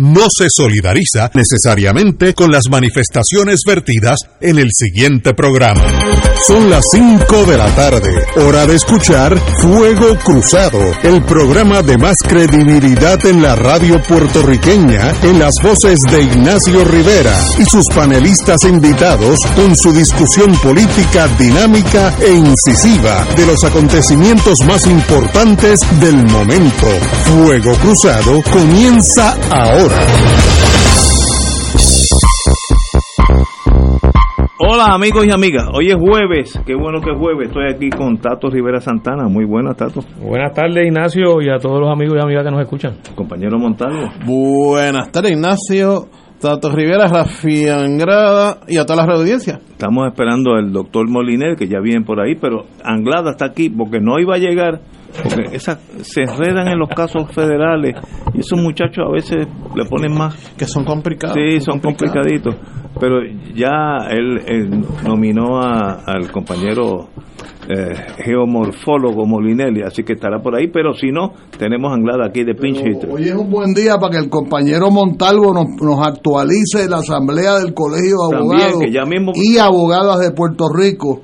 no se solidariza necesariamente con las manifestaciones vertidas en el siguiente programa. Son las 5 de la tarde, hora de escuchar Fuego Cruzado, el programa de más credibilidad en la radio puertorriqueña, en las voces de Ignacio Rivera y sus panelistas invitados con su discusión política dinámica e incisiva de los acontecimientos más importantes del momento. Fuego Cruzado comienza ahora. Hola amigos y amigas, hoy es jueves, qué bueno que es jueves, estoy aquí con Tato Rivera Santana, muy buenas Tato. Buenas tardes Ignacio y a todos los amigos y amigas que nos escuchan. Compañero Montalvo. Buenas tardes Ignacio, Tato Rivera, Rafi Angrada y a todas las audiencias. Estamos esperando al doctor Moliner que ya viene por ahí, pero Anglada está aquí porque no iba a llegar porque esa, se enredan en los casos federales y esos muchachos a veces le ponen más que son complicados sí son complicaditos. Pero ya él, nominó al compañero eh, geomorfólogo Molinelli, así que estará por ahí, pero si no, tenemos Anglada aquí de pinch hitter. Hoy es un buen día para que el compañero Montalvo nos, nos actualice la asamblea del Colegio de Abogados y Abogadas de Puerto Rico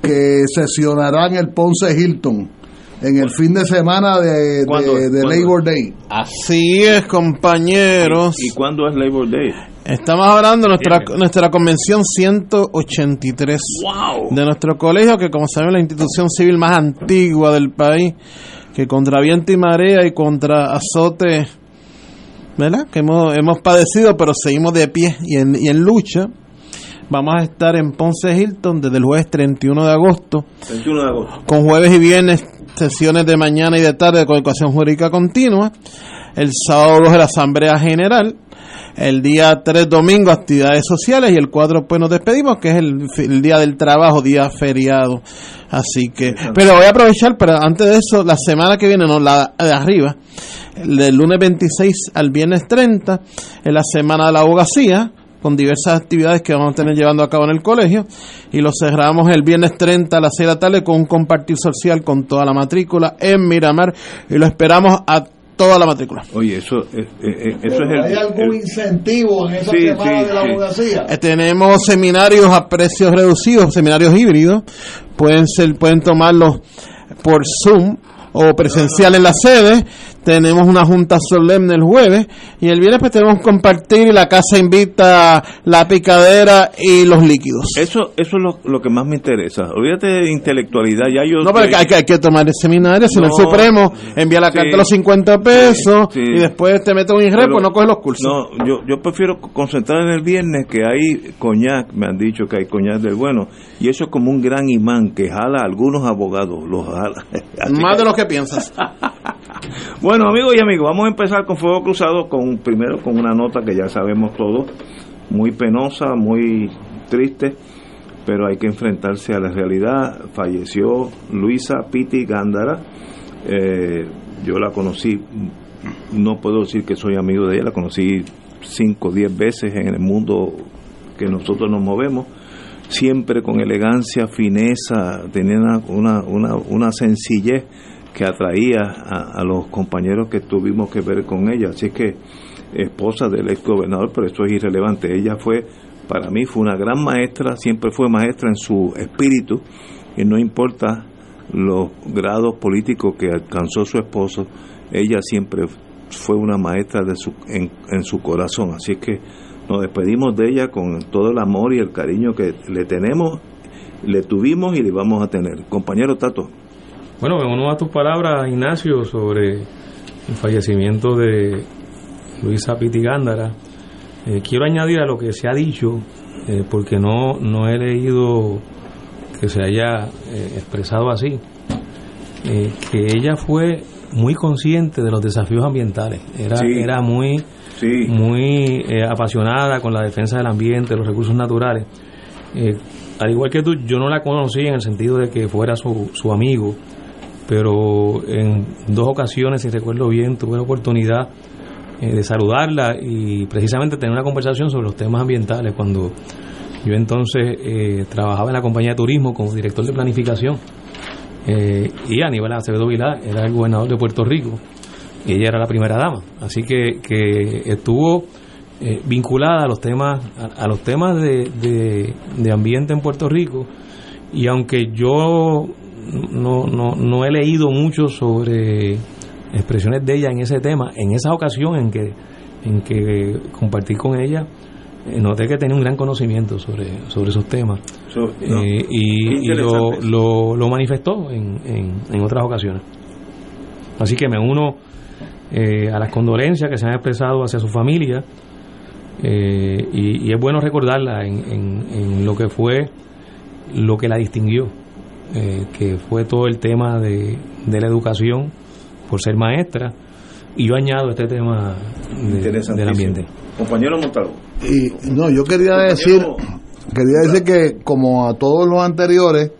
que sesionarán el Ponce Hilton en el fin de semana de, de, Labor Day. Así es, compañeros. ¿Y, cuándo es Labor Day? Estamos hablando de nuestra, nuestra convención 183 de nuestro colegio, que como saben es la institución civil más antigua del país, que contra viento y marea y contra azote, ¿verdad? Que hemos, hemos padecido, pero seguimos de pie y en, y en lucha. Vamos a estar en Ponce Hilton desde el jueves 31 de agosto. 31 de agosto. Con jueves y viernes sesiones de mañana y de tarde de coeducación jurídica continua. El sábado 2 de la Asamblea General. El día 3 domingo actividades sociales y el 4 pues nos despedimos que es el, día del trabajo, día feriado. Así que, pero voy a aprovechar, pero antes de eso, la semana que viene, no, la de arriba, del lunes 26 al viernes 30, en la semana de la abogacía, con diversas actividades que vamos a tener llevando a cabo en el colegio y lo cerramos el viernes 30 a las 6 de la tarde con un compartir social con toda la matrícula en Miramar y lo esperamos a toda la matrícula. Oye, eso, eh, eh, eh, eso es el, ¿Hay algún incentivo en esa semana de la abogacía? tenemos seminarios a precios reducidos, seminarios híbridos, pueden ser, pueden tomarlos por Zoom o presencial en la sede. Tenemos una junta solemne el jueves y el viernes pues tenemos que compartir y la casa invita la picadera y los líquidos. Eso eso es lo, que más me interesa. Olvídate de intelectualidad, ya yo No, pero hay, que, hay que tomar el seminario, si no, el Supremo envía la carta a los 50 pesos y después te mete un ingreso, pues no coges los cursos. No, yo yo prefiero concentrar en el viernes que hay coñac, me han dicho que hay coñac del bueno y eso es como un gran imán que jala a algunos abogados, los jala. Más de lo que piensas. bueno, amigos y amigos, vamos a empezar con Fuego Cruzado, con primero con una nota que ya sabemos todos, muy penosa, muy triste, pero hay que enfrentarse a la realidad. Falleció Luisa Piti Gándara, eh, yo la conocí, no puedo decir que soy amigo de ella, la conocí cinco o diez veces en el mundo que nosotros nos movemos siempre con elegancia, fineza, tenía una, una, una sencillez que atraía a, los compañeros que tuvimos que ver con ella. Así que esposa del ex gobernador, pero eso es irrelevante. Ella fue, para mí, fue una gran maestra, siempre fue maestra en su espíritu, y no importa los grados políticos que alcanzó su esposo, ella siempre fue una maestra de su, en, en su corazón. Así que nos despedimos de ella con todo el amor y el cariño que le tenemos, le tuvimos y le vamos a tener. Compañero Tato. Bueno, me uno a tus palabras, Ignacio, sobre el fallecimiento de Luisa Pitigándara. Eh, quiero añadir a lo que se ha dicho, eh, porque no, no he leído que se haya eh, expresado así, que ella fue muy consciente de los desafíos ambientales. Era, era muy muy eh, apasionada con la defensa del ambiente, los recursos naturales. Eh, al igual que tú, yo no la conocí en el sentido de que fuera su, su amigo, pero en dos ocasiones, si recuerdo bien, tuve la oportunidad eh, de saludarla y precisamente tener una conversación sobre los temas ambientales cuando yo entonces eh, trabajaba en la compañía de turismo como director de planificación eh, y Aníbal Acevedo Vilar era el gobernador de Puerto Rico y ella era la primera dama. Así que, que estuvo vinculada a los temas, a, los temas de, de, ambiente en Puerto Rico y aunque yo no, no, no he leído mucho sobre expresiones de ella en ese tema, en esa ocasión en que, en que compartí con ella, eh, noté que tenía un gran conocimiento sobre, sobre esos temas. Eh, y, lo, lo, manifestó en, en, otras ocasiones. Así que me uno eh, a las condolencias que se han expresado hacia su familia y, es bueno recordarla en, en, lo que fue lo que la distinguió, que fue todo el tema de, de la educación por ser maestra y yo añado este tema del ambiente. Compañero Montalvo. Y no, yo quería decir, quería decir que como a todos los anteriores,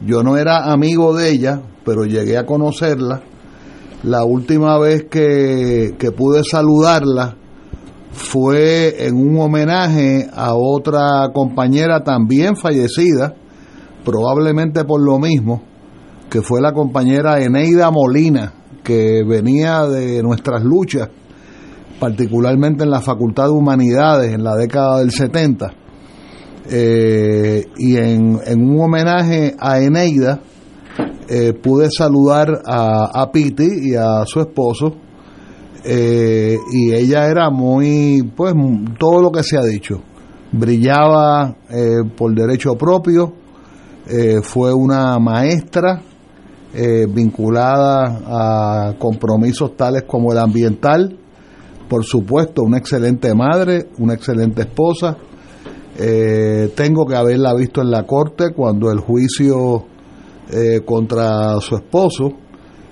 yo no era amigo de ella, pero llegué a conocerla. La última vez que, que pude saludarla fue en un homenaje a otra compañera también fallecida, probablemente por lo mismo, que fue la compañera Eneida Molina, que venía de nuestras luchas particularmente en la Facultad de Humanidades en la década del 70. Eh, y en, un homenaje a Eneida, eh, pude saludar a, a, Piti y a su esposo. Eh, y ella era muy, pues, todo lo que se ha dicho. Brillaba por derecho propio, fue una maestra vinculada a compromisos tales como el ambiental, por supuesto, una excelente madre, una excelente esposa. Eh, tengo que haberla visto en la corte cuando el juicio eh, contra su esposo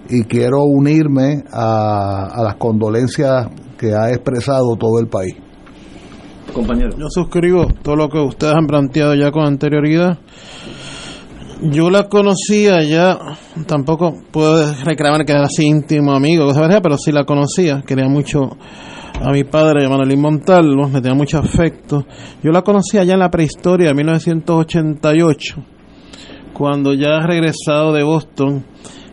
y quiero unirme a, las condolencias que ha expresado todo el país. Compañero. Yo suscribo todo lo que ustedes han planteado ya con anterioridad. Yo la conocía ya, tampoco puedo reclamar que era así íntimo amigo, pero sí la conocía, quería mucho a mi padre, Manuelín Montalvo, me tenía mucho afecto. Yo la conocía ya en la prehistoria, de 1988, cuando ya regresado de Boston,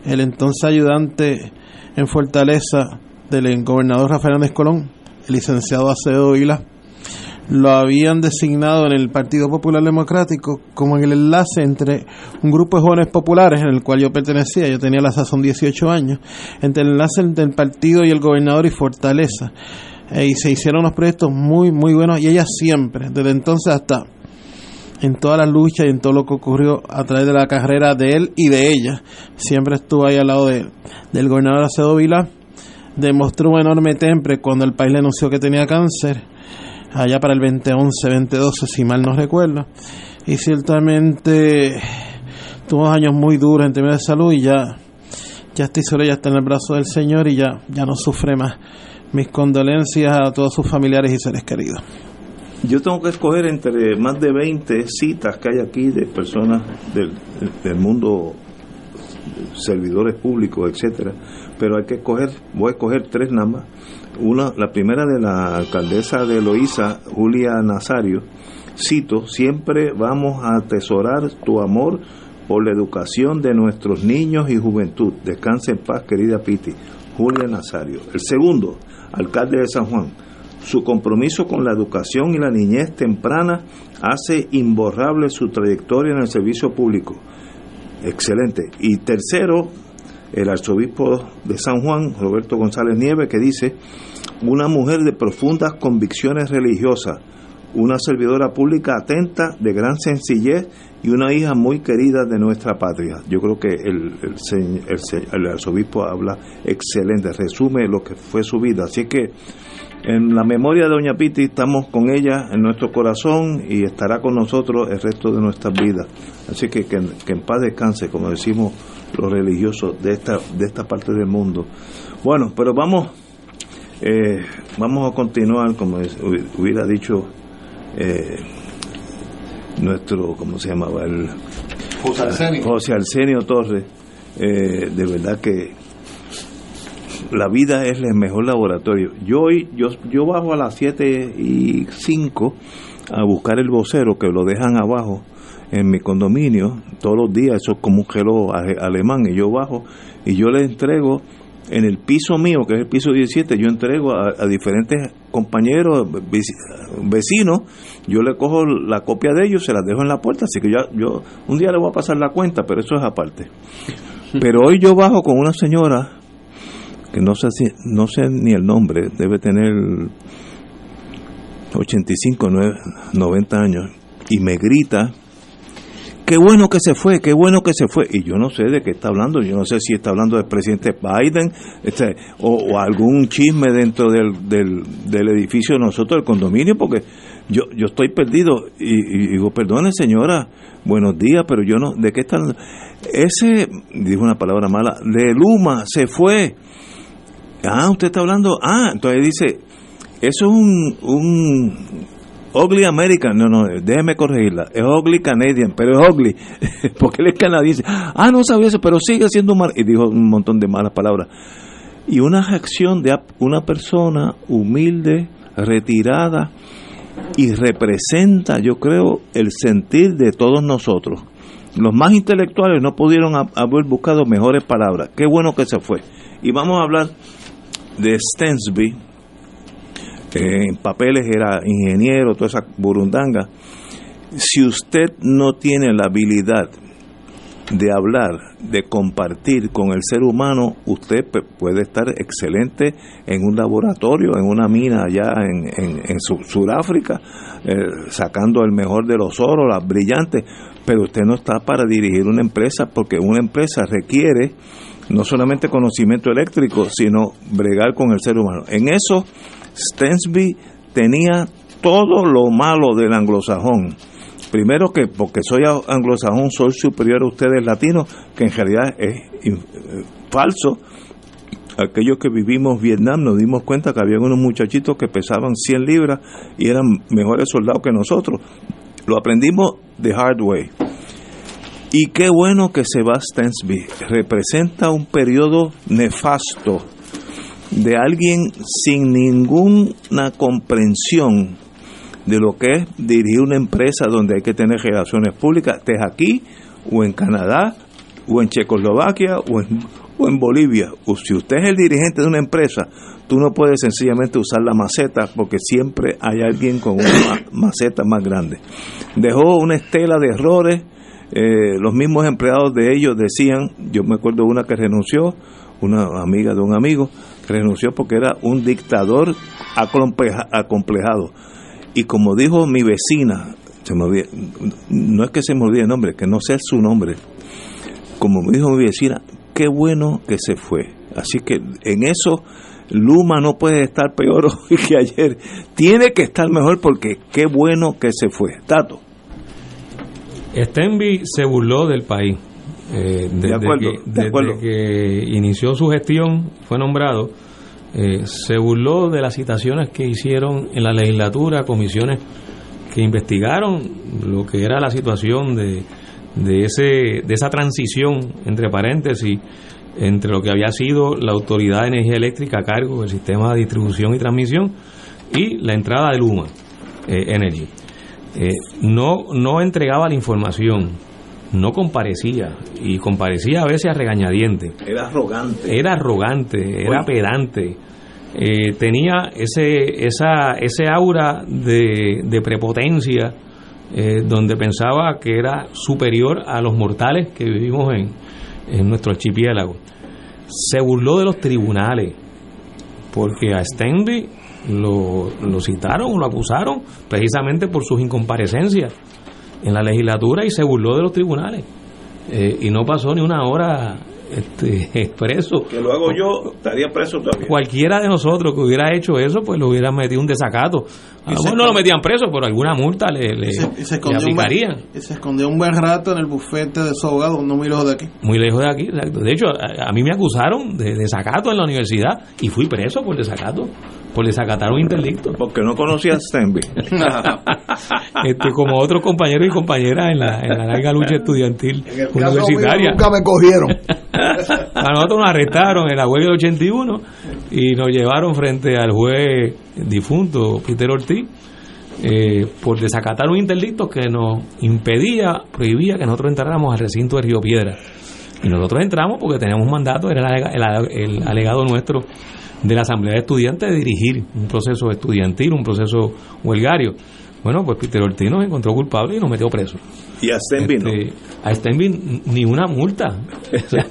el entonces ayudante en Fortaleza del gobernador Rafael Hernández Colón, el licenciado Acevedo Vila, lo habían designado en el Partido Popular Democrático como en el enlace entre un grupo de jóvenes populares en el cual yo pertenecía, yo tenía la sazón 18 años, entre el enlace entre el partido y el gobernador y Fortaleza. E, y se hicieron unos proyectos muy, muy buenos y ella siempre, desde entonces hasta en toda la lucha y en todo lo que ocurrió a través de la carrera de él y de ella, siempre estuvo ahí al lado de, del gobernador Acedo Vila, demostró un enorme temple cuando el país le anunció que tenía cáncer allá para el 2011, 2012, si mal no recuerdo. Y ciertamente tuvo años muy duros en términos de salud y ya, ya estoy solo, ya está en el brazo del Señor y ya, ya no sufre más. Mis condolencias a todos sus familiares y seres queridos. Yo tengo que escoger entre más de 20 citas que hay aquí de personas del, del mundo, servidores públicos, etcétera, pero hay que escoger, voy a escoger tres nada más una, la primera de la alcaldesa de Loíza, Julia Nazario, cito, siempre vamos a atesorar tu amor por la educación de nuestros niños y juventud. Descanse en paz, querida Piti. Julia Nazario. El segundo, alcalde de San Juan. Su compromiso con la educación y la niñez temprana hace imborrable su trayectoria en el servicio público. Excelente. Y tercero, el arzobispo de San Juan, Roberto González Nieves, que dice, una mujer de profundas convicciones religiosas, una servidora pública atenta, de gran sencillez y una hija muy querida de nuestra patria. Yo creo que el, el, arzobispo habla excelente, resume lo que fue su vida. Así que en la memoria de Doña Piti estamos con ella en nuestro corazón y estará con nosotros el resto de nuestras vidas. Así que que, que en paz descanse, como decimos los religiosos de esta, de esta parte del mundo. Bueno, pero vamos, eh, vamos a continuar, como hubiera dicho eh, nuestro, ¿cómo se llamaba? El, José Arsenio. José Arsenio Torres. Eh, de verdad que la vida es el mejor laboratorio. Yo hoy, yo, yo bajo a las 7 y 5 a buscar el vocero que lo dejan abajo en mi condominio todos los días, eso es como un reloj alemán, y yo bajo y yo le entrego en el piso mío, que es el piso 17, yo entrego a, diferentes compañeros, vecinos, yo le cojo la copia de ellos, se las dejo en la puerta, así que ya, yo un día le voy a pasar la cuenta, pero eso es aparte. Pero hoy yo bajo con una señora que no sé si, no sé ni el nombre, debe tener 85, 90 años, y me grita qué bueno que se fue, qué bueno que se fue. Y yo no sé de qué está hablando, yo no sé si está hablando del presidente Biden este, o, algún chisme dentro del, del, edificio de nosotros, del condominio, porque yo, yo estoy perdido. Y, digo, perdone señora, buenos días, pero yo no, ¿de qué está? Ese, dijo una palabra mala, de Luma se fue. Ah, usted está hablando, ah, entonces dice, eso es un, un Ugly American, no, no, déjeme corregirla, es Ugly Canadian, pero es Ugly, porque él es canadiense. Ah, no sabía eso, pero sigue siendo mal. Y dijo un montón de malas palabras. Y una reacción de una persona humilde, retirada, y representa, yo creo, el sentir de todos nosotros. Los más intelectuales no pudieron haber buscado mejores palabras. Qué bueno que se fue. Y vamos a hablar de Stensby, en papeles era ingeniero, toda esa burundanga. Si usted no tiene la habilidad de hablar, de compartir con el ser humano, usted puede estar excelente en un laboratorio, en una mina allá en, en, Sudáfrica, eh, sacando el mejor de los oros, las brillantes, pero usted no está para dirigir una empresa porque una empresa requiere no solamente conocimiento eléctrico, sino bregar con el ser humano. En eso Stensby tenía todo lo malo del anglosajón. Primero que porque soy anglosajón soy superior a ustedes latinos, que en realidad es eh, falso. Aquellos que vivimos Vietnam nos dimos cuenta que había unos muchachitos que pesaban 100 libras y eran mejores soldados que nosotros. Lo aprendimos de hard way. Y qué bueno que se va Stensby. Representa un periodo nefasto de alguien sin ninguna comprensión de lo que es dirigir una empresa donde hay que tener relaciones públicas, estés aquí o en Canadá o en Checoslovaquia o en, o en Bolivia. O si usted es el dirigente de una empresa, tú no puedes sencillamente usar la maceta porque siempre hay alguien con una maceta más grande. Dejó una estela de errores, eh, los mismos empleados de ellos decían, yo me acuerdo una que renunció, una amiga de un amigo, renunció porque era un dictador acomplejado. Y como dijo mi vecina, se me no es que se me olvide el nombre, que no sé su nombre, como me dijo mi vecina, qué bueno que se fue. Así que en eso Luma no puede estar peor que ayer. Tiene que estar mejor porque qué bueno que se fue. Tato. Stenby se burló del país. Eh, desde, que, inició su gestión, fue nombrado, eh, se burló de las citaciones que hicieron en la legislatura, comisiones que investigaron lo que era la situación de, de, ese, de esa transición, entre paréntesis, entre lo que había sido la Autoridad de Energía Eléctrica a cargo del sistema de distribución y transmisión y la entrada de Luma eh, Energy. no, no entregaba la información no comparecía y comparecía a veces a regañadiente. Era arrogante. Era arrogante, era pedante. Eh, tenía ese, esa, ese aura de, de prepotencia eh, donde pensaba que era superior a los mortales que vivimos en, en nuestro archipiélago. Se burló de los tribunales porque a Stenby lo, lo citaron, lo acusaron precisamente por sus incomparecencias en la legislatura y se burló de los tribunales. Eh, y no pasó ni una hora este, preso. Que lo hago yo, estaría preso todavía. Cualquiera de nosotros que hubiera hecho eso, pues lo hubiera metido un desacato. A lo mejor no lo metían preso, pero alguna multa le, le, y se, aplicarían. y se escondió un buen rato en el bufete de su abogado, no muy lejos de aquí. Muy lejos de aquí, exacto. De hecho, a, mí me acusaron de desacato en la universidad y fui preso por desacato. Por desacatar un interdicto. Porque no conocía a Stenby. este, como otros compañeros y compañeras en la, en la larga lucha estudiantil universitaria. nunca me cogieron. a nosotros nos arrestaron en la huelga del 81 y nos llevaron frente al juez difunto Peter Ortiz eh, por desacatar un interdicto que nos impedía, prohibía que nosotros entráramos al recinto de Río Piedra. Y nosotros entramos porque teníamos un mandato, era el, alegado nuestro de la Asamblea de Estudiantes de dirigir un proceso estudiantil, un proceso huelgario. Bueno, pues Peter Ortiz nos encontró culpable y nos metió preso. ¿Y a Stenby este, A Stenby ni una multa,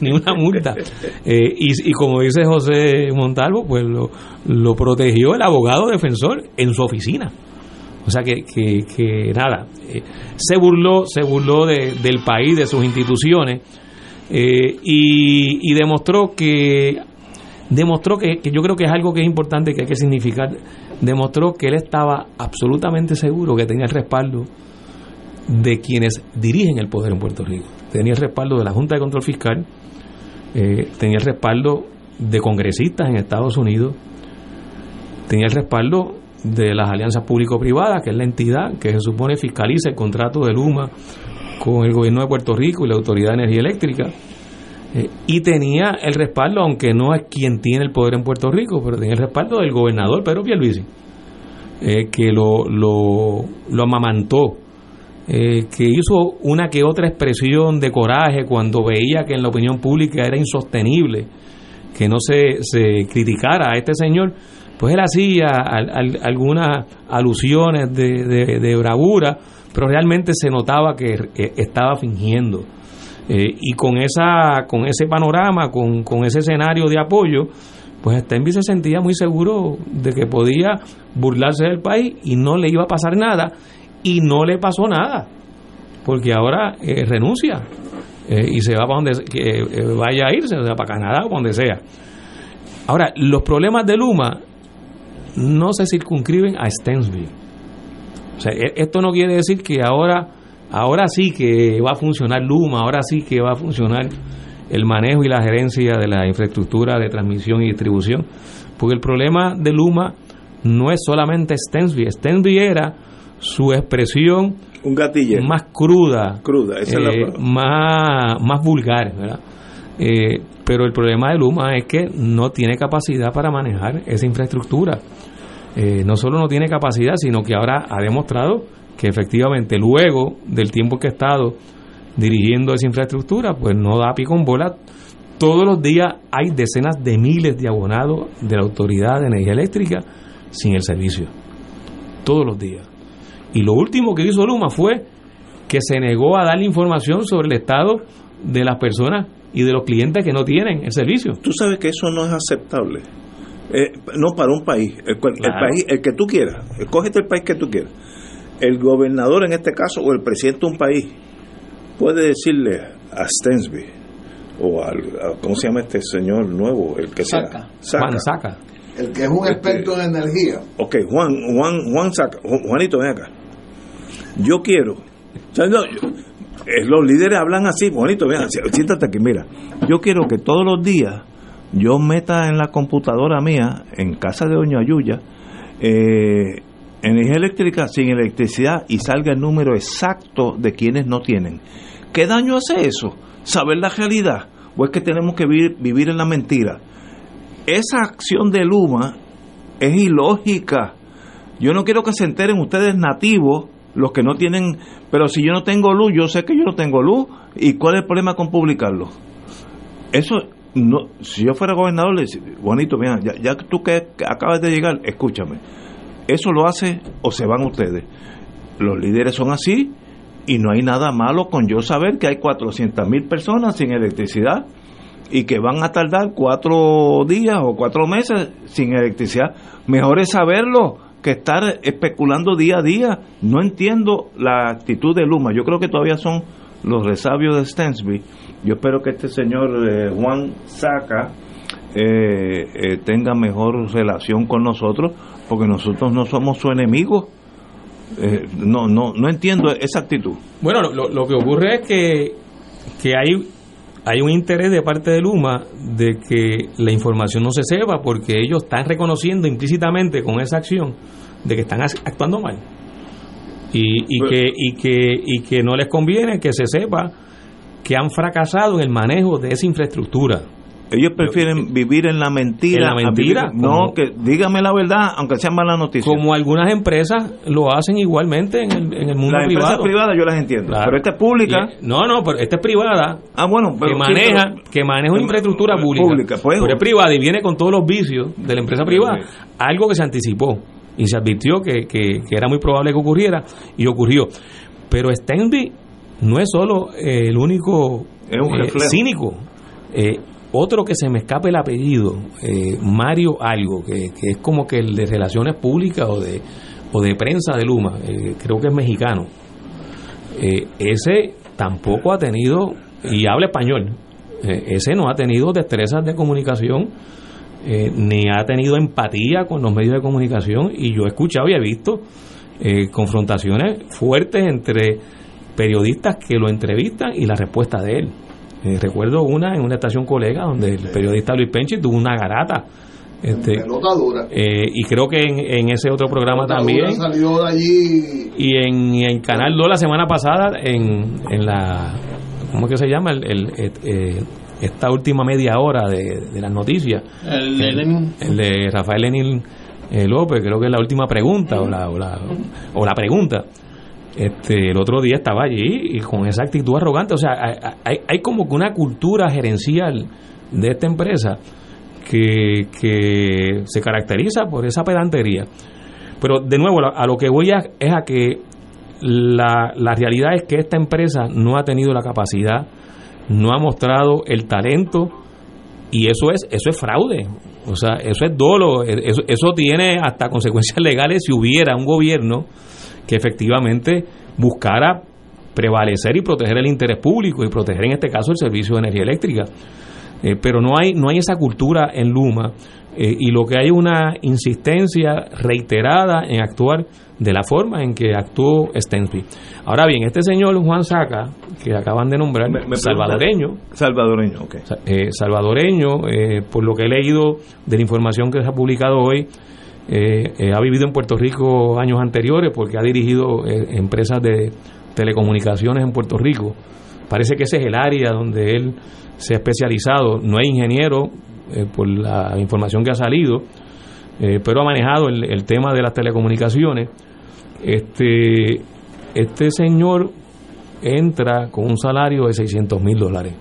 ni una multa. Eh, y, como dice José Montalvo, pues lo, lo protegió el abogado defensor en su oficina. O sea que, que, nada, eh, se burló, se burló del país, de sus instituciones, eh, y, demostró que demostró que, yo creo que es algo que es importante que hay que significar demostró que él estaba absolutamente seguro que tenía el respaldo de quienes dirigen el poder en Puerto Rico tenía el respaldo de la Junta de Control Fiscal eh, tenía el respaldo de congresistas en Estados Unidos tenía el respaldo de las alianzas público-privadas, que es la entidad que se supone fiscaliza el contrato de Luma con el gobierno de Puerto Rico y la Autoridad de Energía Eléctrica. Eh, y tenía el respaldo, aunque no es quien tiene el poder en Puerto Rico, pero tenía el respaldo del gobernador Pedro Pierluisi, eh, que lo, lo, lo amamantó, eh, que hizo una que otra expresión de coraje cuando veía que en la opinión pública era insostenible que no se, se criticara a este señor, pues él hacía algunas alusiones de, de, bravura, pero realmente se notaba que estaba fingiendo. Eh, y con esa con ese panorama, con, con ese escenario de apoyo, pues Stenby se sentía muy seguro de que podía burlarse del país y no le iba a pasar nada. Y no le pasó nada, porque ahora eh, renuncia y se va para donde vaya a irse, o sea, para Canadá o donde sea. Ahora, los problemas de Luma no se circunscriben a Stensby. O sea, e, esto no quiere decir que ahora, ahora sí que va a funcionar Luma, ahora sí que va a funcionar el manejo y la gerencia de la infraestructura de transmisión y distribución, porque el problema de Luma no es solamente Stensby, Stensby era su expresión un más cruda, cruda eh, más, más vulgar, ¿verdad? Eh, pero el problema de Luma es que no tiene capacidad para manejar esa infraestructura. Eh, no solo no tiene capacidad, sino que ahora ha demostrado que efectivamente luego del tiempo que ha estado dirigiendo esa infraestructura, pues no da pico en bola. Todos los días hay decenas de miles de abonados de la Autoridad de Energía Eléctrica sin el servicio. Todos los días. Y lo último que hizo Luma fue que se negó a darle información sobre el estado de las personas y de los clientes que no tienen el servicio. Tú sabes que eso no es aceptable. Eh, no para un país. El, país, el que tú quieras. Escógete el país que tú quieras. El gobernador, en este caso, o el presidente de un país, puede decirle a Stensby o al, ¿cómo se llama este señor nuevo? El que Saca. Juan Saca. El que es un experto en energía. Ok, Juan, Juan, Juan Saca. Juanito, ven acá. Yo quiero. Eh, los líderes hablan así, bonito, mira, siéntate aquí, mira. Yo quiero que todos los días yo meta en la computadora mía, en casa de Doña Yuya, eh, energía eléctrica sin electricidad y salga el número exacto de quienes no tienen. ¿Qué daño hace eso? ¿Saber la realidad? ¿O es que tenemos que vivir, en la mentira? Esa acción de Luma es ilógica. Yo no quiero que se enteren ustedes nativos, los que no tienen, pero si yo no tengo luz, yo sé que yo no tengo luz, ¿y cuál es el problema con publicarlo? Eso no, si yo fuera gobernador, le decía, bonito, mira, ya, ya tú que acabas de llegar, escúchame, eso lo hace o se van ustedes. Los líderes son así y no hay nada malo con yo saber que hay 400 mil personas sin electricidad y que van a tardar cuatro días o cuatro meses sin electricidad. Mejor es saberlo que estar especulando día a día. No entiendo la actitud de Luma. Yo creo que todavía son los resabios de Stensby yo espero que este señor eh, Juan Saca eh, eh, tenga mejor relación con nosotros, porque nosotros no somos su enemigo. no, no, no entiendo esa actitud. Bueno, lo, lo, que ocurre es que, que hay hay un interés de parte de Luma de que la información no se sepa porque ellos están reconociendo implícitamente con esa acción de que están actuando mal y, y que y que y que no les conviene que se sepa que han fracasado en el manejo de esa infraestructura ellos prefieren vivir en la mentira. En la mentira. no, que dígame la verdad, aunque sea mala noticia. Como algunas empresas lo hacen igualmente en el, en el mundo las privado. Las empresas privadas yo las entiendo. Pero esta es pública. no, no, pero esta es privada. Ah, bueno. que maneja, que maneja una infraestructura pública. Pues, pero es privada y viene con todos los vicios de la empresa privada. Algo que se anticipó y se advirtió que, que, era muy probable que ocurriera y ocurrió. Pero Stenby no es solo el único es un eh, cínico. Eh, otro que se me escape el apellido, eh, Mario Algo, que, es como que el de Relaciones Públicas o de, o de prensa de Luma, eh, creo que es mexicano. Eh, ese tampoco ha tenido, y habla español, ese no ha tenido destrezas de comunicación, ni ha tenido empatía con los medios de comunicación, y yo he escuchado y he visto confrontaciones fuertes entre periodistas que lo entrevistan y la respuesta de él. Eh, recuerdo una en una estación colega donde el periodista Luis Penchi tuvo una garata. Este, eh, y creo que en, ese otro programa también. Y en, en Canal 2 la semana pasada, en, en la. ¿Cómo que se llama? El, eh, esta última media hora de, de las noticias. El, de Rafael Lenin López, creo que es la última pregunta o la, o la, o la pregunta este, el otro día estaba allí y con esa actitud arrogante. O sea, hay, hay como que una cultura gerencial de esta empresa que, que se caracteriza por esa pedantería. Pero de nuevo, a lo que voy a, es a que la, la realidad es que esta empresa no ha tenido la capacidad, no ha mostrado el talento y eso es eso es fraude. O sea, eso es dolo, eso, eso tiene hasta consecuencias legales si hubiera un gobierno que efectivamente buscara prevalecer y proteger el interés público y proteger en este caso el servicio de energía eléctrica. Eh, pero no hay, no hay esa cultura en Luma eh, y lo que hay es una insistencia reiterada en actuar de la forma en que actuó Stensby. Ahora bien, este señor Juan Saca, que acaban de nombrar, salvadoreño, salvadoreño, eh, salvadoreño, por lo que he leído de la información que se ha publicado hoy, eh, eh, ha vivido en Puerto Rico años anteriores porque ha dirigido eh, empresas de telecomunicaciones en Puerto Rico. Parece que ese es el área donde él se ha especializado. No es ingeniero, por la información que ha salido, pero ha manejado el, tema de las telecomunicaciones. Este, este señor entra con un salario de 600 mil dólares.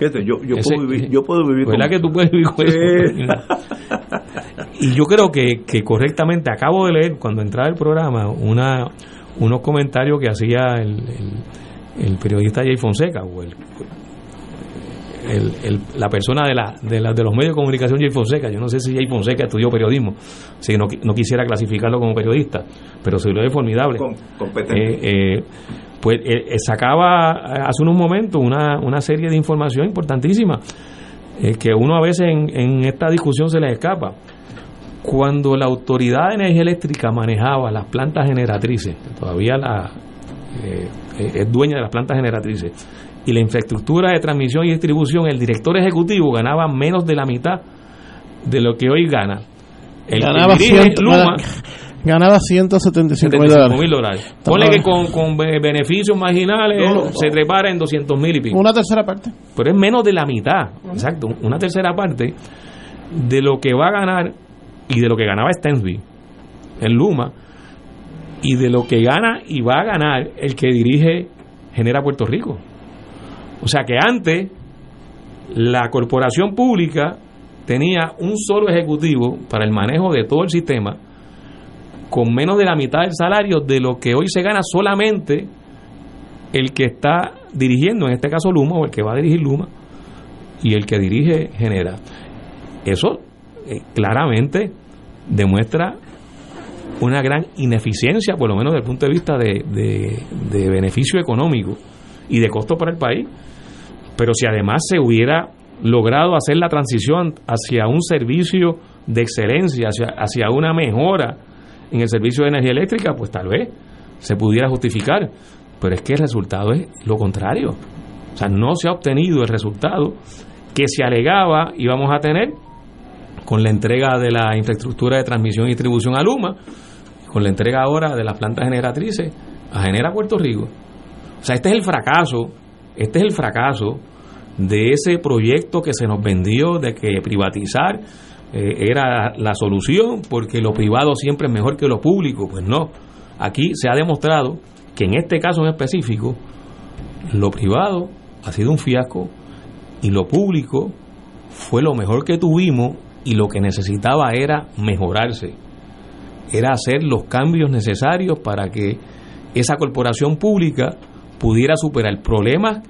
Yo, yo, puedo vivir, yo puedo vivir ¿Verdad que tú puedes vivir con eso? y yo creo que, que correctamente, acabo de leer cuando entraba el programa una, unos comentarios que hacía el, el, periodista Jay Fonseca o el, el, la persona de, la, de, la, de los medios de comunicación Jay Fonseca. Yo no sé si Jay Fonseca estudió periodismo, si no, no quisiera clasificarlo como periodista, pero se lo es formidable. Eh, eh, pues eh, sacaba hace unos momentos una, una serie de información importantísima que uno a veces en, en esta discusión se le escapa cuando la Autoridad de Energía Eléctrica manejaba las plantas generatrices, todavía la, eh, es dueña de las plantas generatrices, y la infraestructura de transmisión y distribución, el director ejecutivo ganaba menos de la mitad de lo que hoy gana. El ganaba, Luma, ganaba 175 mil dólares. Ponle que con, con beneficios marginales se trepara en 200 mil y pico. Una tercera parte. Pero es menos de la mitad, exacto, una tercera parte de lo que va a ganar y de lo que ganaba Stensby en Luma y de lo que gana y va a ganar el que dirige Genera Puerto Rico. O sea que antes la corporación pública tenía un solo ejecutivo para el manejo de todo el sistema con menos de la mitad del salario de lo que hoy se gana solamente el que está dirigiendo, en este caso Luma, o el que va a dirigir Luma, y el que dirige Genera. Eso eh, claramente demuestra una gran ineficiencia, por lo menos desde el punto de vista de, de, beneficio económico y de costo para el país. Pero si además se hubiera logrado hacer la transición hacia un servicio de excelencia, hacia, hacia una mejora en el servicio de energía eléctrica, pues tal vez se pudiera justificar. Pero es que el resultado es lo contrario. O sea, no se ha obtenido el resultado que se alegaba íbamos a tener con la entrega de la infraestructura de transmisión y distribución a Luma, con la entrega ahora de las plantas generatrices a Genera Puerto Rico. O sea, este es el fracaso, este es el fracaso de ese proyecto que se nos vendió de que privatizar eh, era la solución porque lo privado siempre es mejor que lo público. Pues no, aquí se ha demostrado que en este caso en específico lo privado ha sido un fiasco y lo público fue lo mejor que tuvimos y lo que necesitaba era mejorarse, era hacer los cambios necesarios para que esa corporación pública pudiera superar problemas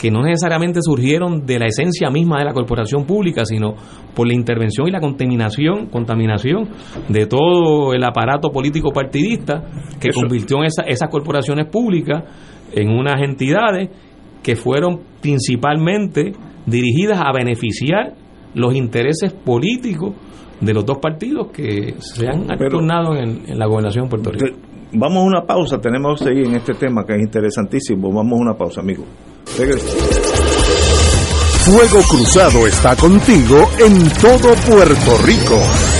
que no necesariamente surgieron de la esencia misma de la corporación pública, sino por la intervención y la contaminación, contaminación de todo el aparato político partidista que convirtió en esas corporaciones públicas en unas entidades que fueron principalmente dirigidas a beneficiar los intereses políticos de los dos partidos que se han tornado en, la gobernación de Puerto Rico. Vamos a una pausa, tenemos que seguir en este tema que es interesantísimo. Vamos a una pausa, amigo. Fuego Cruzado está contigo en todo Puerto Rico.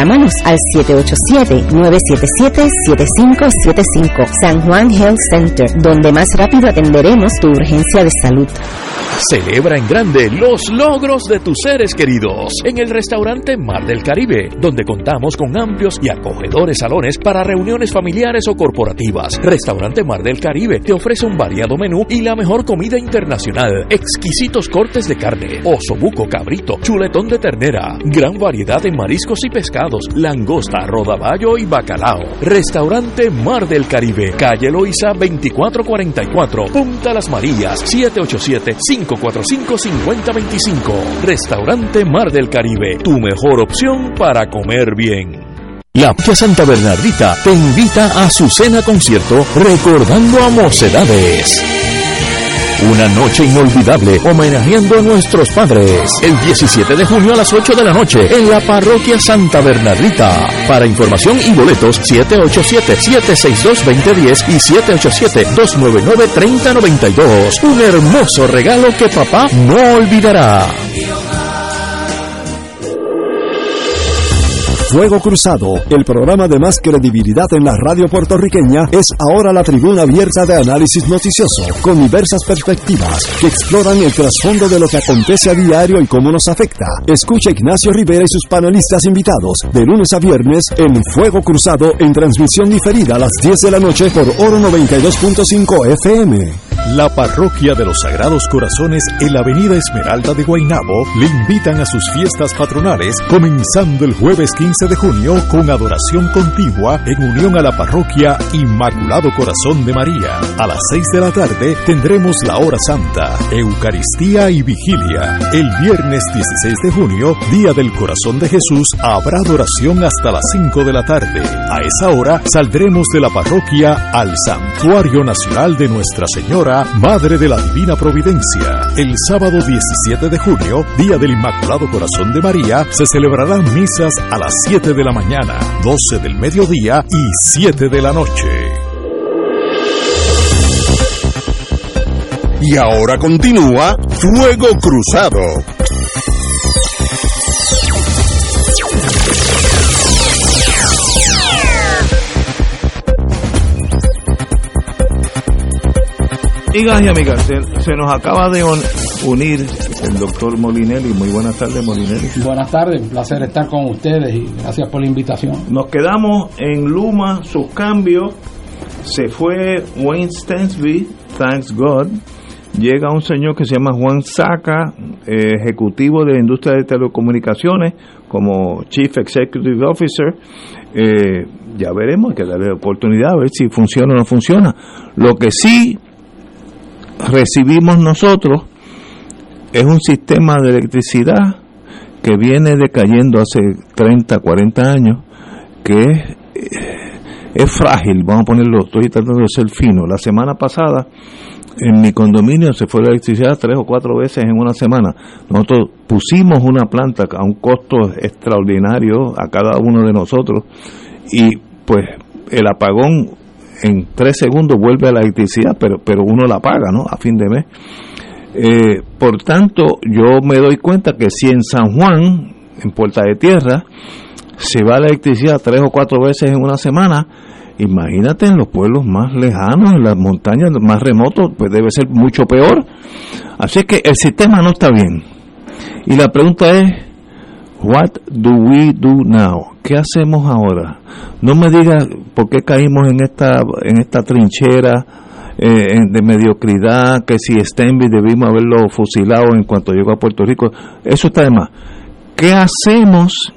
Llámanos al 787-977-7575 San Juan Health Center, donde más rápido atenderemos tu urgencia de salud. Celebra en grande los logros de tus seres queridos en el restaurante Mar del Caribe, donde contamos con amplios y acogedores salones para reuniones familiares o corporativas. Restaurante Mar del Caribe te ofrece un variado menú y la mejor comida internacional, exquisitos cortes de carne, oso buco, cabrito, chuletón de ternera, gran variedad de mariscos y pescados, langosta, rodaballo y bacalao. Restaurante Mar del Caribe, calle Loiza 2444, Punta Las Marías, 787 545-5025. Restaurante Mar del Caribe, tu mejor opción para comer bien. La Pia Santa Bernardita te invita a su cena concierto recordando a Mocedades. Una noche inolvidable homenajeando a nuestros padres. El 17 de junio a las 8 de la noche en la parroquia Santa Bernardita. Para información y boletos 787-762-2010 y 787-299-3092. Un hermoso regalo que papá no olvidará. Fuego Cruzado, el programa de más credibilidad en la radio puertorriqueña, es ahora la tribuna abierta de análisis noticioso, con diversas perspectivas que exploran el trasfondo de lo que acontece a diario y cómo nos afecta. Escucha Ignacio Rivera y sus panelistas invitados de lunes a viernes en Fuego Cruzado en transmisión diferida a las 10 de la noche por Oro 92.5 FM. La Parroquia de los Sagrados Corazones en la Avenida Esmeralda de Guaynabo le invitan a sus fiestas patronales comenzando el jueves 15 de junio con adoración continua en unión a la parroquia Inmaculado Corazón de María. A las 6 de la tarde tendremos la hora santa, Eucaristía y vigilia. El viernes 16 de junio, Día del Corazón de Jesús, habrá adoración hasta las 5 de la tarde. A esa hora saldremos de la parroquia al Santuario Nacional de Nuestra Señora, Madre de la Divina Providencia. El sábado 17 de junio, Día del Inmaculado Corazón de María, se celebrarán misas a las 7 de la mañana, 12 del mediodía y 7 de la noche. Y ahora continúa Fuego Cruzado. Amigas y amigas, se, nos acaba de unir el doctor Molinelli. Muy buenas tardes, Molinelli. Buenas tardes, un placer estar con ustedes y gracias por la invitación. Nos quedamos en Luma, sus cambios. Se fue Wayne Stansby, thanks God. Llega un señor que se llama Juan Saca, eh, ejecutivo de la industria de telecomunicaciones, como Chief Executive Officer. Eh, ya veremos, hay que darle oportunidad a ver si funciona o no funciona. Lo que sí recibimos nosotros es un sistema de electricidad que viene decayendo hace 30, 40 años, que es, es frágil, vamos a ponerlo, estoy tratando de ser fino. La semana pasada en mi condominio se fue la electricidad tres o cuatro veces en una semana. Nosotros pusimos una planta a un costo extraordinario a cada uno de nosotros y pues el apagón en tres segundos vuelve a la electricidad, pero, pero uno la paga, ¿no? A fin de mes. Eh, por tanto, yo me doy cuenta que si en San Juan, en Puerta de Tierra, se va la electricidad tres o cuatro veces en una semana, imagínate en los pueblos más lejanos, en las montañas más remotos, pues debe ser mucho peor. Así que el sistema no está bien. Y la pregunta es, what do we do now? ¿Qué hacemos ahora? No me digas por qué caímos en esta en esta trinchera eh, de mediocridad, que si Stenby debimos haberlo fusilado en cuanto llegó a Puerto Rico. Eso está de más. ¿Qué hacemos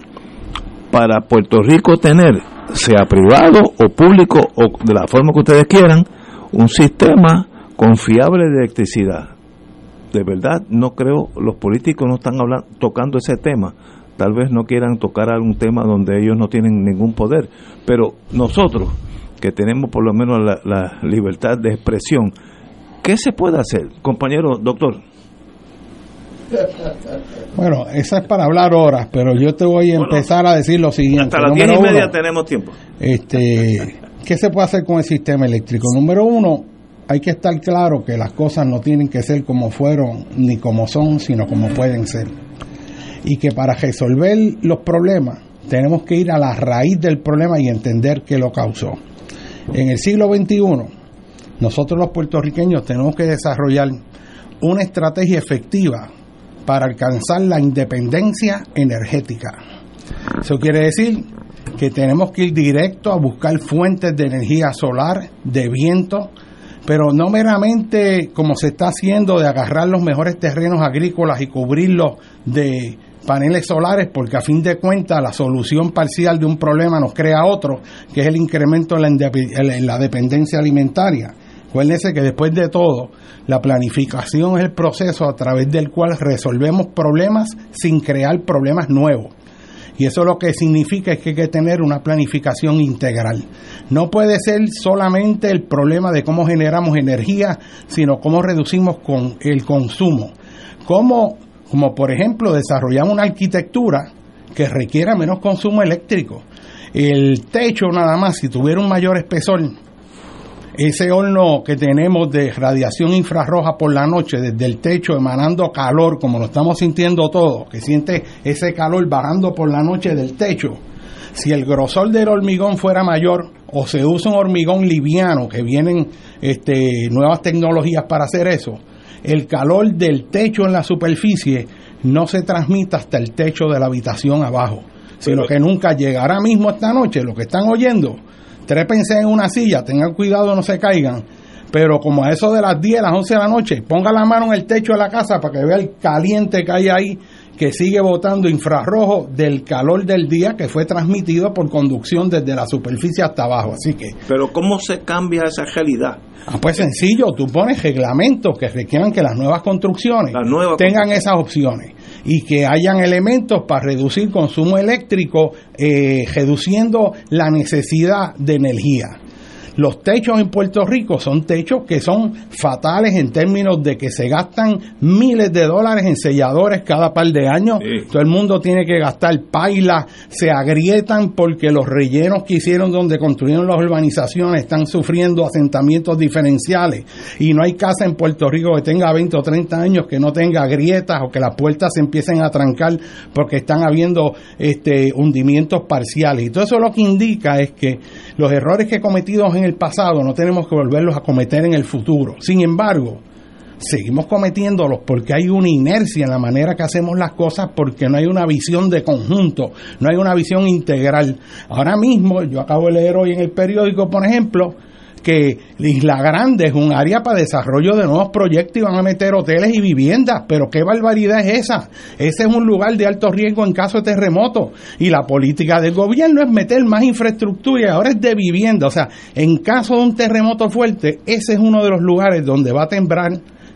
para Puerto Rico tener, sea privado o público o de la forma que ustedes quieran, un sistema confiable de electricidad? De verdad, no creo, los políticos no están hablando, tocando ese tema. Tal vez no quieran tocar algún tema donde ellos no tienen ningún poder, pero nosotros, que tenemos por lo menos la, libertad de expresión. ¿Qué se puede hacer, compañero doctor? Bueno, esa es para hablar horas, pero yo te voy a empezar a decir lo siguiente. Hasta las diez y media tenemos tiempo. Este, ¿Qué se puede hacer con el sistema eléctrico? Número uno, hay que estar claro que las cosas no tienen que ser como fueron ni como son, sino como pueden ser. Y que para resolver los problemas tenemos que ir a la raíz del problema y entender qué lo causó. En el siglo XXI, nosotros los puertorriqueños tenemos que desarrollar una estrategia efectiva para alcanzar la independencia energética. Eso quiere decir que tenemos que ir directo a buscar fuentes de energía solar, de viento, pero no meramente como se está haciendo de agarrar los mejores terrenos agrícolas y cubrirlos de paneles solares porque a fin de cuentas la solución parcial de un problema nos crea otro, que es el incremento en la, dependencia alimentaria. Acuérdense que después de todo, la planificación es el proceso a través del cual resolvemos problemas sin crear problemas nuevos. Y eso lo que significa es que hay que tener una planificación integral. No puede ser solamente el problema de cómo generamos energía, sino cómo reducimos con el consumo. Cómo como por ejemplo desarrollar una arquitectura que requiera menos consumo eléctrico. El techo nada más, si tuviera un mayor espesor, ese horno que tenemos de radiación infrarroja por la noche desde el techo emanando calor, como lo estamos sintiendo todos, que siente ese calor bajando por la noche del techo, si el grosor del hormigón fuera mayor o se usa un hormigón liviano, que vienen este, nuevas tecnologías para hacer eso, el calor del techo en la superficie no se transmite hasta el techo de la habitación abajo, sino que nunca llegará mismo esta noche, lo que están oyendo, trépense en una silla, tengan cuidado no se caigan, pero como a eso de las 10, las 11 de la noche, ponga la mano en el techo de la casa para que vea el caliente que hay ahí, que sigue botando infrarrojo del calor del día que fue transmitido por conducción desde la superficie hasta abajo. Así que. Pero ¿cómo se cambia esa realidad? Ah, pues sencillo, tú pones reglamentos que requieran que las nuevas construcciones tengan esas opciones y que hayan elementos para reducir consumo eléctrico, eh, reduciendo la necesidad de energía. Los techos en Puerto Rico son techos que son fatales en términos de que se gastan miles de dólares en selladores cada par de años. Todo el mundo tiene que gastar paila, se agrietan porque los rellenos que hicieron donde construyeron las urbanizaciones están sufriendo asentamientos diferenciales y no hay casa en Puerto Rico que tenga 20 o 30 años que no tenga grietas o que las puertas se empiecen a trancar porque están habiendo este hundimientos parciales. Y todo eso lo que indica es que los errores que cometidos en el pasado no tenemos que volverlos a cometer en el futuro. Sin embargo, seguimos cometiéndolos porque hay una inercia en la manera que hacemos las cosas, porque no hay una visión de conjunto, no hay una visión integral. Ahora mismo, yo acabo de leer hoy en el periódico, por ejemplo, que Isla Grande es un área para desarrollo de nuevos proyectos y van a meter hoteles y viviendas, pero qué barbaridad es esa. Ese es un lugar de alto riesgo en caso de terremoto. Y la política del gobierno es meter más infraestructura y ahora es de vivienda, o sea, en caso de un terremoto fuerte, ese es uno de los lugares donde va a temblar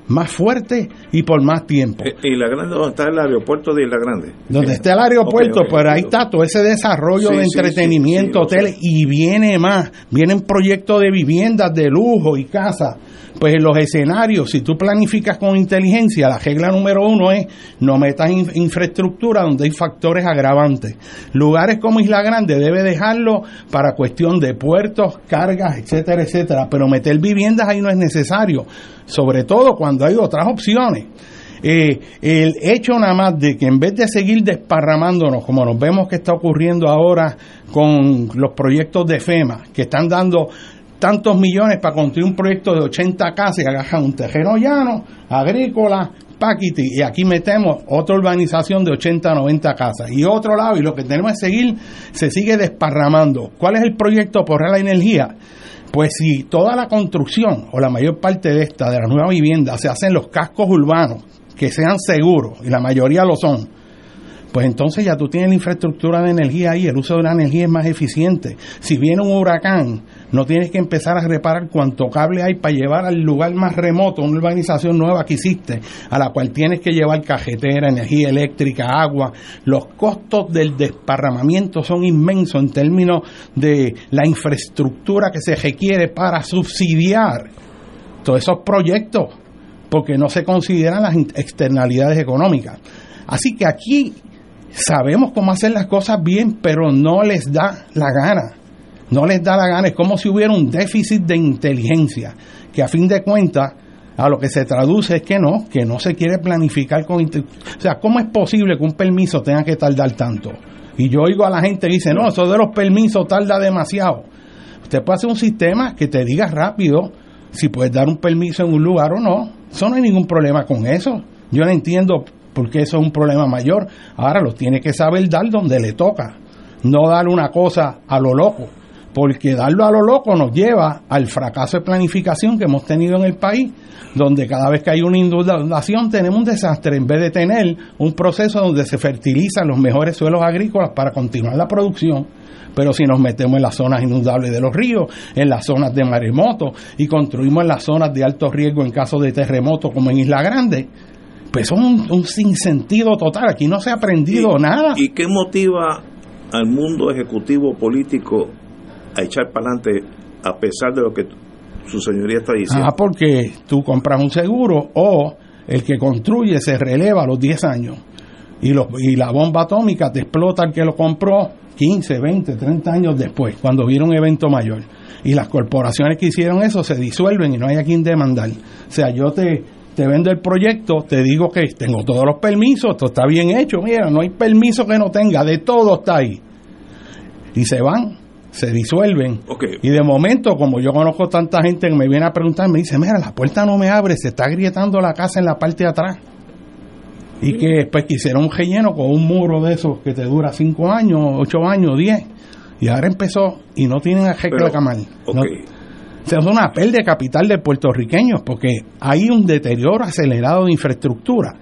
más fuerte y por más tiempo. Eh, ¿Y la Grande dónde está el aeropuerto de Isla Grande? Donde está el aeropuerto, pues ahí está todo ese desarrollo de entretenimiento, hoteles, y viene más, vienen proyectos de viviendas de lujo y casas. Pues en los escenarios, si tú planificas con inteligencia, la regla número uno es no metas infraestructura donde hay factores agravantes. Lugares como Isla Grande debe dejarlo para cuestión de puertos, cargas, etcétera, etcétera, pero meter viviendas ahí no es necesario, sobre todo cuando hay otras opciones. Eh, el hecho nada más de que en vez de seguir desparramándonos, como nos vemos que está ocurriendo ahora con los proyectos de FEMA, que están dando tantos millones para construir un proyecto de 80 casas y agarran un terreno llano, agrícola, paquiti, y aquí metemos otra urbanización de 80, 90 casas. Y otro lado, y lo que tenemos es seguir, se sigue desparramando. ¿Cuál es el proyecto por la energía? Pues si toda la construcción, o la mayor parte de esta, de las nuevas viviendas, se hace en los cascos urbanos, que sean seguros, y la mayoría lo son, pues entonces ya tú tienes la infraestructura de energía ahí, el uso de la energía es más eficiente. Si viene un huracán, no tienes que empezar a reparar cuánto cable hay para llevar al lugar más remoto, una urbanización nueva que hiciste, a la cual tienes que llevar cajetera, energía eléctrica, agua. Los costos del desparramamiento son inmensos en términos de la infraestructura que se requiere para subsidiar todos esos proyectos, porque no se consideran las externalidades económicas. Así que aquí sabemos cómo hacer las cosas bien, pero no les da la gana. No les da la gana. Es como si hubiera un déficit de inteligencia, que a fin de cuentas a lo que se traduce es que no, que no se quiere planificar con... O sea, ¿cómo es posible que un permiso tenga que tardar tanto? Y yo oigo a la gente que dice, no, eso de los permisos tarda demasiado. Usted puede hacer un sistema que te diga rápido si puedes dar un permiso en un lugar o no. Eso no hay ningún problema con eso. Yo no entiendo porque eso es un problema mayor. Ahora lo tiene que saber dar donde le toca, no dar una cosa a lo loco, porque darlo a lo loco nos lleva al fracaso de planificación que hemos tenido en el país, donde cada vez que hay una inundación tenemos un desastre, en vez de tener un proceso donde se fertilizan los mejores suelos agrícolas para continuar la producción. Pero si nos metemos en las zonas inundables de los ríos, en las zonas de maremoto y construimos en las zonas de alto riesgo en caso de terremoto como en Isla Grande, pues es un, sinsentido total. Aquí no se ha aprendido nada. ¿Y qué motiva al mundo ejecutivo político a echar para adelante a pesar de lo que su señoría está diciendo? Ah, porque tú compras un seguro o el que construye se releva a los 10 años y, y la bomba atómica te explota el que lo compró 15, 20, 30 años después, cuando viene un evento mayor. Y las corporaciones que hicieron eso se disuelven y no hay a quien demandar. O sea, yo te, te vendo el proyecto, te digo que tengo todos los permisos, esto está bien hecho, mira, no hay permiso que no tenga, de todo está ahí. Y se van, se disuelven. Y de momento, como yo conozco tanta gente que me viene a preguntar, me dice, mira, la puerta no me abre, se está agrietando la casa en la parte de atrás. Y que después quisieron un relleno con un muro de esos que te dura 5 años, 8 años, 10. Y ahora empezó y no tienen arreglo de camal es una pérdida de capital de puertorriqueños porque hay un deterioro acelerado de infraestructura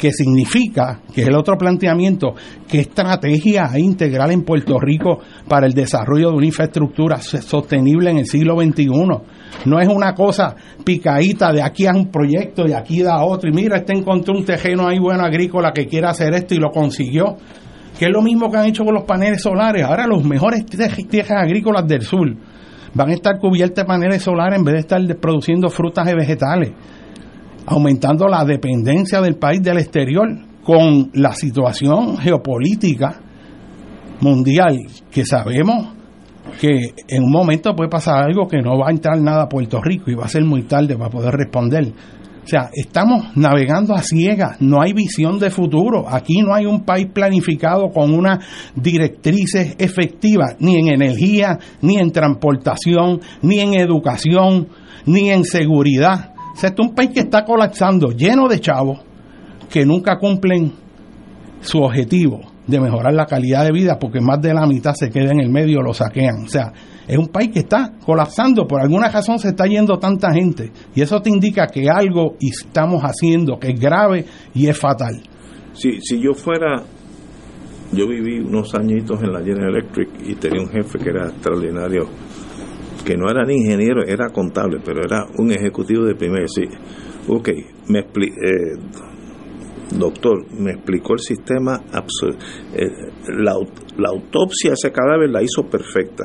que significa, que es el otro planteamiento, qué estrategia integral en Puerto Rico para el desarrollo de una infraestructura sostenible en el siglo XXI. No es una cosa picadita de aquí a un proyecto y aquí da otro. Y mira, este encontró un terreno ahí bueno agrícola que quiere hacer esto y lo consiguió. Que es lo mismo que han hecho con los paneles solares. Ahora los mejores tierras agrícolas del sur van a estar cubiertas de paneles solares en vez de estar produciendo frutas y vegetales, aumentando la dependencia del país del exterior con la situación geopolítica mundial que sabemos que en un momento puede pasar algo que no va a entrar nada a Puerto Rico y va a ser muy tarde para poder responder. O sea, estamos navegando a ciegas, no hay visión de futuro. Aquí no hay un país planificado con unas directrices efectivas, ni en energía, ni en transportación, ni en educación, ni en seguridad. Sea, este es un país que está colapsando, lleno de chavos que nunca cumplen su objetivo de mejorar la calidad de vida porque más de la mitad se queda en el medio, lo saquean. O sea, es un país que está colapsando, por alguna razón se está yendo tanta gente y eso te indica que algo estamos haciendo que es grave y es fatal. Si, si yo fuera, yo viví unos añitos en la General Electric y tenía un jefe que era extraordinario, que no era ni ingeniero, era contable, pero era un ejecutivo de primer. Sí, ok, me eh, doctor, me explicó el sistema, eh, la, la autopsia de ese cadáver la hizo perfecta.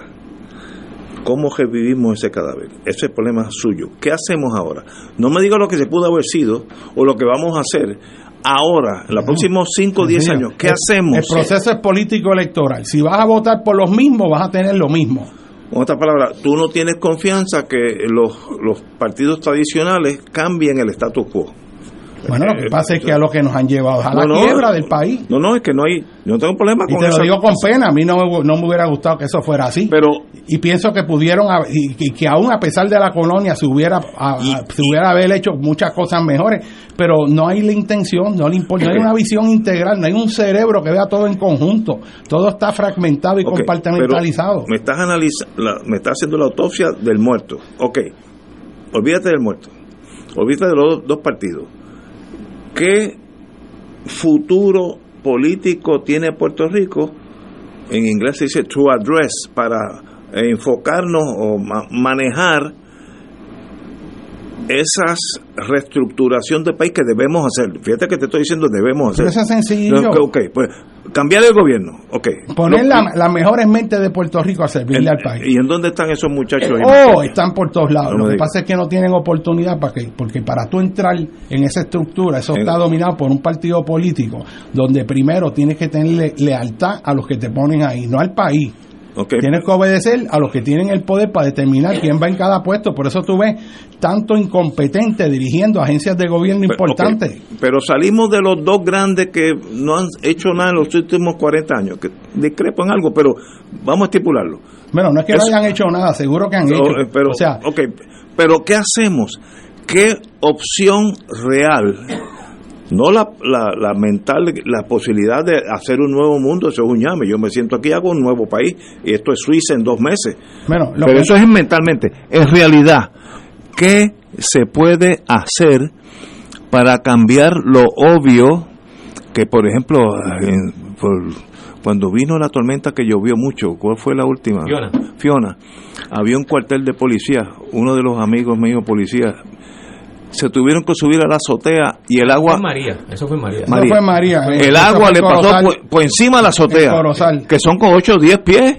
¿Cómo revivimos ese cadáver? Ese es el problema suyo. ¿Qué hacemos ahora? No me diga lo que se pudo haber sido o lo que vamos a hacer ahora, en los próximos 5 o 10 años. ¿Qué hacemos? El proceso es político electoral. Si vas a votar por los mismos, vas a tener lo mismo. Con otras palabras, tú no tienes confianza que los, los partidos tradicionales cambien el status quo. Bueno, lo que pasa es que a lo que nos han llevado a la quiebra del país. No, no, es que no hay, yo no tengo problema con y te lo digo con pena, a mí no, no me hubiera gustado que eso fuera así. Pero y pienso que pudieron y, que aún a pesar de la colonia se hubiera se hubiera haber hecho muchas cosas mejores, pero no hay la intención, no le importa, no hay una visión integral, no hay un cerebro que vea todo en conjunto, todo está fragmentado y compartimentalizado. Me estás analizando, me estás haciendo la autopsia del muerto. Ok, olvídate del muerto, olvídate de los dos partidos ¿Qué futuro político tiene Puerto Rico? En inglés se dice to address, para enfocarnos o manejar esas reestructuración del país que debemos hacer. Fíjate que te estoy diciendo debemos hacer. eso es sencillo. ok, pues cambiar el gobierno. ok Poner la, las mejores mentes de Puerto Rico a servirle al país. ¿Y en dónde están esos muchachos? oh, están por todos lados. Lo que pasa es que no tienen oportunidad para que, porque para tú entrar en esa estructura, eso está dominado por un partido político, donde primero tienes que tener lealtad a los que te ponen ahí, no al país. Tienes que obedecer a los que tienen el poder para determinar quién va en cada puesto. Por eso tú ves tanto incompetente dirigiendo agencias de gobierno importantes. Pero salimos de los dos grandes que no han hecho nada en los últimos 40 años, que discrepan algo, pero vamos a estipularlo. Bueno, no es que no hayan hecho nada, seguro que han hecho. Eh, pero, o sea, pero ¿qué hacemos? ¿Qué opción real no la, la, mental, la posibilidad de hacer un nuevo mundo, eso es un llame. Yo me siento aquí, hago un nuevo país, y esto es Suiza en dos meses. Bueno, Pero eso es mentalmente. En realidad, ¿qué se puede hacer para cambiar lo obvio que, por ejemplo, cuando vino la tormenta que llovió mucho, ¿cuál fue la última? Fiona. Fiona. Había un cuartel de policía, uno de los amigos míos policías se tuvieron que subir a la azotea y el agua. María, eso fue María. Eso fue María. El agua le pasó por, encima de la azotea, que son con 8 o 10 pies.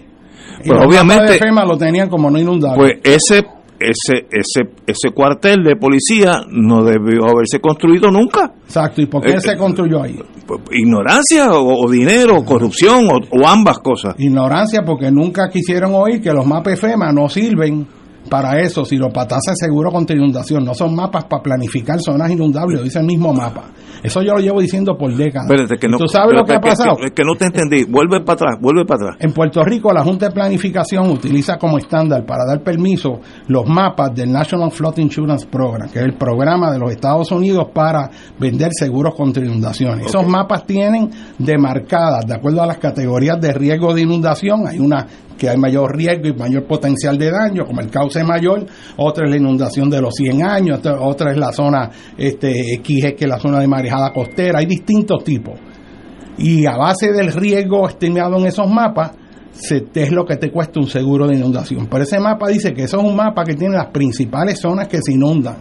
Pues obviamente. De FEMA lo tenían como no inundable. Pues ese ese ese ese cuartel de policía no debió haberse construido nunca. Exacto, ¿y por qué eh, se construyó ahí? Pues, ignorancia o, dinero, corrupción o, ambas cosas. Ignorancia porque nunca quisieron oír que los mapas FEMA no sirven para eso, si los patas seguro contra inundación, no son mapas para planificar zonas inundables, dice el mismo mapa. Eso yo lo llevo diciendo por décadas. ¿Tú sabes lo que, ha pasado? Que, no te entendí. Vuelve para atrás, vuelve para atrás. En Puerto Rico, la Junta de Planificación utiliza como estándar para dar permiso los mapas del National Flood Insurance Program, que es el programa de los Estados Unidos para vender seguros contra inundaciones. Esos mapas tienen demarcadas, de acuerdo a las categorías de riesgo de inundación, hay una que hay mayor riesgo y mayor potencial de daño, como el cauce mayor, otra es la inundación de los 100 años, otra, es la zona este, X, que es la zona de marejada costera, hay distintos tipos. Y a base del riesgo estimado en esos mapas, es lo que te cuesta un seguro de inundación. Pero ese mapa dice que eso es un mapa que tiene las principales zonas que se inundan,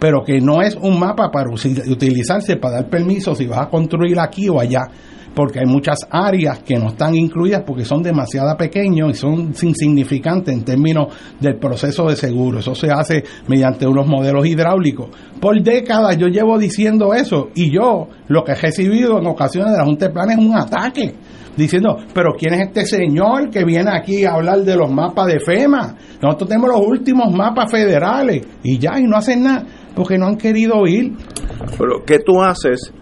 pero que no es un mapa para utilizarse para dar permiso si vas a construir aquí o allá porque hay muchas áreas que no están incluidas porque son demasiado pequeños y son insignificantes en términos del proceso de seguro. Eso se hace mediante unos modelos hidráulicos. Por décadas yo llevo diciendo eso y yo lo que he recibido en ocasiones de la Junta de Plan es un ataque diciendo, pero ¿quién es este señor que viene aquí a hablar de los mapas de FEMA? Nosotros tenemos los últimos mapas federales y ya, y no hacen nada, porque no han querido oír. Pero, ¿qué tú haces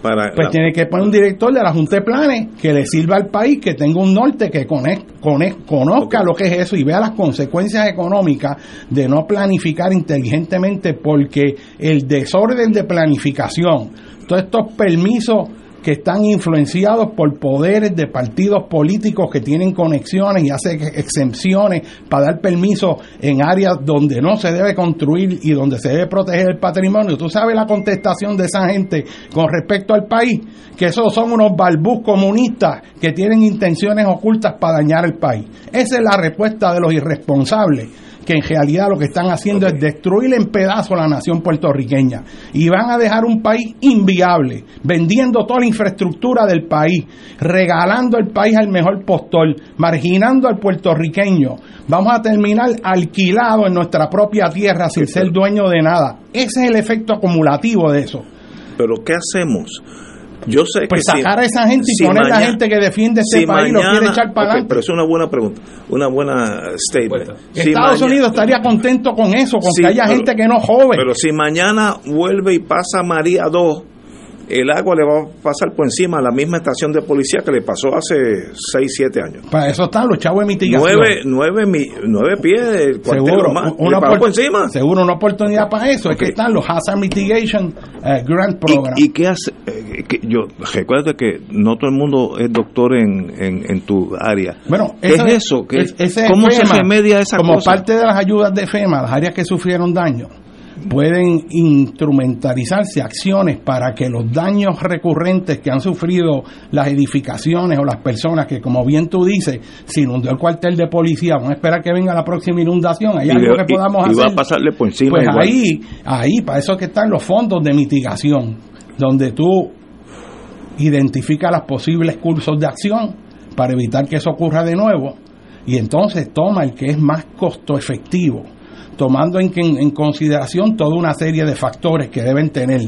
pues tiene que poner un director de la Junta de Planes que le sirva al país, que tenga un norte, que conozca lo que es eso y vea las consecuencias económicas de no planificar inteligentemente porque el desorden de planificación, todos estos permisos que están influenciados por poderes de partidos políticos que tienen conexiones y hacen exenciones para dar permiso en áreas donde no se debe construir y donde se debe proteger el patrimonio. ¿Tú sabes la contestación de esa gente con respecto al país? Que esos son unos balbús comunistas que tienen intenciones ocultas para dañar el país. Esa es la respuesta de los irresponsables que en realidad lo que están haciendo es destruir en pedazos la nación puertorriqueña y van a dejar un país inviable, vendiendo toda la infraestructura del país, regalando el país al mejor postor, marginando al puertorriqueño. Vamos a terminar alquilado en nuestra propia tierra sin ser dueño de nada. Ese es el efecto acumulativo de eso. Pero ¿qué hacemos? Yo sé pues sacar a esa gente y poner a la gente que defiende este país y lo quiere echar para adelante. Pero es una buena pregunta, una buena statement. Estados Unidos estaría contento con eso, con que haya gente que no joven. Pero si mañana vuelve y pasa María 2 el agua le va a pasar por encima a la misma estación de policía que le pasó hace 6, 7 años. Para eso están los chavos de mitigación. 9, 9, 9 pies, seguro, más, una por, encima. Seguro una oportunidad para eso. Es que están los Hazard Mitigation uh, Grant Program. ¿Y, qué hace? Eh, que yo recuerda que no todo el mundo es doctor en, en, en tu área. Bueno, ¿qué es eso? ¿Qué, ¿Cómo se remedia esa como cosa? Como parte de las ayudas de FEMA, las áreas que sufrieron daño pueden instrumentalizarse acciones para que los daños recurrentes que han sufrido las edificaciones o las personas que, como bien tú dices, si inundó el cuartel de policía, vamos a esperar que venga la próxima inundación, hay algo que podamos hacer. va a pasarle por encima. Pues ahí, ahí, para eso que están los fondos de mitigación, donde tú identificas los posibles cursos de acción para evitar que eso ocurra de nuevo y entonces toma el que es más costo efectivo tomando en, consideración toda una serie de factores que deben tener.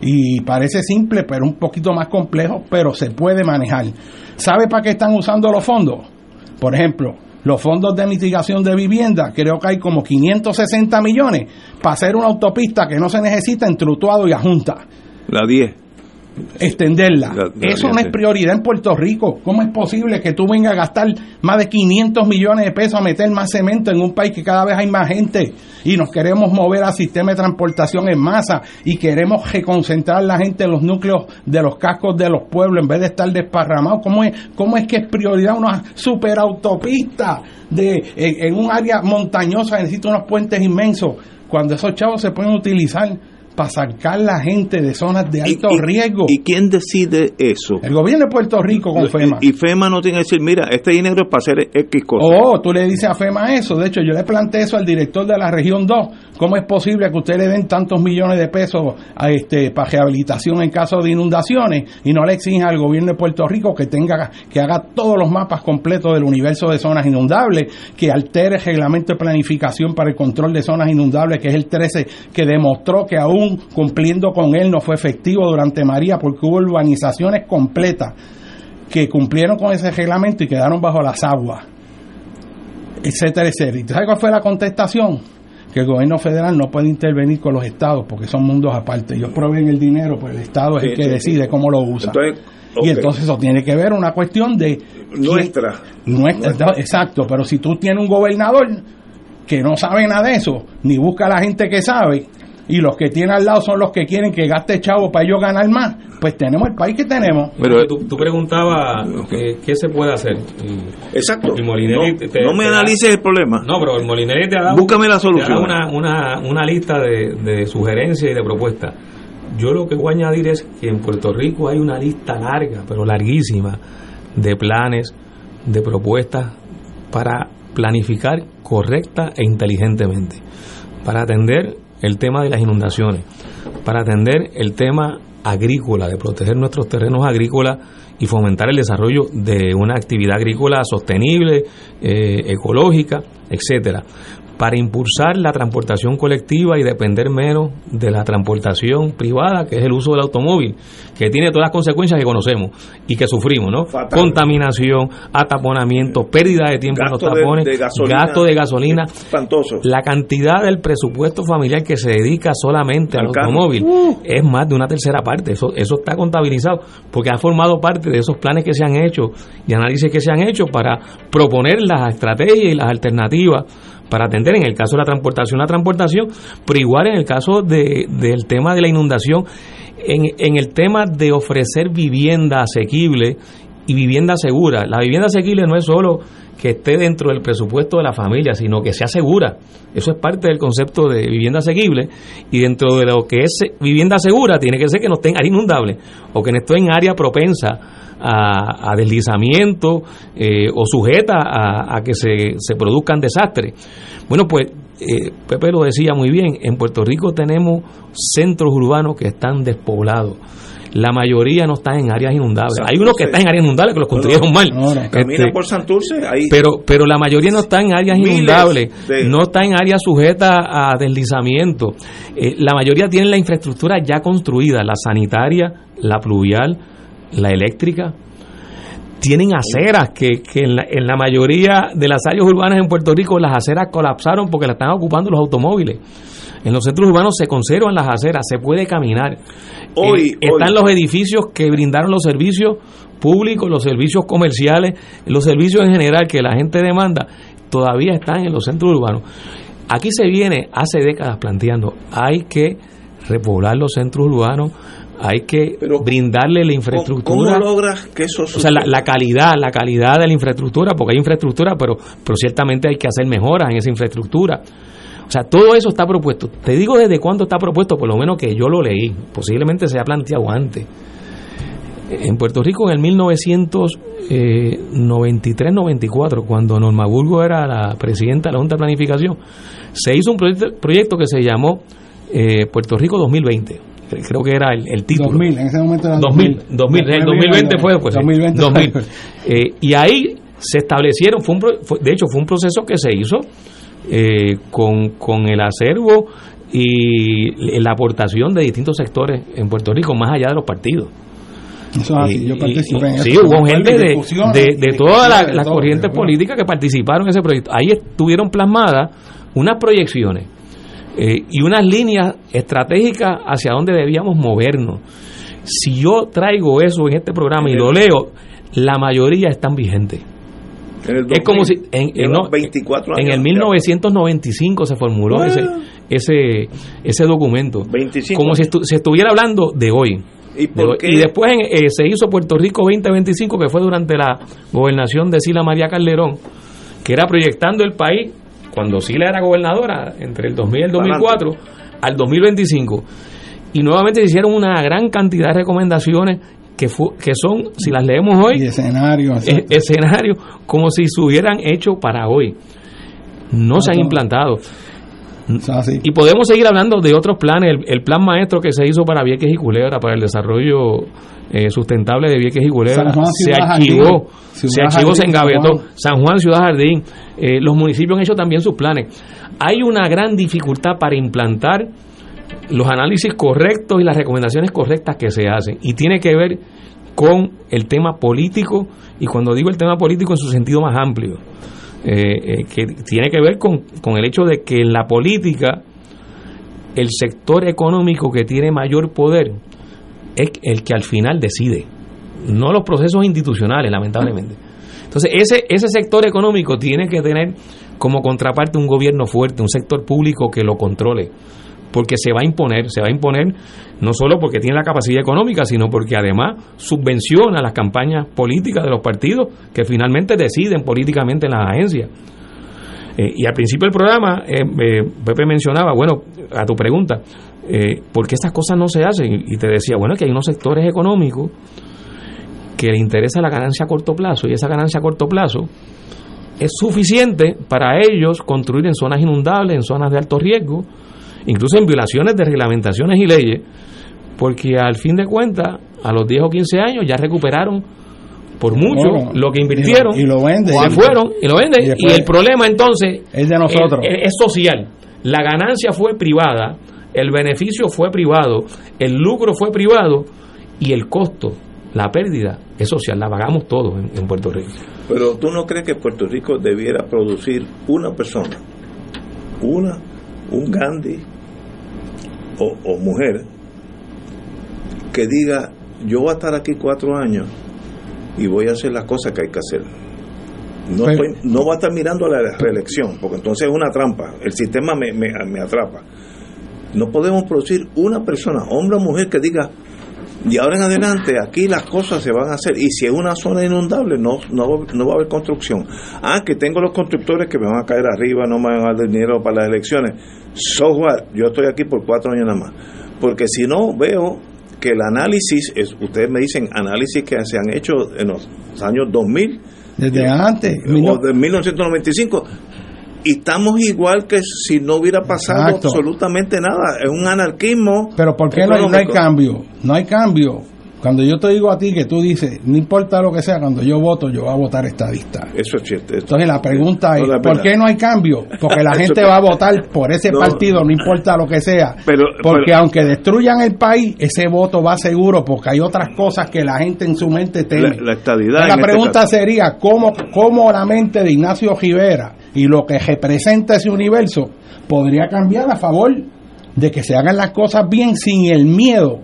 Y parece simple, pero un poquito más complejo, pero se puede manejar. ¿Sabe para qué están usando los fondos? Por ejemplo, los fondos de mitigación de vivienda, creo que hay como 560 millones para hacer una autopista que no se necesita en Trutuado y Ajunta. La 10 extenderla. Eso no es prioridad en Puerto Rico. ¿Cómo es posible que tú vengas a gastar más de 500 millones de pesos a meter más cemento en un país que cada vez hay más gente y nos queremos mover al sistema de transportación en masa y queremos reconcentrar la gente en los núcleos de los cascos de los pueblos en vez de estar desparramados? ¿Cómo es, cómo es que es prioridad una superautopista de, en, un área montañosa necesita unos puentes inmensos? Cuando esos chavos se pueden utilizar para sacar la gente de zonas de alto riesgo. ¿Y quién decide eso? El gobierno de Puerto Rico con FEMA. Y, FEMA no tiene que decir, mira, este dinero es para hacer X cosas. Oh, tú le dices a FEMA eso. De hecho, yo le planteé eso al director de la región 2. ¿Cómo es posible que usted le den tantos millones de pesos a este para rehabilitación en caso de inundaciones y no le exija al gobierno de Puerto Rico que tenga que haga todos los mapas completos del universo de zonas inundables, que altere el reglamento de planificación para el control de zonas inundables, que es el 13, que demostró que aún cumpliendo con él no fue efectivo durante María porque hubo urbanizaciones completas que cumplieron con ese reglamento y quedaron bajo las aguas, etcétera, etcétera. ¿Y sabes cuál fue la contestación? Que el gobierno federal no puede intervenir con los estados porque son mundos aparte. Ellos proveen el dinero, pues el estado es el que decide cómo lo usa. Y entonces eso tiene que ver una cuestión de... Nuestra. nuestra. Exacto, pero si tú tienes un gobernador que no sabe nada de eso, ni busca a la gente que sabe, y los que tienen al lado son los que quieren que gaste chavo para ellos ganar más, pues tenemos el país que tenemos. Pero tú, tú preguntabas qué se puede hacer. Exacto. no, me analices el problema. No, pero el Molinelli te ha dado, Búscame la solución. una, una, una lista de, de sugerencias y de propuestas. Yo lo que voy a añadir es que en Puerto Rico hay una lista larga, pero larguísima, de planes, de propuestas para planificar correcta e inteligentemente, para atender el tema de las inundaciones, para atender el tema agrícola, de proteger nuestros terrenos agrícolas y fomentar el desarrollo de una actividad agrícola sostenible, eh, ecológica, etcétera para impulsar la transportación colectiva y depender menos de la transportación privada, que es el uso del automóvil, que tiene todas las consecuencias que conocemos y que sufrimos, ¿no? Contaminación, ataponamiento, pérdida de tiempo en los tapones, gasto de gasolina, espantoso. La cantidad del presupuesto familiar que se dedica solamente al, automóvil uh. es más de una tercera parte. Eso, eso está contabilizado porque ha formado parte de esos planes que se han hecho y análisis que se han hecho para proponer las estrategias y las alternativas para atender en el caso de la transportación, la transportación, pero igual en el caso de, del tema de la inundación, en, en el tema de ofrecer vivienda asequible y vivienda segura. La vivienda asequible no es solo que esté dentro del presupuesto de la familia, sino que sea segura. Eso es parte del concepto de vivienda asequible y dentro de lo que es vivienda segura tiene que ser que no esté inundable o que no esté en área propensa a, deslizamiento eh, o sujeta a, que se, se, produzcan desastres. Bueno, pues eh, Pepe lo decía muy bien, en Puerto Rico tenemos centros urbanos que están despoblados la mayoría no están en áreas inundables. Hay unos que están en áreas inundables que los construyeron mal. Este, por Santurce, ahí. Pero, pero la mayoría no está en áreas inundables, no está en áreas sujetas a deslizamiento. Eh, la mayoría tienen la infraestructura ya construida, la sanitaria, la pluvial, la eléctrica. Tienen aceras que, que en, la, en la mayoría de las áreas urbanas en Puerto Rico las aceras colapsaron porque las están ocupando los automóviles. En los centros urbanos se conservan las aceras, se puede caminar. Hoy, eh, están los edificios que brindaron los servicios públicos, los servicios comerciales, los servicios en general que la gente demanda, todavía están en los centros urbanos. Aquí se viene hace décadas planteando, hay que repoblar los centros urbanos, hay que brindarle la infraestructura. ¿Cómo logras que eso O sea, la, calidad, la calidad de la infraestructura, porque hay infraestructura, pero, pero ciertamente hay que hacer mejoras en esa infraestructura. O sea, todo eso está propuesto. Te digo desde cuándo está propuesto, por lo menos que yo lo leí. Posiblemente se ha planteado antes. En Puerto Rico en el 1993-94, cuando Norma Burgo era la presidenta de la Junta de Planificación, se hizo un proyecto, que se llamó eh, Puerto Rico 2020 creo que era el, título. 2000, en ese momento era 2000. 2000, el 2020 fue después. 2020 2000. Eh, y ahí se establecieron, fue un, de hecho fue un proceso que se hizo eh, con, con el acervo y la aportación de distintos sectores en Puerto Rico, más allá de los partidos. Eso así, yo participé en Sí, hubo gente de, de, todas las, corrientes políticas que participaron en ese proyecto. Ahí estuvieron plasmadas unas proyecciones eh, y unas líneas estratégicas hacia dónde debíamos movernos. Si yo traigo eso en este programa y lo leo, la mayoría están vigentes es como si en, en, en el 1995 se formuló ese, ese ese documento. como si se estuviera hablando de hoy. ¿Y, después eh, se hizo Puerto Rico 2025, que fue durante la gobernación de Sila María Calderón, que era proyectando el país, cuando Sila era gobernadora, entre el 2000 y el 2004, al 2025. Y nuevamente se hicieron una gran cantidad de recomendaciones que, que son, si las leemos hoy, escenarios escenario, como si se hubieran hecho para hoy. No se han implantado. Y podemos seguir hablando de otros planes. El, plan maestro que se hizo para Vieques y Culebra, para el desarrollo eh, sustentable de Vieques y Culebra, se archivó, se archivó, se engavetó. San Juan, Ciudad Jardín, eh, los municipios han hecho también sus planes. Hay una gran dificultad para implantar los análisis correctos y las recomendaciones correctas que se hacen. Y tiene que ver con el tema político, y cuando digo el tema político en su sentido más amplio, eh, eh, que tiene que ver con, con el hecho de que en la política el sector económico que tiene mayor poder es el que al final decide, no los procesos institucionales, lamentablemente. Entonces, ese, ese sector económico tiene que tener como contraparte un gobierno fuerte, un sector público que lo controle porque se va a imponer, se va a imponer no solo porque tiene la capacidad económica, sino porque además subvenciona las campañas políticas de los partidos que finalmente deciden políticamente en las agencias. Eh, y al principio del programa, eh, eh, Pepe mencionaba, bueno, a tu pregunta, ¿por qué estas cosas no se hacen? Y te decía, bueno, que hay unos sectores económicos que le interesa la ganancia a corto plazo y esa ganancia a corto plazo es suficiente para ellos construir en zonas inundables, en zonas de alto riesgo, incluso en violaciones de reglamentaciones y leyes, porque al fin de cuentas, a los 10 o 15 años ya recuperaron por mucho lo que invirtieron y lo, venden se fueron y lo venden y, el problema entonces es de nosotros. es, social. La ganancia fue privada el beneficio fue privado el lucro fue privado y el costo la pérdida es social la pagamos todos en, en Puerto Rico. Pero tú no crees que Puerto Rico debiera producir una persona una un Gandhi o, mujer que diga, yo voy a estar aquí cuatro años y voy a hacer las cosas que hay que hacer. No, no va a estar mirando a la reelección, porque entonces es una trampa. El sistema me, me, me atrapa. No podemos producir una persona, hombre o mujer, que diga, y ahora en adelante aquí las cosas se van a hacer. Y si es una zona inundable no, no, no va a haber construcción. Ah que tengo los constructores que me van a caer arriba no me van a dar dinero para las elecciones. Software yo estoy aquí por cuatro años nada más. Porque si no veo que el análisis es, ustedes me dicen análisis que se han hecho en los años 2000 desde antes o de 1995 y estamos igual que si no hubiera pasado absolutamente nada. Es un anarquismo. Pero ¿por qué no hay, cambio? No hay cambio. Cuando yo te digo a ti que tú dices, no importa lo que sea, cuando yo voto, yo voy a votar estadista. Eso es cierto. Entonces la pregunta es, ¿por qué no hay cambio? Porque la gente va a votar por ese partido, no importa lo que sea. Pero, porque aunque destruyan el país, ese voto va seguro, porque hay otras cosas que la gente en su mente teme. La, estadidad. la este pregunta sería, ¿cómo, ¿cómo la mente de Ignacio Rivera y lo que representa ese universo podría cambiar a favor de que se hagan las cosas bien sin el miedo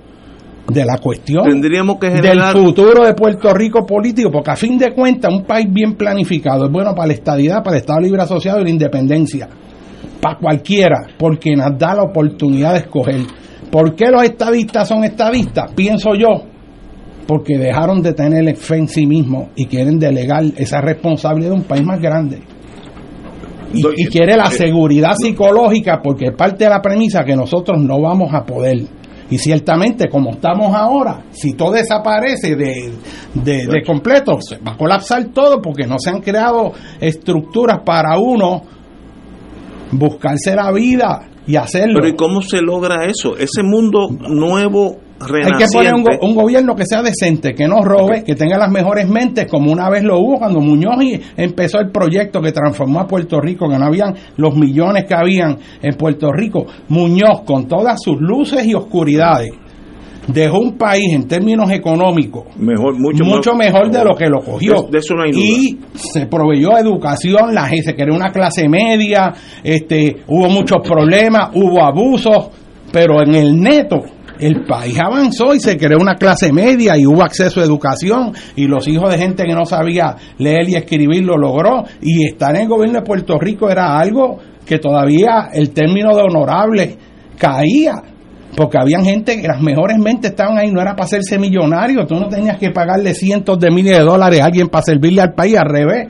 de la cuestión Tendríamos que del futuro de Puerto Rico político, porque a fin de cuentas un país bien planificado es bueno para la estadidad, para el Estado Libre Asociado y la independencia, para cualquiera, porque nos da la oportunidad de escoger. ¿Por qué los estadistas son estadistas? Pienso yo, porque dejaron de tener fe en sí mismos y quieren delegar esa responsabilidad de un país más grande. Y, y, quiere la seguridad psicológica porque parte de la premisa que nosotros no vamos a poder y ciertamente, como estamos ahora, si todo desaparece de, de, completo, se va a colapsar todo porque no se han creado estructuras para uno buscarse la vida y hacerlo. Pero ¿y cómo se logra eso? Ese mundo nuevo hay que poner un, gobierno que sea decente, que no robe, que tenga las mejores mentes, como una vez lo hubo cuando Muñoz empezó el proyecto que transformó a Puerto Rico, que no habían los millones que habían en Puerto Rico. Muñoz, con todas sus luces y oscuridades, dejó un país en términos económicos mejor, mucho, mucho mejor, de lo que lo cogió. Y se proveyó educación, la gente se creó una clase media, este, hubo muchos problemas, hubo abusos, pero en el neto el país avanzó y se creó una clase media y hubo acceso a educación y los hijos de gente que no sabía leer y escribir lo logró. Y estar en el gobierno de Puerto Rico era algo que todavía el término de honorable caía porque había gente que las mejores mentes estaban ahí, no era para hacerse millonario, tú no tenías que pagarle cientos de miles de dólares a alguien para servirle al país, al revés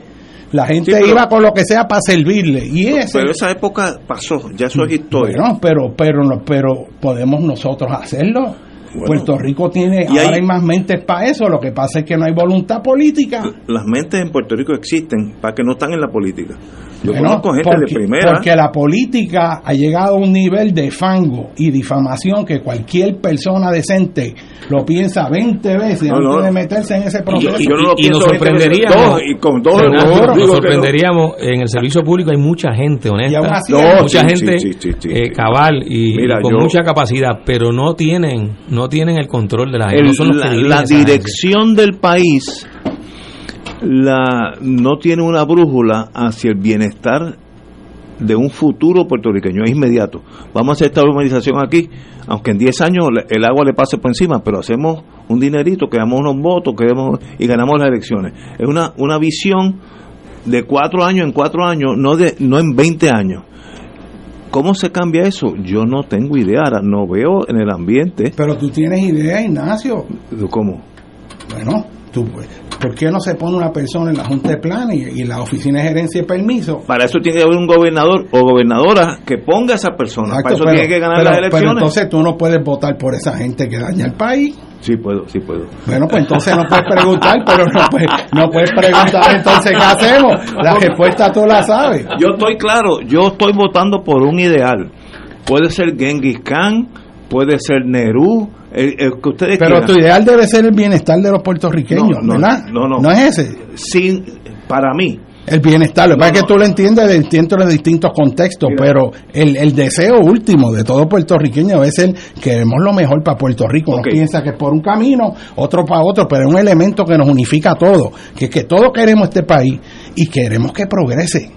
la gente iba con lo que sea para servirle. Y pero esa época pasó, ya eso es historia. Bueno, pero, pero, pero podemos nosotros hacerlo. Puerto Rico tiene, ahora hay más mentes para eso, lo que pasa es que no hay voluntad política. Las mentes en Puerto Rico existen para que no están en la política. Yo conozco gente porque, de primera. Porque la política ha llegado a un nivel de fango y difamación que cualquier persona decente lo piensa 20 veces antes de meterse en ese proceso. Y, nos sorprenderíamos, y con todo nos sorprenderíamos, en el servicio público hay mucha gente honesta, mucha gente eh, cabal y, con mucha capacidad, pero no tienen no tienen el control de la gente. la, dirección del país la, no tiene una brújula hacia el bienestar de un futuro puertorriqueño, es inmediato. Vamos a hacer esta urbanización aquí, aunque en 10 años el agua le pase por encima, pero hacemos un dinerito, quedamos unos votos quedamos, y ganamos las elecciones. Es una, una visión de cuatro años en cuatro años, no, de, no en 20 años. ¿Cómo se cambia eso? Yo no tengo idea, no veo en el ambiente. Pero tú tienes idea, Ignacio. ¿Cómo? Bueno, tú, pues, ¿Por qué no se pone una persona en la Junta de Planes y, la Oficina de Gerencia y Permiso? Para eso tiene que haber un gobernador o gobernadora que ponga a esa persona. Para eso tiene que ganar las elecciones. Pero entonces tú no puedes votar por esa gente que daña el país. Sí puedo, sí puedo. Bueno, pues entonces no puedes preguntar, pero no puedes, no puedes preguntar entonces qué hacemos. La respuesta tú la sabes. Yo estoy claro, yo estoy votando por un ideal. Puede ser Genghis Khan, puede ser Nerú, pero tu ideal debe ser el bienestar de los puertorriqueños, ¿verdad? No, no. ¿No es ese? Sin, para mí. El bienestar, lo que pasa es que tú lo entiendes dentro de distintos contextos, pero el, el, deseo último de todo puertorriqueño debe ser queremos lo mejor para Puerto Rico. No piensa que es por un camino, otro para otro, pero es un elemento que nos unifica a todos, que es que todos queremos este país y queremos que progrese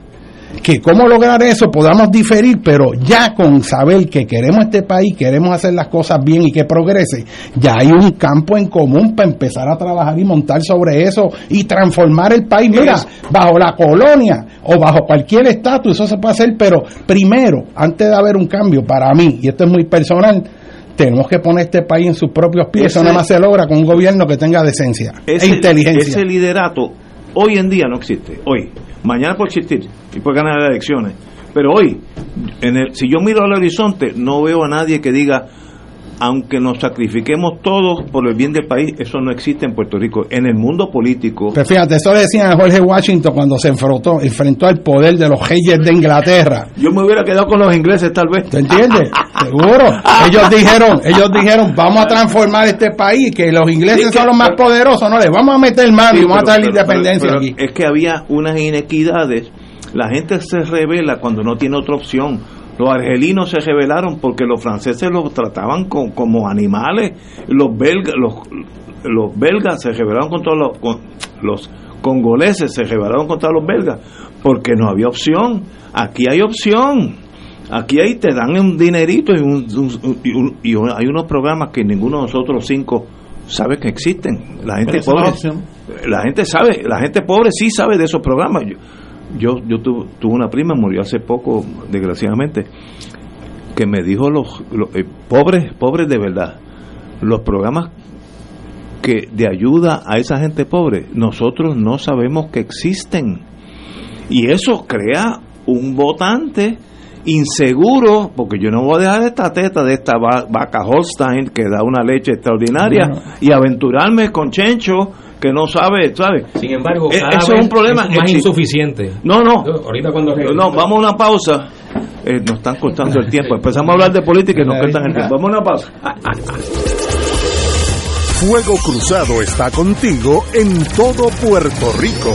que cómo lograr eso podamos diferir, pero ya con saber que queremos este país, queremos hacer las cosas bien y que progrese, ya hay un campo en común para empezar a trabajar y montar sobre eso y transformar el país. Mira, bajo la colonia o bajo cualquier estatus, eso se puede hacer, pero primero, antes de haber un cambio, para mí, y esto es muy personal, tenemos que poner este país en sus propios pies. Eso nada más se logra con un gobierno que tenga decencia e inteligencia. Ese liderato hoy en día no existe. Hoy. Mañana puede existir y puede ganar las elecciones. Pero hoy, en el, si yo miro al horizonte, no veo a nadie que diga aunque nos sacrifiquemos todos por el bien del país, eso no existe en Puerto Rico. En el mundo político. Pero fíjate, eso le decían a Jorge Washington cuando se enfrentó, enfrentó al poder de los reyes de Inglaterra. Yo me hubiera quedado con los ingleses, tal vez. ¿Te entiendes? Seguro. Ellos dijeron, ellos dijeron, vamos a transformar este país, que los ingleses son los más poderosos, no les vamos a meter mano y vamos a traer la independencia aquí. Es que había unas inequidades. La gente se revela cuando no tiene otra opción los argelinos se rebelaron porque los franceses los trataban como animales. Los belgas, los, los belgas se rebelaron contra los, los congoleses, se rebelaron contra los belgas porque no había opción. Aquí hay opción. Aquí ahí te dan un dinerito y, un, y, hay unos programas que ninguno de nosotros cinco sabe que existen. La gente pobre, la gente sabe, la gente pobre sí sabe de esos programas yo, yo tuve una prima, murió hace poco, desgraciadamente, que me dijo los, eh, pobres, pobres de verdad, los programas que de ayuda a esa gente pobre, nosotros no sabemos que existen. Y eso crea un votante inseguro, porque yo no voy a dejar esta teta de esta vaca Holstein que da una leche extraordinaria y aventurarme con Chencho que no sabe, ¿sabe? Sin embargo, e-, eso es un problema más insuficiente. No, no. Ahorita cuando no, vamos a una pausa. Eh, nos están cortando el tiempo. Empezamos a hablar de política y nos cortan el tiempo. Vamos a una pausa. Fuego Cruzado está contigo en todo Puerto Rico.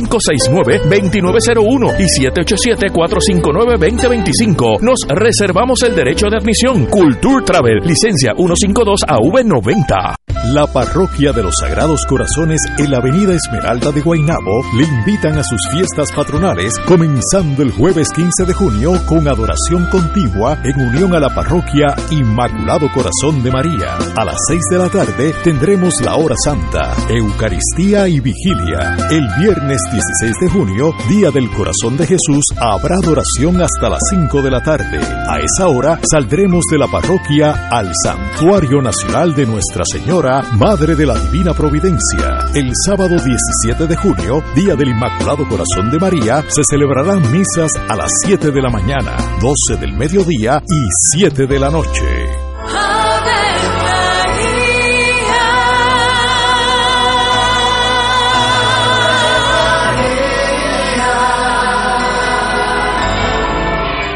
569-2901 y 787-459-2025. Nos reservamos el derecho de admisión. Culture Travel, licencia 152AV90. La Parroquia de los Sagrados Corazones en la Avenida Esmeralda de Guaynabo le invitan a sus fiestas patronales comenzando el jueves 15 de junio con adoración continua en unión a la Parroquia Inmaculado Corazón de María. A las 6 de la tarde tendremos la hora santa, Eucaristía y Vigilia. El viernes 16 de junio, Día del Corazón de Jesús, habrá adoración hasta las 5 de la tarde. A esa hora saldremos de la parroquia al Santuario Nacional de Nuestra Señora, Madre de la Divina Providencia. El sábado 17 de junio, Día del Inmaculado Corazón de María, se celebrarán misas a las 7 de la mañana, 12 del mediodía y 7 de la noche.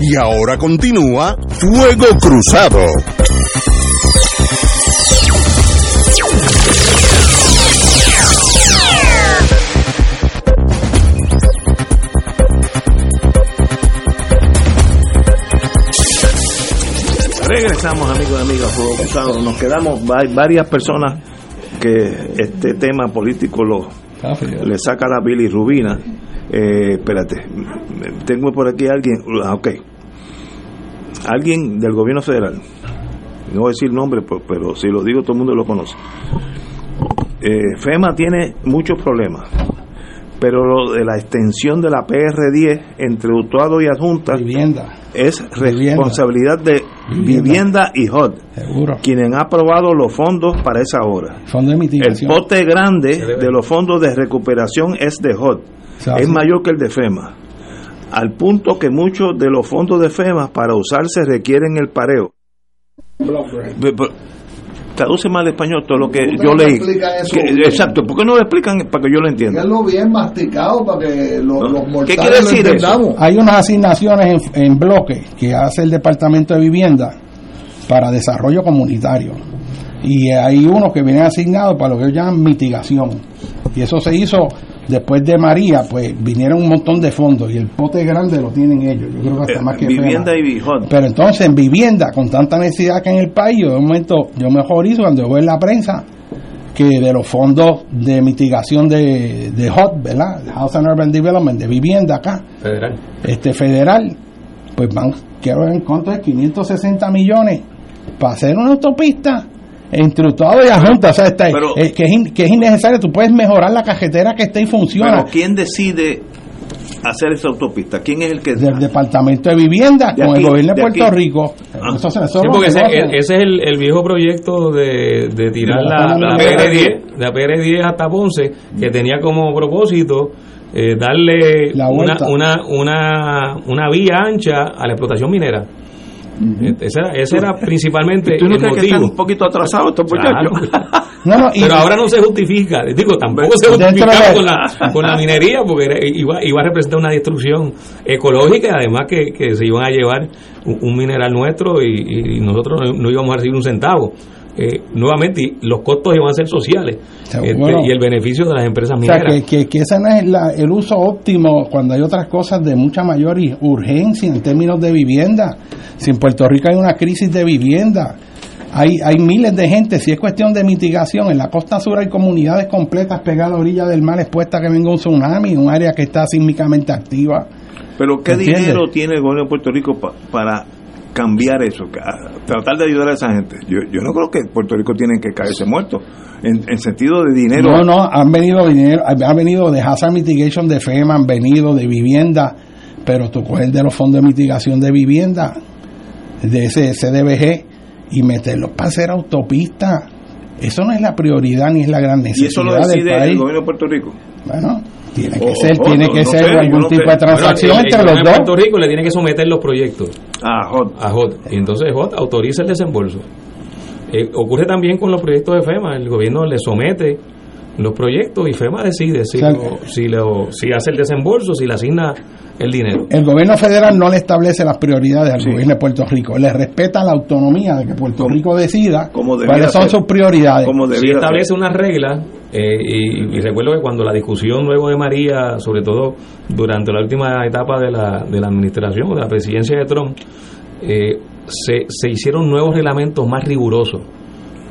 Y ahora continúa Fuego Cruzado. Regresamos, amigos y amigas, Nos quedamos varias personas que este tema político lo le saca la bilirrubina. Eh, espérate, tengo por aquí alguien, ah, ok, alguien del gobierno federal, no voy a decir nombre, pero si lo digo todo el mundo lo conoce. Eh, FEMA tiene muchos problemas pero lo de la extensión de la PR10 entre Utuado y Adjunta es responsabilidad de Vivienda, y HOD, quienes han aprobado los fondos para esa obra. el pote grande de los fondos de recuperación es de HOD, es mayor que el de FEMA, al punto que muchos de los fondos de FEMA para usarse requieren el pareo traduce mal español todo lo que yo leí. exacto, ¿por qué no lo explican para que yo lo entienda? lo bien masticado para que los, mortales ¿Qué quiere decir eso? Hay unas asignaciones en, bloque que hace el Departamento de Vivienda para desarrollo comunitario. Y hay uno que viene asignado para lo que ellos llaman mitigación. Y eso se hizo Después de María, pues vinieron un montón de fondos y el pote grande lo tienen ellos. Yo creo que hasta eh, más que Vivienda y bijón. Pero entonces en vivienda, con tanta necesidad que en el país, yo de momento, yo mejor hizo cuando veo en la prensa que de los fondos de mitigación de, de HOT, ¿verdad? House and Urban Development, de vivienda acá. Federal. Este federal, pues van, quiero ver en cuánto es, 560 millones para hacer una autopista entre todo y la Junta, o sea, está, eh, que, es que es innecesario, tú puedes mejorar la cajetera que está y funciona. Pero ¿quién decide hacer esa autopista? ¿Quién es el que...? Del Departamento de Vivienda, con el gobierno de, Puerto Rico. Ah. porque ese, es el, el, viejo proyecto de, de tirar la, la, PR10, la PR10 hasta Ponce, que tenía como propósito... Eh, darle una, una, una, una vía ancha a la explotación minera. Ese era, ese era principalmente ¿Tú no el motivo. Que están un poquito atrasado estos muchachos. Pero ahora no se justifica. Digo, tampoco se justifica con la, con la minería porque iba, iba a representar una destrucción ecológica y además que, que se iban a llevar un, mineral nuestro y, nosotros no, íbamos a recibir un centavo. Eh, nuevamente los costos iban a ser sociales este, y el beneficio de las empresas mineras. que, que, ese no es el uso óptimo cuando hay otras cosas de mucha mayor urgencia en términos de vivienda. Si en Puerto Rico hay una crisis de vivienda, hay, hay miles de gente, si es cuestión de mitigación, en la costa sur hay comunidades completas pegadas a la orilla del mar expuestas a que venga un tsunami, un área que está sísmicamente activa. Pero ¿qué dinero tiene el gobierno de Puerto Rico para cambiar eso, tratar de ayudar a esa gente. Yo, yo no creo que Puerto Rico tiene que caerse muerto en, sentido de dinero. No, no, han venido dinero, ha venido de hazard mitigation de FEMA, han venido de vivienda, pero tú coges de los fondos de mitigación de vivienda, de ese CDBG, y meterlos para hacer autopistas. Eso no es la prioridad ni es la gran necesidad. ¿Y eso lo decide el gobierno de Puerto Rico? Bueno, tiene que ser, tiene que ser algún tipo de transacción entre los dos. Puerto Rico le tiene que someter los proyectos a HOT. A HOT. Y entonces HOT autoriza el desembolso. Eh, ocurre también con los proyectos de FEMA, el gobierno le somete los proyectos y FEMA decide si, si, si hace el desembolso, si le asigna el dinero. El gobierno federal no le establece las prioridades al gobierno de Puerto Rico, le respeta la autonomía de que Puerto Rico decida cuáles son sus prioridades. si establece unas reglas, eh, y, recuerdo que cuando la discusión luego de María, sobre todo durante la última etapa de la, de la administración, de la presidencia de Trump, eh, se, se hicieron nuevos reglamentos más rigurosos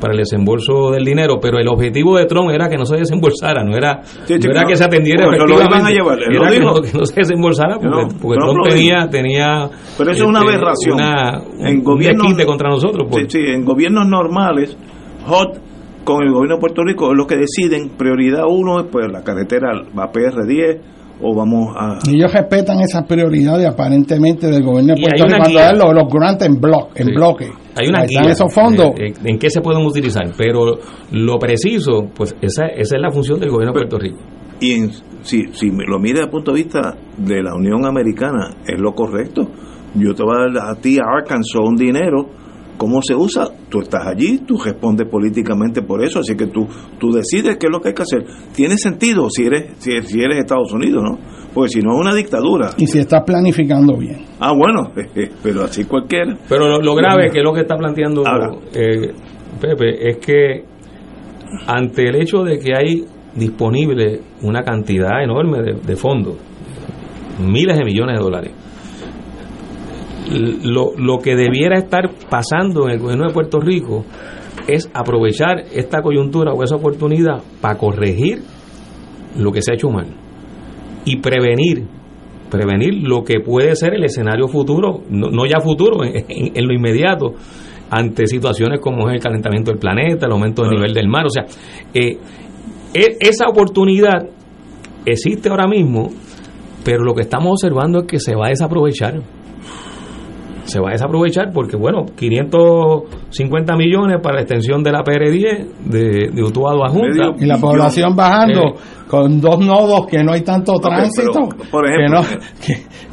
para el desembolso del dinero, pero el objetivo de Trump era que no se desembolsara, no era, era que se atendiera efectivamente, era que no, se desembolsara porque, Trump tenía, tenía pero eso es una este, aberración. en gobiernos, contra nosotros pues. sí, en gobiernos normales hot con el gobierno de Puerto Rico es lo que deciden prioridad uno pues la carretera va PR10 o vamos a... Ellos respetan esas prioridades aparentemente del gobierno de Puerto Rico cuando dan los, los grants en, bloque en bloque. Hay una guía esos fondos. en qué se pueden utilizar, pero lo preciso, pues esa, esa es la función del gobierno de Puerto Rico. Y en, si, si lo mire desde el punto de vista de la Unión Americana, es lo correcto. Yo te voy a dar a ti, a Arkansas, un dinero cómo se usa, tú estás allí, tú respondes políticamente por eso, así que tú, tú decides qué es lo que hay que hacer. Tiene sentido si eres, si, eres Estados Unidos, ¿no? Porque si no es una dictadura. Y si estás planificando bien. Ah, bueno, pero así cualquiera. Pero lo, grave que es lo que está planteando eh, Pepe es que ante el hecho de que hay disponible una cantidad enorme de, de fondos, miles de millones de dólares, lo, lo que debiera estar pasando en el gobierno de Puerto Rico es aprovechar esta coyuntura o esa oportunidad para corregir lo que se ha hecho mal y prevenir prevenir lo que puede ser el escenario futuro, no, ya futuro, en, lo inmediato, ante situaciones como es el calentamiento del planeta, el aumento del nivel del mar. O sea, eh, e, esa oportunidad existe ahora mismo, pero lo que estamos observando es que se va a desaprovechar se va a desaprovechar porque, bueno, 550 millones para la extensión de la PR10 de, de Utuado a Junta. Y la población bajando con dos nodos que no hay tanto tránsito. por ejemplo,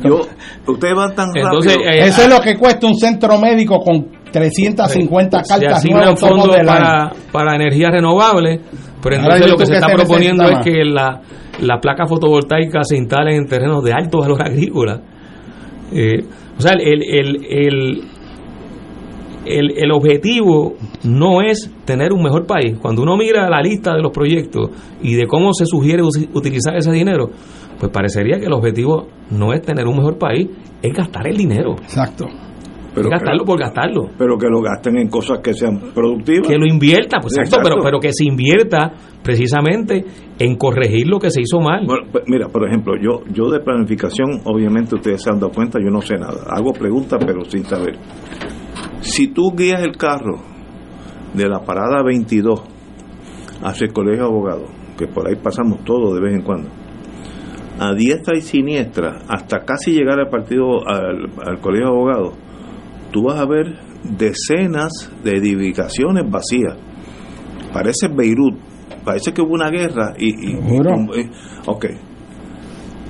ustedes van tan Entonces, rápido. Eh, Eso es lo que cuesta un centro médico con 350 cartas nuevas fondos para, para energías renovables, pero entonces lo que se está proponiendo es que la, la placa fotovoltaica se instale en terrenos de alto valor agrícola. Eh, o sea, el, el, el, el, objetivo no es tener un mejor país. Cuando uno mira la lista de los proyectos y de cómo se sugiere utilizar ese dinero, pues parecería que el objetivo no es tener un mejor país, es gastar el dinero. Exacto. Pero gastarlo por gastarlo. Pero que lo gasten en cosas que sean productivas. Que lo invierta, pues exacto, pero, pero que se invierta precisamente en corregir lo que se hizo mal. Pues, mira, por ejemplo, yo, yo de planificación, obviamente ustedes se han dado cuenta, yo no sé nada. Hago preguntas, pero sin saber. Si tú guías el carro de la parada 22 hacia el colegio de abogados, que por ahí pasamos todo de vez en cuando, a diestra y siniestra, hasta casi llegar al partido, al, al colegio de abogados, tú vas a ver decenas de edificaciones vacías. Parece Beirut, parece que hubo una guerra y... y, eh, ok.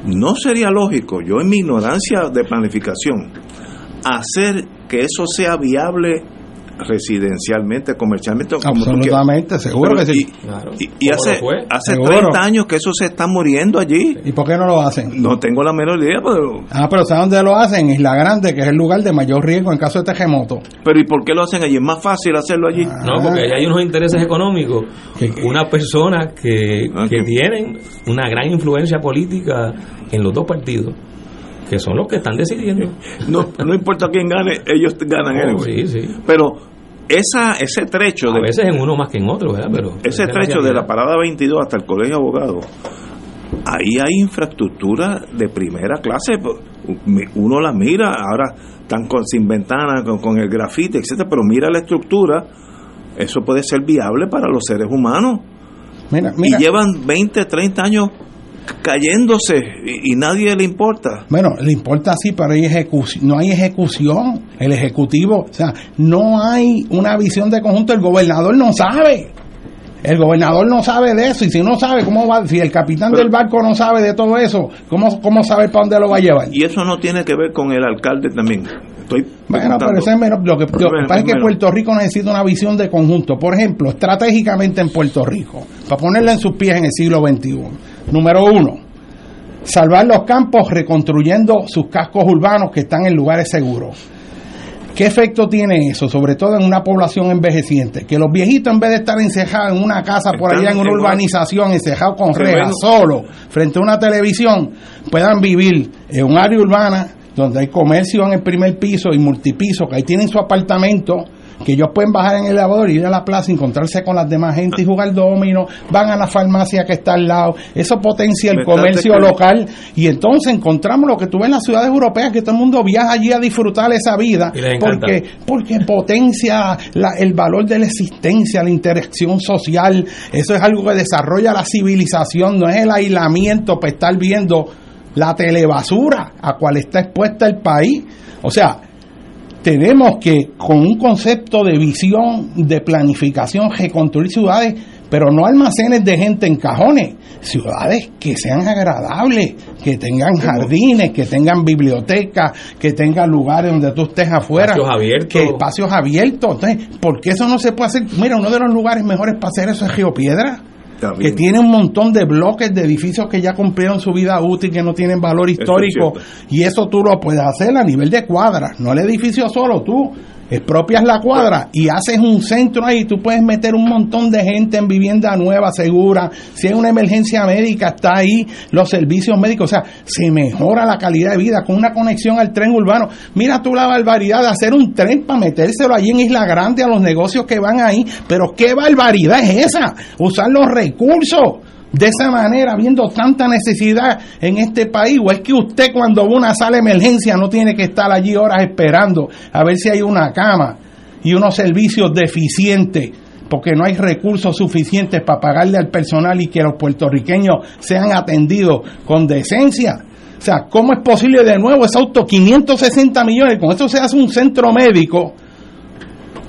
No sería lógico, yo en mi ignorancia de planificación, hacer que eso sea viable residencialmente, comercialmente. Absolutamente, seguro que sí. Y, hace, hace 30 años que eso se está muriendo allí. ¿Y por qué no lo hacen? No tengo la menor idea, pero... Ah, pero ¿sabes dónde lo hacen? Isla Grande, que es el lugar de mayor riesgo en caso de terremoto. Pero ¿y por qué lo hacen allí? Es más fácil hacerlo allí. Ah. no, porque hay unos intereses económicos. Una persona que, ah, que tienen una gran influencia política en los dos partidos que son los que están decidiendo. No, no importa quién gane, ellos ganan. Oh, sí, sí. Pero esa, ese trecho... A veces en uno más que en otro, ¿verdad? Pero, ese trecho de la parada 22 hasta el colegio de abogados, ahí hay infraestructura de primera clase. Uno la mira, ahora están con, sin ventanas, con, el grafite, etcétera, pero mira la estructura, eso puede ser viable para los seres humanos. Mira, mira. Y llevan 20, 30 años cayéndose y, nadie le importa. Bueno, le importa sí, pero hay ejecución, no hay ejecución. El ejecutivo, o sea, no hay una visión de conjunto. El gobernador no sabe. El gobernador no sabe de eso y si no sabe cómo va, si el capitán del barco no sabe de todo eso, ¿cómo, cómo sabe para dónde lo va a llevar? Y eso no tiene que ver con el alcalde también. bueno, pero eso es menos. Lo que, pasa es que Puerto Rico necesita una visión de conjunto. Por ejemplo, estratégicamente en Puerto Rico, para ponerla en sus pies en el siglo XXI. Número uno, salvar los campos reconstruyendo sus cascos urbanos que están en lugares seguros. ¿Qué efecto tiene eso? Sobre todo en una población envejeciente. Que los viejitos, en vez de estar encejados en una casa por allá, en una urbanización, encejados con rejas, solo, frente a una televisión, puedan vivir en un área urbana donde hay comercio en el primer piso y multipiso, que ahí tienen su apartamento que ellos pueden bajar en el elevador, ir a la plaza, encontrarse con las demás gente y jugar domino, van a la farmacia que está al lado, eso potencia el comercio local. Y entonces encontramos lo que tú ves en las ciudades europeas, que todo el mundo viaja allí a disfrutar esa vida, porque, porque potencia el valor de la existencia, la interacción social, eso es algo que desarrolla la civilización, no es el aislamiento para estar viendo la telebasura a cual está expuesta el país. O sea, tenemos que, con un concepto de visión, de planificación, reconstruir ciudades, pero no almacenes de gente en cajones, ciudades que sean agradables, que tengan jardines, que tengan bibliotecas, que tengan lugares donde tú estés afuera. Espacios abiertos. Que espacios abiertos. Entonces, ¿por qué eso no se puede hacer? Mira, uno de los lugares mejores para hacer eso es Río Piedra que tiene un montón de bloques de edificios que ya cumplieron su vida útil, que no tienen valor histórico, y eso tú lo puedes hacer a nivel de cuadras, no el edificio solo, tú expropias la cuadra y haces un centro ahí, tú puedes meter un montón de gente en vivienda nueva, segura, si hay una emergencia médica, está ahí los servicios médicos, o sea, se mejora la calidad de vida con una conexión al tren urbano. Mira tú la barbaridad de hacer un tren para metérselo allí en Isla Grande a los negocios que van ahí, pero qué barbaridad es esa, usar los recursos de esa manera, viendo tanta necesidad en este país? ¿O es que usted cuando una sala de emergencia no tiene que estar allí horas esperando a ver si hay una cama y unos servicios deficientes? porque no hay recursos suficientes para pagarle al personal y que los puertorriqueños sean atendidos con decencia. O sea, ¿cómo es posible de nuevo ese auto 560 millones? Con eso se hace un centro médico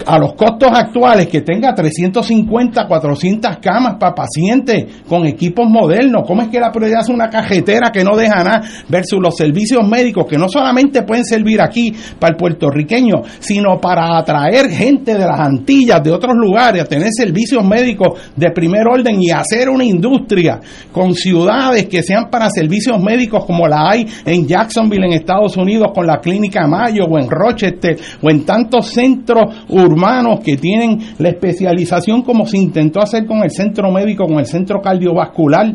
a los costos actuales que tenga 350, 400 camas para pacientes con equipos modernos. ¿Cómo es que la prioridad es una cajetera que no deja nada versus los servicios médicos que no solamente pueden servir aquí para el puertorriqueño, sino para atraer gente de las Antillas, de otros lugares, a tener servicios médicos de primer orden y hacer una industria con ciudades que sean para servicios médicos como la hay en Jacksonville, en Estados Unidos, con la Clínica Mayo o en Rochester o en tantos centros urbanos humanos que tienen la especialización como se intentó hacer con el centro médico, con el centro cardiovascular,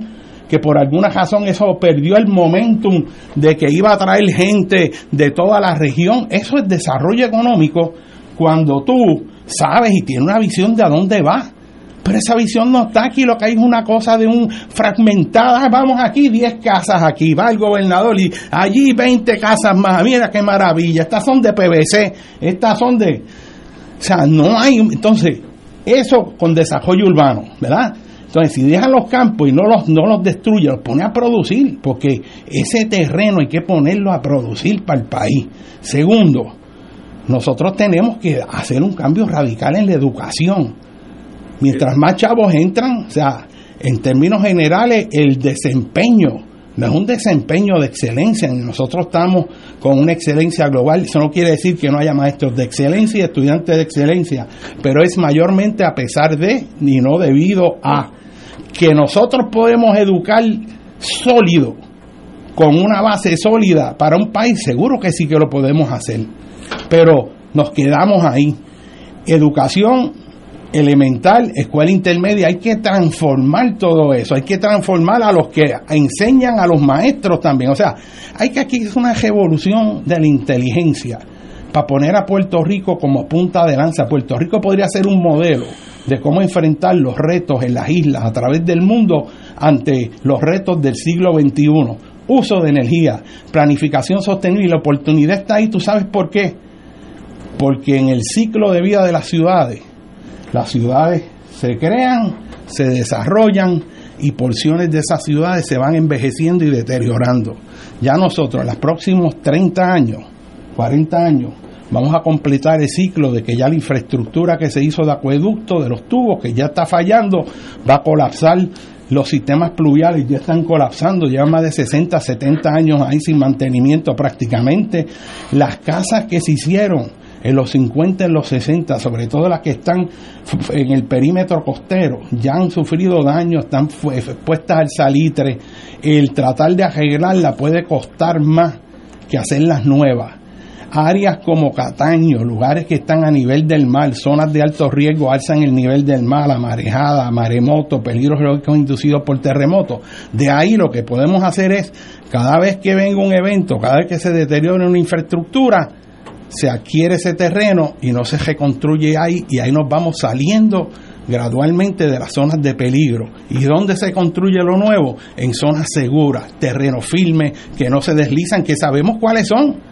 que por alguna razón eso perdió el momentum de que iba a traer gente de toda la región. Eso es desarrollo económico cuando tú sabes y tienes una visión de a dónde va. Pero esa visión no está aquí, lo que hay es una cosa de un fragmentada, vamos aquí, 10 casas aquí, va el gobernador y allí 20 casas más, mira qué maravilla, estas son de PVC, estas son de... O sea, no hay, entonces, eso con desarrollo urbano, ¿verdad? Entonces, si dejan los campos y no los, no los destruye, los pone a producir, porque ese terreno hay que ponerlo a producir para el país. Segundo, nosotros tenemos que hacer un cambio radical en la educación. Mientras más chavos entran, o sea, en términos generales, el desempeño no es un desempeño de excelencia. Nosotros estamos con una excelencia global. Eso no quiere decir que no haya maestros de excelencia y estudiantes de excelencia, pero es mayormente a pesar de y no debido a que nosotros podemos educar sólido, con una base sólida para un país, seguro que sí que lo podemos hacer. Pero nos quedamos ahí. Educación elemental, escuela intermedia, hay que transformar todo eso, hay que transformar a los que enseñan a los maestros también. O sea, hay que aquí es una revolución de la inteligencia para poner a Puerto Rico como punta de lanza. Puerto Rico podría ser un modelo de cómo enfrentar los retos en las islas a través del mundo ante los retos del siglo XXI. Uso de energía, planificación sostenible, la oportunidad está ahí, ¿tú sabes por qué? Porque en el ciclo de vida de las ciudades, las ciudades se crean, se desarrollan y porciones de esas ciudades se van envejeciendo y deteriorando. Ya nosotros, en los próximos 30 años, 40 años, vamos a completar el ciclo de que ya la infraestructura que se hizo de acueducto, de los tubos, que ya está fallando, va a colapsar los sistemas pluviales ya están colapsando, llevan más de 60, 70 años ahí sin mantenimiento prácticamente. Las casas que se hicieron en los 50, en los 60, sobre todo las que están en el perímetro costero, ya han sufrido daño, están expuestas al salitre. El tratar de arreglarla puede costar más que hacerlas nuevas. Áreas como Cataño, lugares que están a nivel del mar, zonas de alto riesgo alzan el nivel del mar, la marejada, maremoto, peligros geológicos inducidos por terremotos. De ahí lo que podemos hacer es, cada vez que venga un evento, cada vez que se deteriore una infraestructura, se adquiere ese terreno y no se reconstruye ahí y ahí nos vamos saliendo gradualmente de las zonas de peligro. ¿Y dónde se construye lo nuevo? En zonas seguras, terreno firme, que no se deslizan, que sabemos cuáles son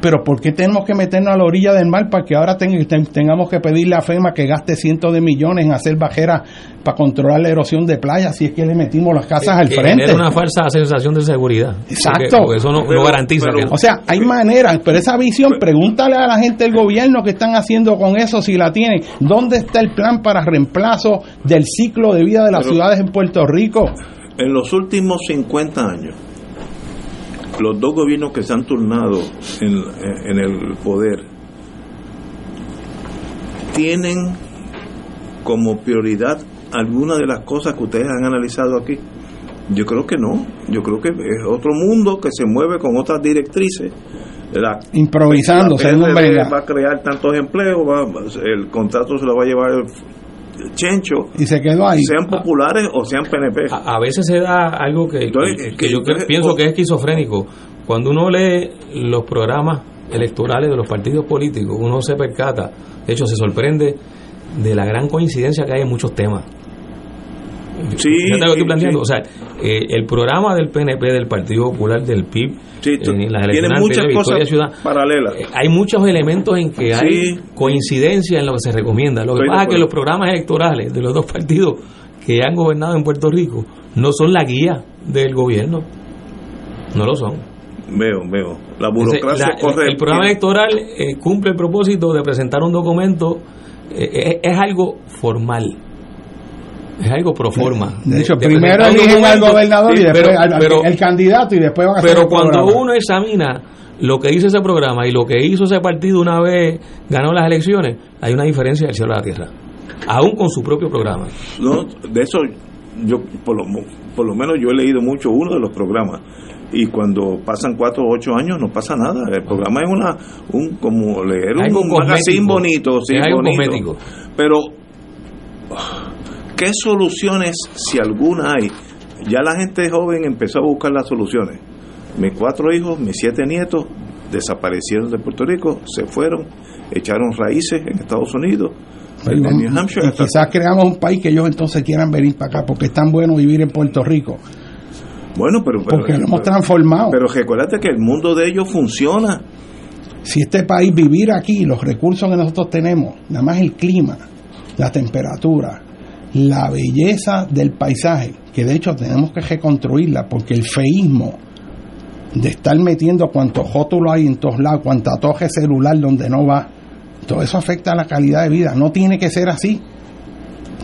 pero ¿por qué tenemos que meternos a la orilla del mar para que ahora tengamos que pedirle a FEMA que gaste cientos de millones en hacer bajeras para controlar la erosión de playas si es que le metimos las casas al frente? Es una falsa sensación de seguridad. Exacto. eso no, garantiza. o sea, hay maneras, pero esa visión, pregúntale a la gente del gobierno que están haciendo con eso si la tienen. ¿Dónde está el plan para reemplazo del ciclo de vida de las ciudades en Puerto Rico? En los últimos 50 años los dos gobiernos que se han turnado en, el poder tienen como prioridad alguna de las cosas que ustedes han analizado aquí? Yo creo que no. Yo creo que es otro mundo que se mueve con otras directrices. La, Improvisando, va a crear tantos empleos, el contrato se lo va a llevar chencho y se quedó ahí. sean populares o sean PNP a, veces se da algo que, que, yo pienso que es esquizofrénico. Cuando uno lee los programas electorales de los partidos políticos uno se percata de hecho se sorprende de la gran coincidencia que hay en muchos temas Sí, estoy planteando. O sea, eh, el programa del PNP, del Partido Popular, del PIB, en las tiene muchas cosas ciudad, paralelas. Eh, hay muchos elementos en que hay coincidencia en lo que se recomienda. Lo que pasa es que los programas electorales de los dos partidos que han gobernado en Puerto Rico no son la guía del gobierno. No lo son. Veo, veo. La burocracia corre. El, programa electoral eh, cumple el propósito de presentar un documento, es algo formal es algo pro forma. De hecho, primero eligen al gobernador y después al, el candidato y después van a hacer Pero cuando uno examina lo que hizo ese programa y lo que hizo ese partido una vez ganó las elecciones, hay una diferencia del cielo a la tierra. Aún con su propio programa. No, de eso yo por lo, por lo menos yo he leído mucho uno de los programas y cuando pasan cuatro o ocho años no pasa nada el programa es una un como leer un magazine bonito sí, bonito, pero ¿Qué soluciones, si alguna hay? Ya la gente joven empezó a buscar las soluciones. Mis cuatro hijos, mis siete nietos desaparecieron de Puerto Rico, se fueron, echaron raíces en Estados Unidos. en New Hampshire, quizás creamos un país que ellos entonces quieran venir para acá porque es tan bueno vivir en Puerto Rico. Bueno, pero, porque lo hemos transformado. Pero recuérdate que el mundo de ellos funciona. Si este país vivir aquí, los recursos que nosotros tenemos, nada más el clima, la temperatura, la belleza del paisaje, que de hecho tenemos que reconstruirla porque el feísmo de estar metiendo cuantos rótulos hay en todos lados, cuánta toje celular donde no va, todo eso afecta a la calidad de vida. No tiene que ser así.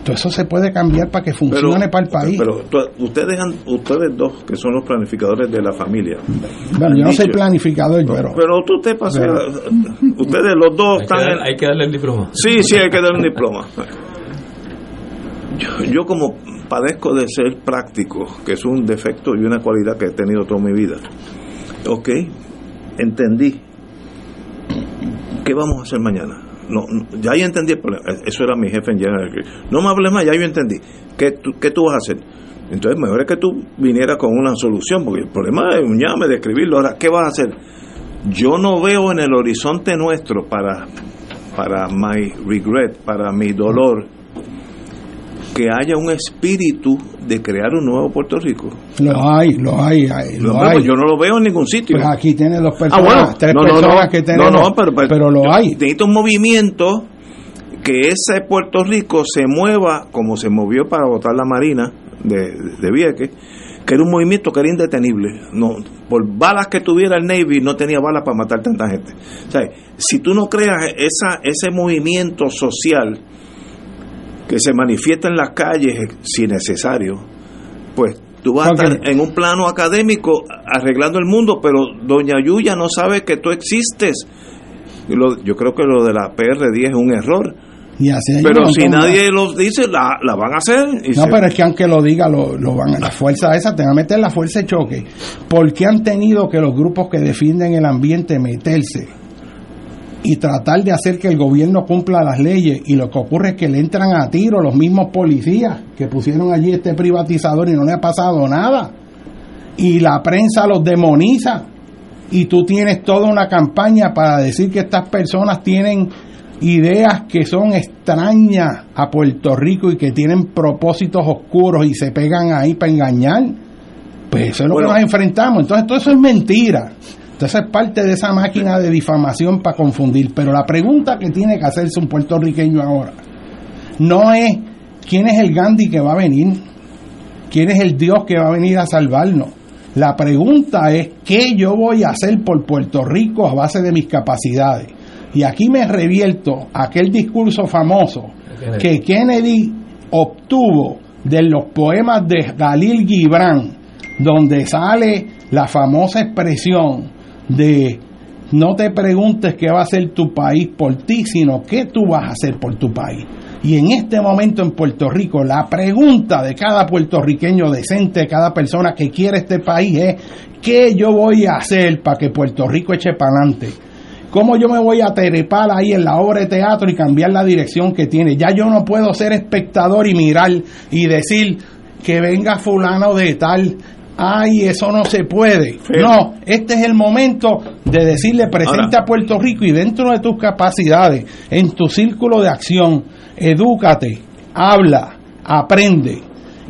Todo eso se puede cambiar para que funcione para el país. Pero ustedes, ustedes dos, que son los planificadores de la familia. Bueno, yo no soy planificador, pero. Pero tú te pasas. Ustedes los dos están. hay que darle el diploma. Sí, sí, hay que darle un diploma yo, como padezco de ser práctico, que es un defecto y una cualidad que he tenido toda mi vida, ok, entendí. ¿Qué vamos a hacer mañana? No, ya yo entendí el problema. Eso era mi jefe en general. No me hables más, ya yo entendí. ¿Qué tú, ¿Qué tú vas a hacer? Entonces, mejor es que tú vinieras con una solución, porque el problema es un llame de escribirlo. Ahora, ¿qué vas a hacer? Yo no veo en el horizonte nuestro para, para my regret, para mi dolor, que haya un espíritu de crear un nuevo Puerto Rico. Lo hay, lo hay, lo hay. Yo no lo veo en ningún sitio. Pues aquí tiene los personas, ah, tres personas que tenemos, no, no, pero, pero, lo hay. Necesita un movimiento que ese Puerto Rico se mueva como se movió para votar la Marina de, de Vieques, que era un movimiento que era indetenible. No, por balas que tuviera el Navy, no tenía balas para matar tanta gente. O sea, si tú no creas esa, ese movimiento social, que se manifiesta en las calles si necesario, pues tú vas a estar en un plano académico arreglando el mundo, pero doña Yuya no sabe que tú existes. yo creo que lo de la PR10 es un error. pero si nadie lo dice, la, la, van a hacer. no, pero es que aunque lo diga, lo, lo van a. La fuerza esa, te van a meter la fuerza de choque. porque han tenido que los grupos que defienden el ambiente meterse? Y tratar de hacer que el gobierno cumpla las leyes. Y lo que ocurre es que le entran a tiro los mismos policías que pusieron allí este privatizador y no le ha pasado nada. Y la prensa los demoniza. Y tú tienes toda una campaña para decir que estas personas tienen ideas que son extrañas a Puerto Rico y que tienen propósitos oscuros y se pegan ahí para engañar. Pues eso es lo que nos enfrentamos. Entonces todo eso es mentira entonces es parte de esa máquina de difamación para confundir. Pero la pregunta que tiene que hacerse un puertorriqueño ahora no es quién es el Gandhi que va a venir, quién es el Dios que va a venir a salvarnos. La pregunta es qué yo voy a hacer por Puerto Rico a base de mis capacidades. Y aquí me revierto aquel discurso famoso que Kennedy obtuvo de los poemas de Galil Gibran, donde sale la famosa expresión de no te preguntes qué va a hacer tu país por ti, sino qué tú vas a hacer por tu país. Y en este momento en Puerto Rico, la pregunta de cada puertorriqueño decente, cada persona que quiere este país es, ¿qué yo voy a hacer para que Puerto Rico eche para adelante? ¿Cómo yo me voy a trepar ahí en la obra de teatro y cambiar la dirección que tiene? Ya yo no puedo ser espectador y mirar y decir que venga fulano de tal ay, eso no se puede. No, este es el momento de decirle presente a Puerto Rico y dentro de tus capacidades, en tu círculo de acción, edúcate, habla, aprende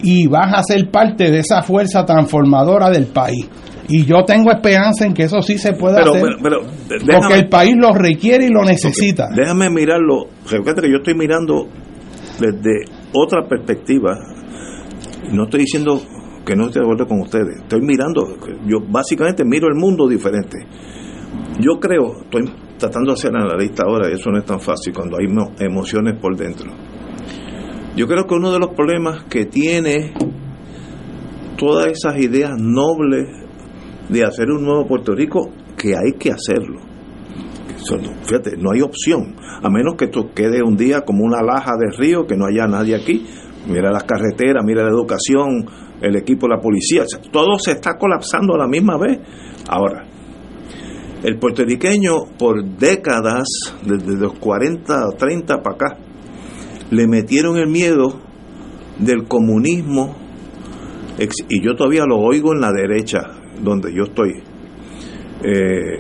y vas a ser parte de esa fuerza transformadora del país. Y yo tengo esperanza en que eso sí se puede hacer. porque el país lo requiere y lo necesita. déjame mirarlo. Fíjate que yo estoy mirando desde otra perspectiva. No estoy diciendo que no estoy de acuerdo con ustedes. Estoy mirando, yo básicamente miro el mundo diferente. Yo creo, estoy tratando de hacer la lista ahora, y eso no es tan fácil cuando hay emociones por dentro. Yo creo que uno de los problemas que tiene todas esas ideas nobles de hacer un nuevo Puerto Rico, que hay que hacerlo. Fíjate, no hay opción, a menos que esto quede un día como una laja de río, que no haya nadie aquí. Mira las carreteras, mira la educación, el equipo de la policía, todo se está colapsando a la misma vez. Ahora, el puertorriqueño por décadas, desde los 40 o 30 para acá, le metieron el miedo del comunismo, y yo todavía lo oigo en la derecha, donde yo estoy. Eh,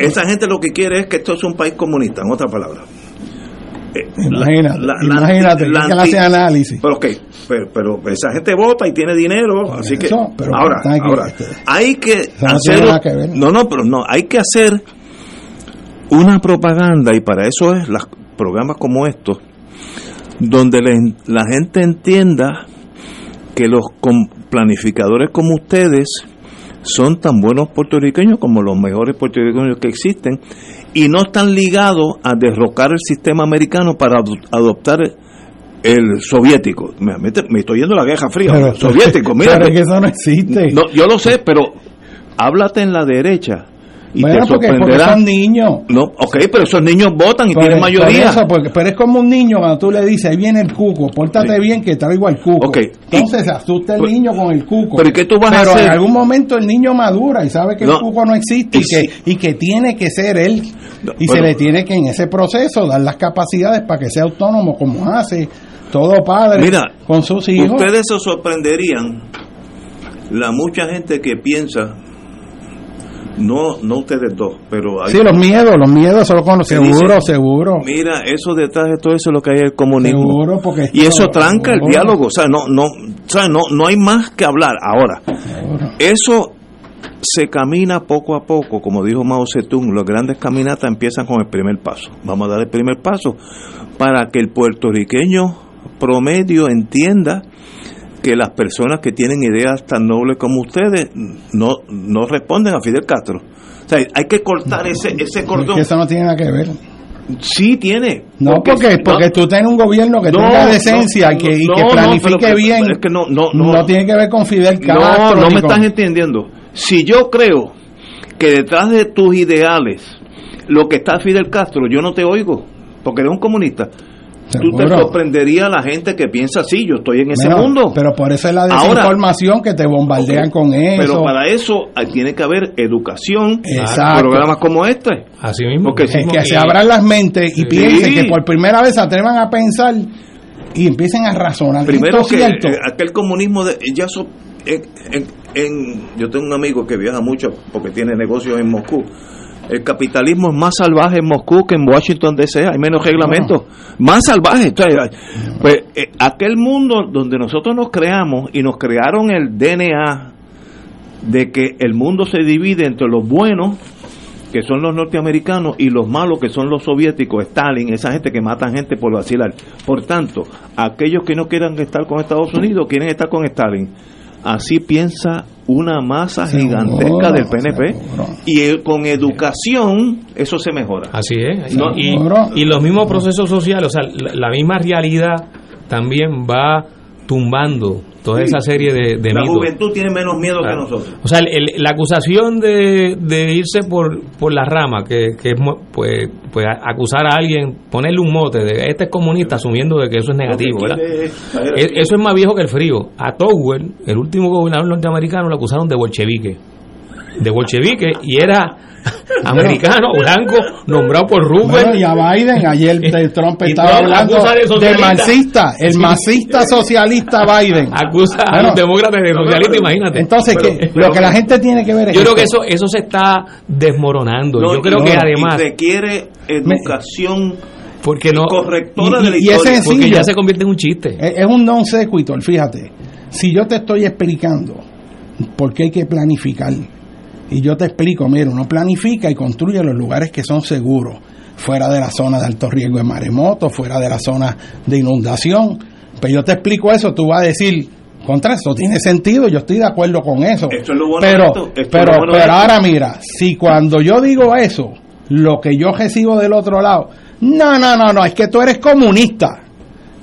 esa gente lo que quiere es que esto es un país comunista, en otras palabras. Imagínate, imagínate que clase análisis. Pero, okay, pero, esa gente vota y tiene dinero, así que ahora, ahora este, hay que hacer no, no, pero no, hay que hacer una propaganda y para eso es los programas como estos donde la gente entienda que los planificadores como ustedes son tan buenos puertorriqueños como los mejores puertorriqueños que existen y no están ligados a derrocar el sistema americano para adoptar el soviético. Me, estoy yendo a la Guerra Fría, el soviético, mira. que eso no existe. yo lo sé, pero háblate en la derecha y bueno, porque, son niños. No, ok, pero esos niños votan y tienen mayoría. pero es como un niño cuando tú le dices, ahí viene el cuco, pórtate bien que traigo al cuco. Okay. Entonces asusta el pues, niño con el cuco. Pero ¿qué tú vas a hacer? en algún momento el niño madura y sabe que el cuco no existe y, que, y que tiene que ser él. y se le tiene que en ese proceso dar las capacidades para que sea autónomo como hace todo padre Mira, con sus hijos. Ustedes se sorprenderían la mucha gente que piensa no no ustedes dos, pero Sí, los miedos, los miedos son con seguro, seguro. Mira, eso detrás de todo eso es lo que hay el comunismo. Seguro porque y eso tranca el diálogo, o sea, no no, o sea, no no hay más que hablar ahora. Eso se camina poco a poco, como dijo Mao Zedong, las grandes caminatas empiezan con el primer paso. Vamos a dar el primer paso para que el puertorriqueño promedio entienda que las personas que tienen ideas tan nobles como ustedes no, no responden a Fidel Castro. O sea, hay que cortar ese, ese cordón. eso no tiene nada que ver. Sí tiene. No, porque, porque, tú tienes un gobierno que tenga decencia y, que, planifique bien. Es que no, no, no, tiene que ver con Fidel Castro. No, no me estás entendiendo. Si yo creo que detrás de tus ideales lo que está Fidel Castro, yo no te oigo, porque eres un comunista. Tú te sorprendería a la gente que piensa así, yo estoy en ese mundo. Pero por eso es la desinformación que te bombardean con eso. Pero para eso tiene que haber educación, programas como este. Así mismo. Porque que se abran las mentes y piensen que por primera vez se atrevan a pensar y empiecen a razonar. Primero que aquel comunismo de ya en, yo tengo un amigo que viaja mucho porque tiene negocios en Moscú el capitalismo es más salvaje en Moscú que en Washington DC, hay menos reglamentos, más salvaje. Pues eh, aquel mundo donde nosotros nos creamos y nos crearon el DNA de que el mundo se divide entre los buenos, que son los norteamericanos, y los malos, que son los soviéticos, Stalin, esa gente que matan gente por vacilar. Por tanto, aquellos que no quieran estar con Estados Unidos, quieren estar con Stalin. Así piensa una masa gigantesca del PNP y con educación eso se mejora. Así es. y, los mismos procesos sociales, o sea, la, misma realidad también va tumbando toda esa serie de, de la juventud tiene menos miedo que nosotros. O sea la acusación de, de, irse por, por la rama que, que es pues, pues acusar a alguien ponerle un mote de este es comunista asumiendo de que eso es negativo ¿verdad? Eso es más viejo que el frío. A Towell el último gobernador norteamericano lo acusaron de bolchevique. De bolchevique y era americano, blanco, nombrado por Rubén. y a Biden, ayer Trump estaba hablando de, marxista, el marxista socialista Biden. Acusa a los demócratas de socialista, imagínate. Entonces, que, lo que la gente tiene que ver es. Yo creo que eso, eso se está desmoronando. yo creo que además. requiere educación. porque no correctora de la y, es sencillo, porque ya se convierte en un chiste. Es, es un non sequitur, fíjate. Si yo te estoy explicando por qué hay que planificar y yo te explico, mira, uno planifica y construye los lugares que son seguros, fuera de la zona de alto riesgo de maremoto, fuera de la zona de inundación. Pero pues yo te explico eso, tú vas a decir, contra eso tiene sentido, yo estoy de acuerdo con eso. pero, pero, pero ahora mira, si cuando yo digo eso, lo que yo recibo del otro lado, no, no, no, no, es que tú eres comunista.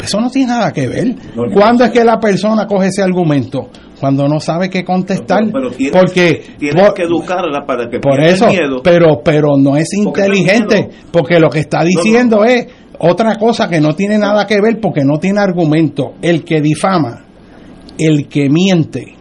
Eso no tiene nada que ver. ¿Cuándo es que la persona coge ese argumento? Cuando no sabe qué contestar porque tienes que educarla para que por eso pero pero no es inteligente porque lo que está diciendo es otra cosa que no tiene nada que ver porque no tiene argumento el que difama el que miente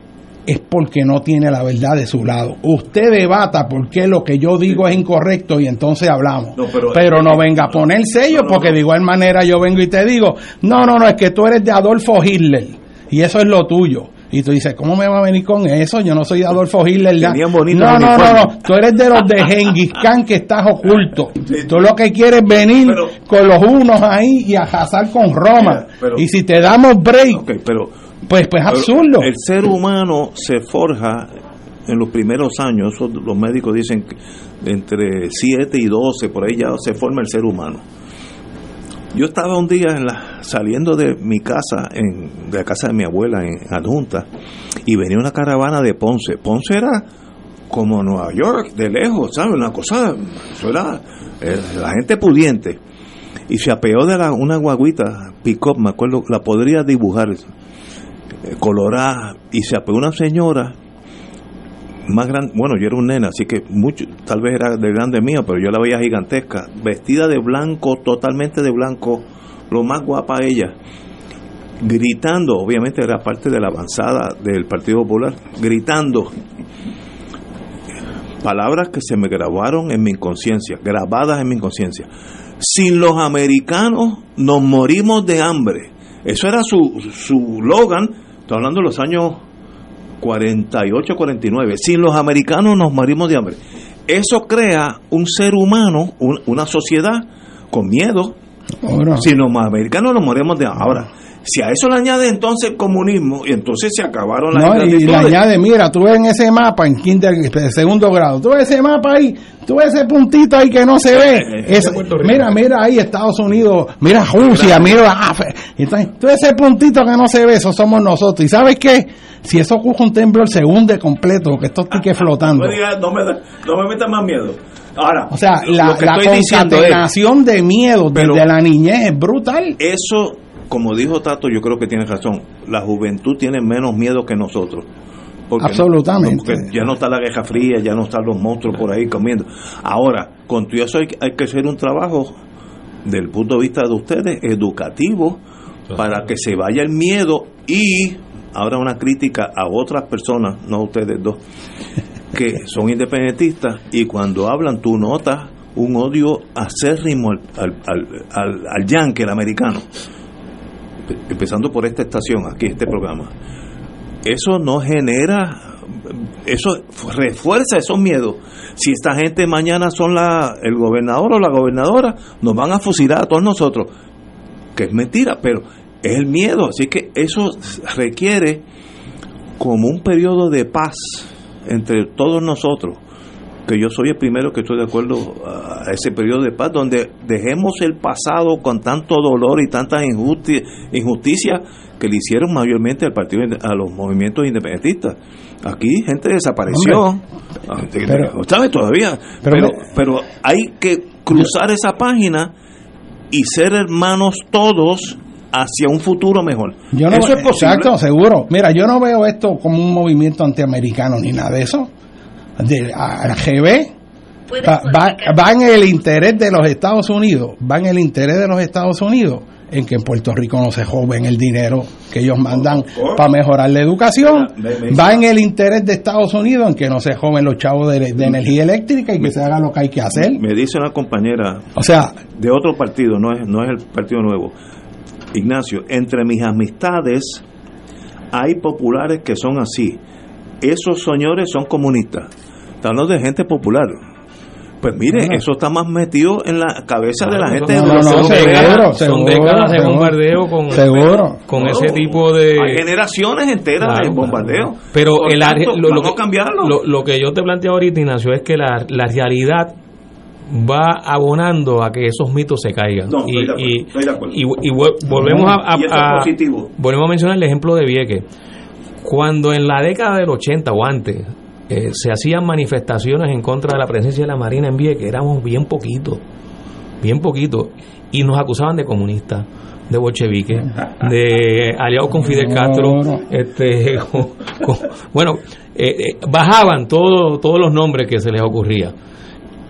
es porque no tiene la verdad de su lado. Usted debata porque lo que yo digo es incorrecto y entonces hablamos. pero, no venga a poner sello porque de igual manera yo vengo y te digo, no, no, no, es que tú eres de Adolfo Hitler y eso es lo tuyo. Y tú dices, ¿cómo me va a venir con eso? Yo no soy Adolfo Hitler. No, no, no, no, Tú eres de los de Genghis Khan que estás oculto. Tú lo que quieres venir con los unos ahí y a con Roma. y si te damos break, pero, pues, pues absurdo. El ser humano se forja en los primeros años, los médicos dicen que entre 7 y 12, por ahí ya se forma el ser humano yo estaba un día en la, saliendo de mi casa, en, de la casa de mi abuela en Adjunta, y venía una caravana de Ponce. Ponce era como Nueva York, de lejos, ¿sabes? Una cosa, eso era eh, la gente pudiente. Y se apeó de la, una guaguita, pick-up, me acuerdo, la podría dibujar, eh, colorada, y se apeó una señora más grande, bueno, yo era un nena, así que mucho, tal vez era de grande mía, pero yo la veía gigantesca, vestida de blanco, totalmente de blanco, lo más guapa ella, gritando, obviamente era parte de la avanzada del Partido Popular, gritando palabras que se me grabaron en mi inconsciencia, grabadas en mi inconsciencia. Sin los americanos nos morimos de hambre. Eso era su, su logan, estoy hablando de los años 48, 49. Sin los americanos nos morimos de hambre. Eso crea un ser humano, una sociedad con miedo. Sin los americanos nos morimos de hambre. Ahora, Si a eso le añade entonces el comunismo, y entonces se acabaron las no, Y le añade, mira, tú ves en ese mapa, en kinder, segundo grado, tú ves ese mapa ahí, tú ves ese puntito ahí que no se ve. Eh, mira, mira ahí Estados Unidos, mira Rusia, mira Entonces, tú ves ese puntito que no se ve, eso somos nosotros. ¿Y sabes qué? Si eso ocurre un temblor, se hunde completo, que esto esté flotando. No, me, no me metas más miedo. Ahora, o sea, la, la concatenación de miedo desde la niñez es brutal. Eso como dijo Tato, yo creo que tiene razón. La juventud tiene menos miedo que nosotros. Absolutamente. ya no está la guerra fría, ya no están los monstruos por ahí comiendo. Ahora, con todo eso hay, que hacer un trabajo, del punto de vista de ustedes, educativo, para que se vaya el miedo y ahora una crítica a otras personas, no a ustedes dos, que son independentistas y cuando hablan tú notas un odio acérrimo al, al, al, al, al yankee, el americano empezando por esta estación, aquí este programa, eso no genera, eso refuerza esos miedos. Si esta gente mañana son la, el gobernador o la gobernadora, nos van a fusilar a todos nosotros, que es mentira, pero es el miedo, así que eso requiere como un periodo de paz entre todos nosotros que yo soy el primero que estoy de acuerdo a ese periodo de paz, donde dejemos el pasado con tanto dolor y tanta injusticia, injusticia que le hicieron mayormente al partido a los movimientos independentistas. Aquí gente desapareció, ah, ¿sabes? Todavía, pero, pero, hay que cruzar esa página y ser hermanos todos hacia un futuro mejor. Yo no, eso es posible. Exacto, seguro. Mira, yo no veo esto como un movimiento antiamericano ni nada de eso de a, GB va, en el interés de los Estados Unidos, va en el interés de los Estados Unidos en que en Puerto Rico no se joven el dinero que ellos mandan para mejorar la educación, va en el interés de Estados Unidos en que no se joven los chavos de, energía eléctrica y que se haga lo que hay que hacer. Me dice una compañera o sea, de otro partido, no es, no es el Partido Nuevo, Ignacio, entre mis amistades hay populares que son así. Esos señores son comunistas Estamos de gente popular. Pues mire, eso está más metido en la cabeza de la gente. No, no, son, décadas, de bombardeo con, con ese tipo de... Hay generaciones enteras de bombardeo. Pero el, lo, que, cambiarlo. Lo, que yo te planteo ahorita, Ignacio, es que la, la realidad va abonando a que esos mitos se caigan. y, y, volvemos a, volvemos a mencionar el ejemplo de Vieques. Cuando en la década del 80 o antes eh, se hacían manifestaciones en contra de la presencia de la Marina en que éramos bien poquitos, bien poquitos, y nos acusaban de comunistas, de bolcheviques, de aliados con Fidel Castro, este, bueno, eh, eh, bajaban todo, todos los nombres que se les ocurría.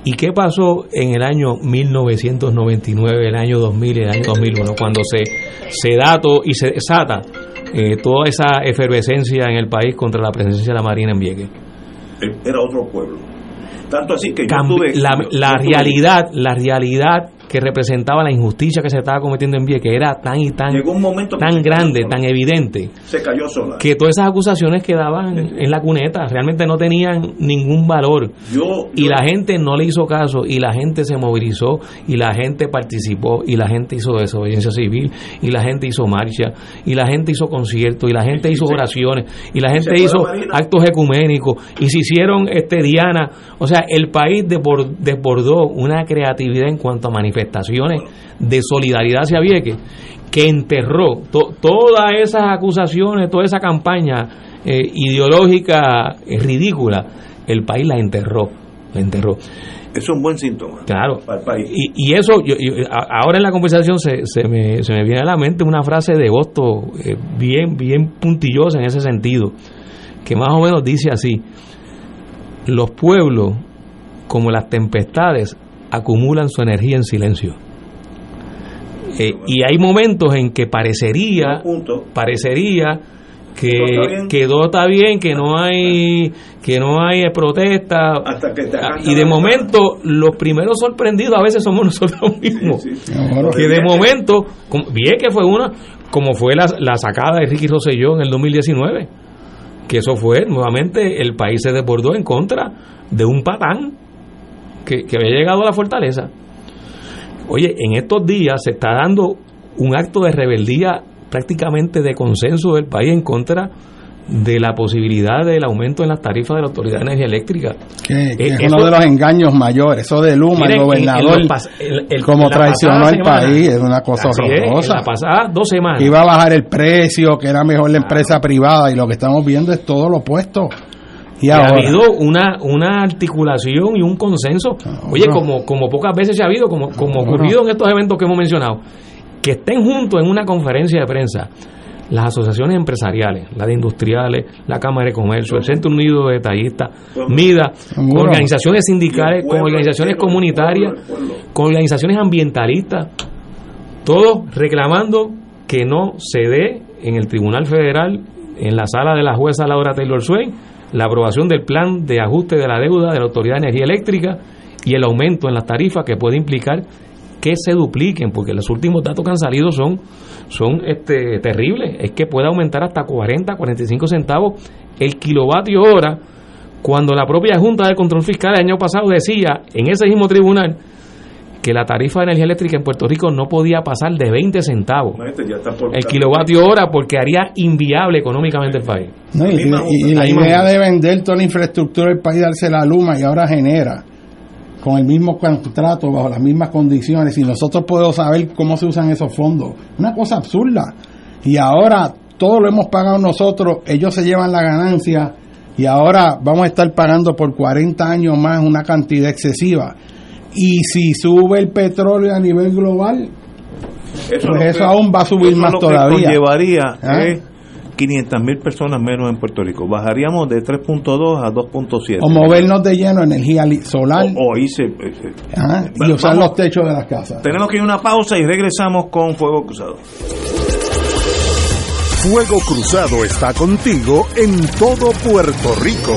¿Y qué pasó en el año 1999, el año 2000 el año 2001, cuando se, se dato y se desata toda esa efervescencia en el país contra la presencia de la Marina en Vieques? era otro pueblo. Tanto así que la, la realidad, la realidad que representaba la injusticia que se estaba cometiendo en que era tan y tan, tan grande, tan evidente, se cayó sola. que todas esas acusaciones quedaban en la cuneta, realmente no tenían ningún valor. y la gente no le hizo caso, y la gente se movilizó, y la gente participó, y la gente hizo desobediencia civil, y la gente hizo marcha, y la gente hizo conciertos, y la gente hizo oraciones, y la gente hizo actos ecuménicos, y se hicieron este Diana, o sea, el país desbordó una creatividad en cuanto a manifestaciones manifestaciones de solidaridad hacia Vieques, que enterró todas esas acusaciones, toda esa campaña eh, ideológica eh, ridícula, el país la enterró, la enterró. Es un buen síntoma claro. para el país. Y, eso, ahora en la conversación se, se, me, se me viene a la mente una frase de Gosto eh, bien, bien puntillosa en ese sentido, que más o menos dice así, los pueblos, como las tempestades, acumulan su energía en silencio. Eh, y hay momentos en que parecería, parecería que, todo está bien, que no hay que no hay protesta. Ah, y de momento los primeros sorprendidos a veces somos nosotros mismos. que de momento bien que fue una como fue la, la sacada de Ricky Rosselló en el 2019 que eso fue nuevamente el país se desbordó en contra de un patán que, había llegado a la fortaleza. Oye, en estos días se está dando un acto de rebeldía prácticamente de consenso del país en contra de la posibilidad del aumento en las tarifas de la Autoridad de Energía Eléctrica. Que, es uno de los engaños mayores, eso de Luma, el gobernador, como traicionó el país, es una cosa horrorosa. la pasada dos semanas. iba a bajar el precio, que era mejor la empresa privada, y lo que estamos viendo es todo lo opuesto. Y, ha habido una, una articulación y un consenso, oye, como, como pocas veces se ha habido, como, como ocurrido en estos eventos que hemos mencionado, que estén juntos en una conferencia de prensa las asociaciones empresariales, la de industriales, la Cámara de Comercio, el Centro Unido de Detallistas, MIDA, con organizaciones sindicales, con organizaciones comunitarias, con organizaciones ambientalistas, todos reclamando que no se dé en el Tribunal Federal, en la sala de la jueza Laura Taylor Swain, la aprobación del plan de ajuste de la deuda de la Autoridad de Energía Eléctrica y el aumento en las tarifas que puede implicar que se dupliquen, porque los últimos datos que han salido son, son este, terribles. Es que puede aumentar hasta 40, 45 centavos el kilovatio hora, cuando la propia Junta de Control Fiscal el año pasado decía en ese mismo tribunal que la tarifa de energía eléctrica en Puerto Rico no podía pasar de 20 centavos el kilovatio hora porque haría inviable económicamente el país. y, la idea de vender toda la infraestructura del país, darse la luma y ahora genera con el mismo contrato, bajo las mismas condiciones, y nosotros podemos saber cómo se usan esos fondos. Una cosa absurda. Y ahora todo lo hemos pagado nosotros, ellos se llevan la ganancia y ahora vamos a estar pagando por 40 años más una cantidad excesiva. Y si sube el petróleo a nivel global, eso, pues eso aún va a subir más todavía. llevaría ¿Ah? 500 mil personas menos en Puerto Rico. Bajaríamos de 3.2 a 2.7. O movernos de lleno energía solar. O, eh, ah, y usar los techos de las casas. Tenemos que ir a una pausa y regresamos con Fuego Cruzado. Fuego Cruzado está contigo en todo Puerto Rico.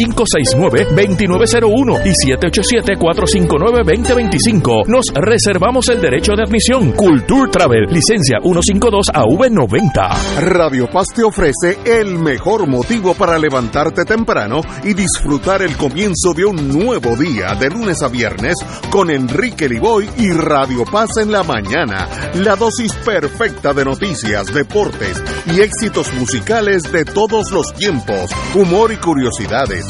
569-2901 y 787-459-2025. Nos reservamos el derecho de admisión. Culture Travel, licencia 152 AV90. Radio Paz te ofrece el mejor motivo para levantarte temprano y disfrutar el comienzo de un nuevo día de lunes a viernes con Enrique Liboy y Radio Paz en la mañana. La dosis perfecta de noticias, deportes y éxitos musicales de todos los tiempos, humor y curiosidades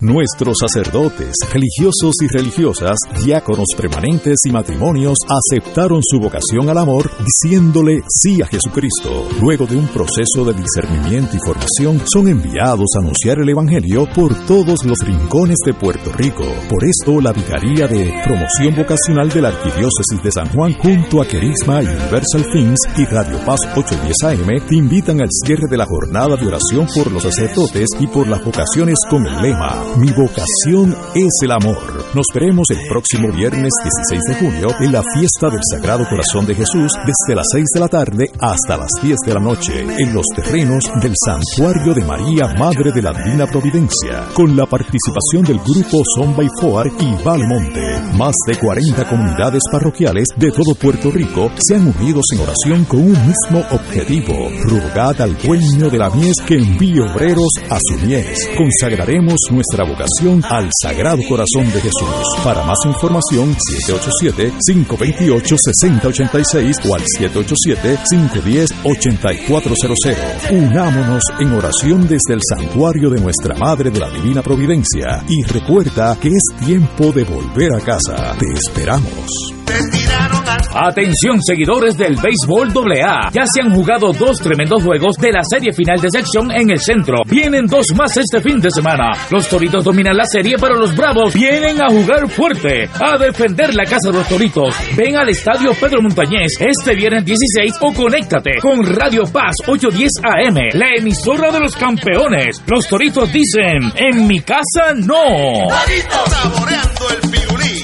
Nuestros sacerdotes, religiosos y religiosas, diáconos permanentes y matrimonios aceptaron su vocación al amor diciéndole sí a Jesucristo. Luego de un proceso de discernimiento y formación, son enviados a anunciar el Evangelio por todos los rincones de Puerto Rico. Por esto, la Vicaría de Promoción Vocacional de la Arquidiócesis de San Juan junto a Querisma Universal Things y Radio Paz 810 AM te invitan al cierre de la jornada de oración por los sacerdotes y por las vocaciones con el lema mi vocación es el amor. Nos veremos el próximo viernes 16 de junio en la fiesta del Sagrado Corazón de Jesús desde las 6 de la tarde hasta las 10 de la noche en los terrenos del Santuario de María Madre de la Divina Providencia con la participación del grupo Son by Foar y Valmonte. Más de 40 comunidades parroquiales de todo Puerto Rico se han unido en oración con un mismo objetivo. Rogad al dueño de la mies que envíe obreros a su mies. Consagraremos nuestra vocación al Sagrado Corazón de Jesús. Para más información, 787-528-6086 o al 787-510-8400. Unámonos en oración desde el santuario de Nuestra Madre de la Divina Providencia y recuerda que es tiempo de volver a casa. Te esperamos. Atención seguidores del béisbol AA. Ya se han jugado dos tremendos juegos de la serie final de sección en el centro. Vienen dos más este fin de semana. Los Toritos dominan la serie, pero los Bravos vienen a jugar fuerte, a defender la casa de los Toritos. Ven al Estadio Pedro Montañez este viernes 16 o conéctate con Radio Paz 810 AM, la emisora de los campeones. Los Toritos dicen, en mi casa no. Saboreando el pirulí.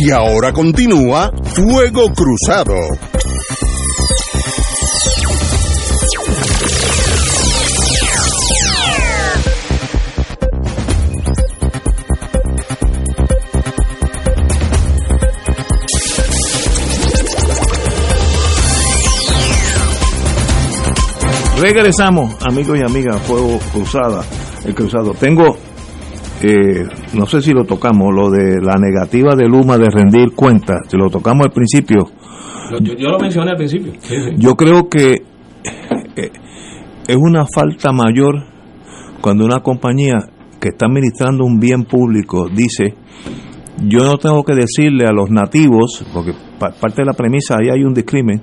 Y ahora continúa Fuego Cruzado. Regresamos, amigos y amigas, Fuego Cruzada, el Cruzado. Tengo eh, no sé si lo tocamos, lo de la negativa de Luma de rendir cuentas, si lo tocamos al principio. Yo, lo mencioné al principio. Yo creo que eh, es una falta mayor cuando una compañía que está administrando un bien público dice, yo no tengo que decirle a los nativos, porque parte de la premisa ahí hay un discrimen,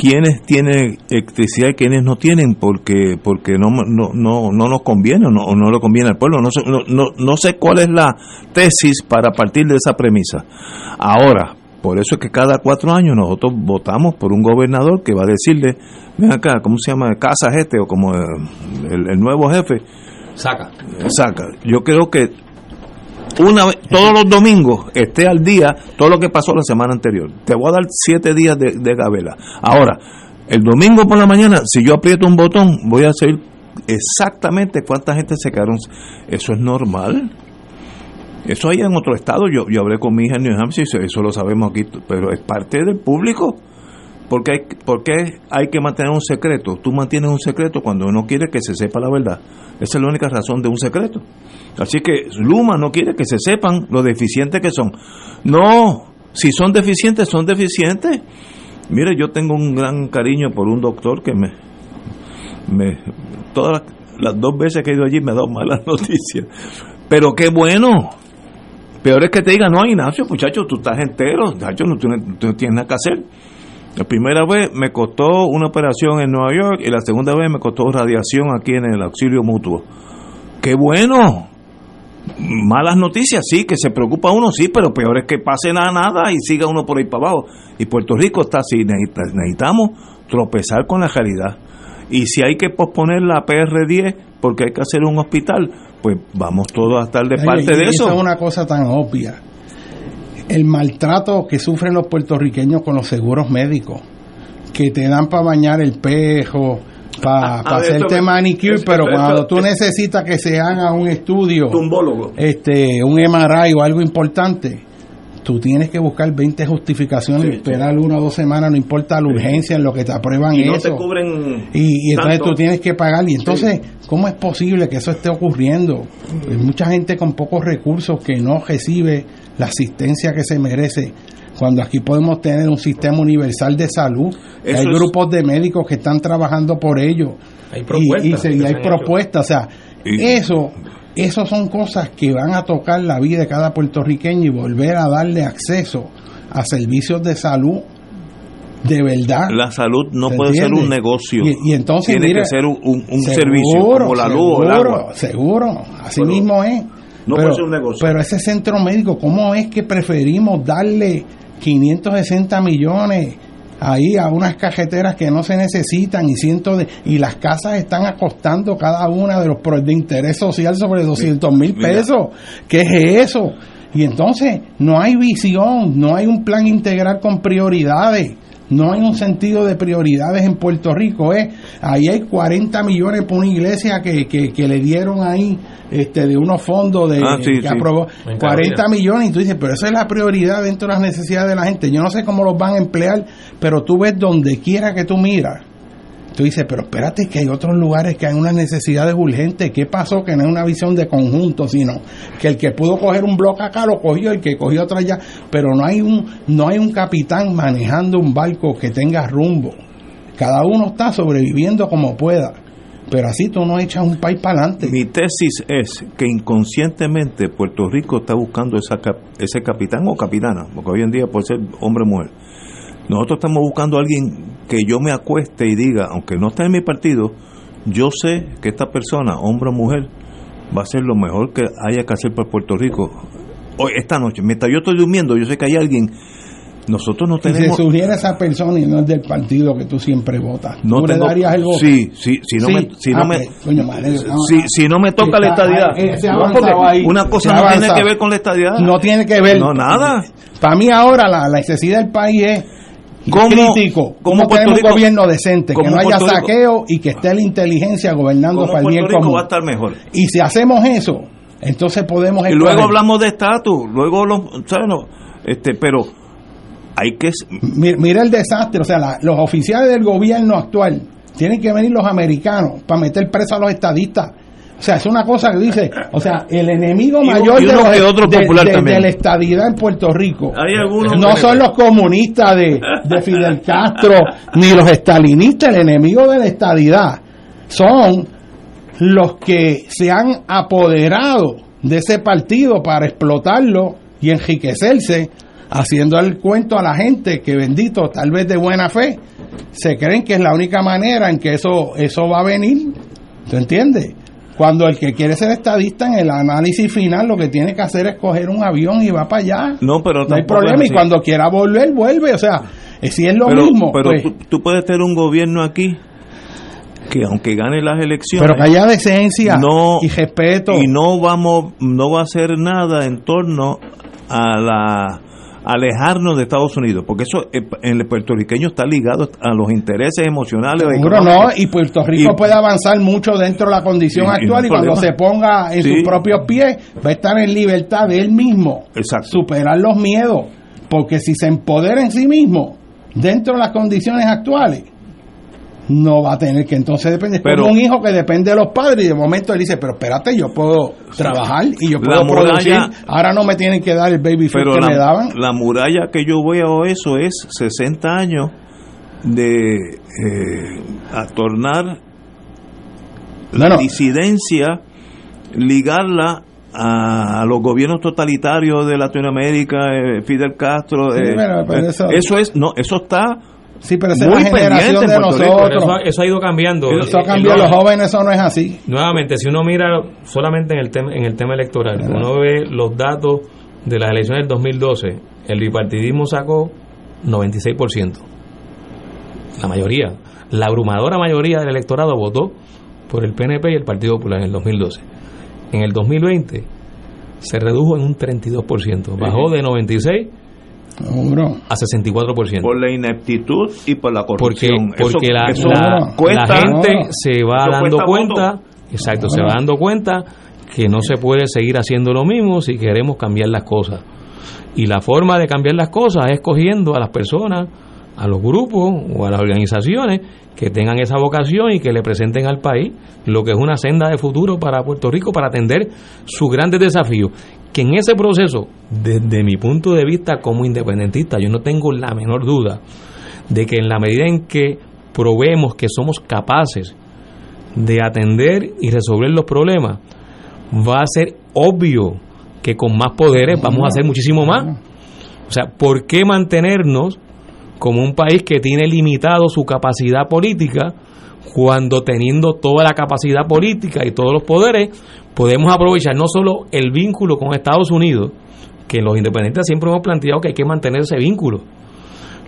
quiénes tienen electricidad y quiénes no tienen porque porque no no no, no nos conviene o no, no le conviene al pueblo. No sé, no, no, sé cuál es la tesis para partir de esa premisa. Ahora por eso es que cada cuatro años nosotros votamos por un gobernador que va a decirle ven acá cómo se llama casa este o como el, el nuevo jefe saca. Saca. Yo creo que una vez, todos los domingos esté al día todo lo que pasó la semana anterior. Te voy a dar siete días de, de gabela. Ahora, el domingo por la mañana, si yo aprieto un botón, voy a saber exactamente cuánta gente se quedaron. Eso es normal. Eso hay en otro estado. Yo, yo hablé con mi hija en New Hampshire, eso lo sabemos aquí, pero es parte del público. Porque hay, porque hay que mantener un secreto. Tú mantienes un secreto cuando uno quiere que se sepa la verdad. Esa es la única razón de un secreto. Así que Luma no quiere que se sepan lo deficientes que son. No, si son deficientes, son deficientes. Mire, yo tengo un gran cariño por un doctor que me, me todas las, dos veces que he ido allí me ha dado malas noticias. Pero qué bueno. Peor es que te diga, no, Ignacio, muchacho, tú estás entero, muchacho, no, no tienes nada que hacer. La primera vez me costó una operación en Nueva York y la segunda vez me costó radiación aquí en el auxilio mutuo. ¡Qué bueno! Malas noticias, sí, que se preocupa uno, sí, pero peor es que pase nada, nada y siga uno por ahí para abajo. Y Puerto Rico está así, necesitamos tropezar con la realidad. Y si hay que posponer la PR10 porque hay que hacer un hospital, pues vamos todos a estar de parte de eso. Eso es una cosa tan obvia el maltrato que sufren los puertorriqueños con los seguros médicos, que te dan para bañar el pejo, para hacerte manicure, pero cuando tú necesitas que se haga un estudio, este, un MRI o algo importante, tú tienes que buscar 20 justificaciones y esperar una o dos semanas, no importa la urgencia en lo que te aprueban y eso. y, entonces tú tienes que pagar. Y entonces, ¿cómo es posible que eso esté ocurriendo? Hay mucha gente con pocos recursos que no recibe la asistencia que se merece cuando aquí podemos tener un sistema universal de salud, hay grupos de médicos que están trabajando por ello hay propuestas, y, hay propuestas, o sea, eso eso son cosas que van a tocar la vida de cada puertorriqueño y volver a darle acceso a servicios de salud de verdad. La salud no puede ser un negocio. Y, entonces tiene que ser un, servicio como la luz o el agua. Seguro, así mismo es. No pero, puede ser un negocio. Pero ese centro médico, ¿cómo es que preferimos darle 560 millones ahí a unas cajeteras que no se necesitan y cientos de y las casas están acostando cada una de los de interés social sobre 200 mil pesos ¿qué es eso? y entonces no hay visión no hay un plan integral con prioridades no hay un sentido de prioridades en Puerto Rico. ¿eh? Ahí hay 40 millones por una iglesia que, que, le dieron ahí este, de unos fondos de, ah, que aprobó 40 millones. Y tú dices, pero esa es la prioridad dentro de las necesidades de la gente. Yo no sé cómo los van a emplear, pero tú ves donde quiera que tú miras Tú dices, pero espérate que hay otros lugares que hay unas necesidades urgentes. ¿Qué pasó? Que no es una visión de conjunto, sino que el que pudo coger un bloque acá lo cogió, el que cogió otro allá, pero no hay un, no hay un capitán manejando un barco que tenga rumbo. Cada uno está sobreviviendo como pueda. pero así tú no echas un país para adelante. Mi tesis es que inconscientemente Puerto Rico está buscando esa, ese capitán o capitana, porque hoy en día puede ser hombre mujer. Nosotros estamos buscando a alguien que yo me acueste y diga, aunque no está en mi partido, yo sé que esta persona, hombre o mujer, va a ser lo mejor que haya que hacer para Puerto Rico. Hoy, esta noche, mientras yo estoy durmiendo, yo sé que hay alguien nosotros no tenemos. Si se sugiere esa persona y no es del partido que tú siempre votas, no ¿tú le darías el voto? Sí, sí, si no me, si no, ah, me si, si, no me toca la estadidad. Eh, una cosa no tiene que ver con la estadidad. No tiene que ver. No, nada. Para mí ahora la, la necesidad del país es ¿Cómo, crítico. ¿Cómo tenemos un gobierno decente? Que no haya saqueo y que esté la inteligencia gobernando para el bien común. va a estar mejor. Y si hacemos eso, entonces podemos... Y luego hablamos de estatus, luego los... ¿sabes? No, este, pero hay que... Mira, el desastre, o sea, los oficiales del gobierno actual tienen que venir los americanos para meter preso a los estadistas. O sea, es una cosa que dice, o sea, el enemigo mayor de, la estadidad en Puerto Rico no son los comunistas de, de Fidel Castro ni los estalinistas, el enemigo de la estadidad son los que se han apoderado de ese partido para explotarlo y enriquecerse haciendo el cuento a la gente que bendito, tal vez de buena fe, se creen que es la única manera en que eso, eso va a venir. ¿Se entiende? Cuando el que quiere ser estadista en el análisis final lo que tiene que hacer es coger un avión y va para allá. No, pero no hay problema. Y cuando quiera volver, vuelve. O sea, si es lo mismo. Pero pues tú, puedes tener un gobierno aquí que aunque gane las elecciones pero que haya decencia no, y respeto y no vamos no va a hacer nada en torno a la alejarnos de Estados Unidos, porque eso eh, en el puertorriqueño está ligado a los intereses emocionales. Seguro no, y Puerto Rico puede avanzar mucho dentro de la condición actual y, cuando se ponga en sus propios pies va a estar en libertad de él mismo, superar los miedos, porque si se empodera en sí mismo dentro de las condiciones actuales, no va a tener que entonces depender. Pero un hijo que depende de los padres y de momento él dice, pero espérate, yo puedo trabajar y yo puedo producir. Ahora no me tienen que dar el baby food que me daban. La muralla que yo veo eso es 60 años de eh, atornar la disidencia, ligarla a, los gobiernos totalitarios de Latinoamérica, eh, Fidel Castro. Eh, eso es, no, eso está Sí, pero esa es la generación de nosotros. Eso, ha ido cambiando. Eso ha cambiado. Los jóvenes eso no es así. Nuevamente, si uno mira solamente en el tema, en el tema electoral, uno ve los datos de las elecciones del 2012, el bipartidismo sacó 96%. La mayoría, la abrumadora mayoría del electorado votó por el PNP y el Partido Popular en el 2012. En el 2020 se redujo en un 32%, bajó de 96 a 64%. Por la ineptitud y por la corrupción. Porque, porque la, gente se va dando cuenta, exacto, se va dando cuenta que no se puede seguir haciendo lo mismo si queremos cambiar las cosas. Y la forma de cambiar las cosas es cogiendo a las personas, a los grupos o a las organizaciones que tengan esa vocación y que le presenten al país lo que es una senda de futuro para Puerto Rico para atender sus grandes desafíos que en ese proceso, desde mi punto de vista como independentista, yo no tengo la menor duda de que en la medida en que probemos que somos capaces de atender y resolver los problemas, va a ser obvio que con más poderes vamos a hacer muchísimo más. O sea, ¿por qué mantenernos como un país que tiene limitado su capacidad política cuando teniendo toda la capacidad política y todos los poderes podemos aprovechar no solo el vínculo con Estados Unidos, que los independentistas siempre hemos planteado que hay que mantener ese vínculo.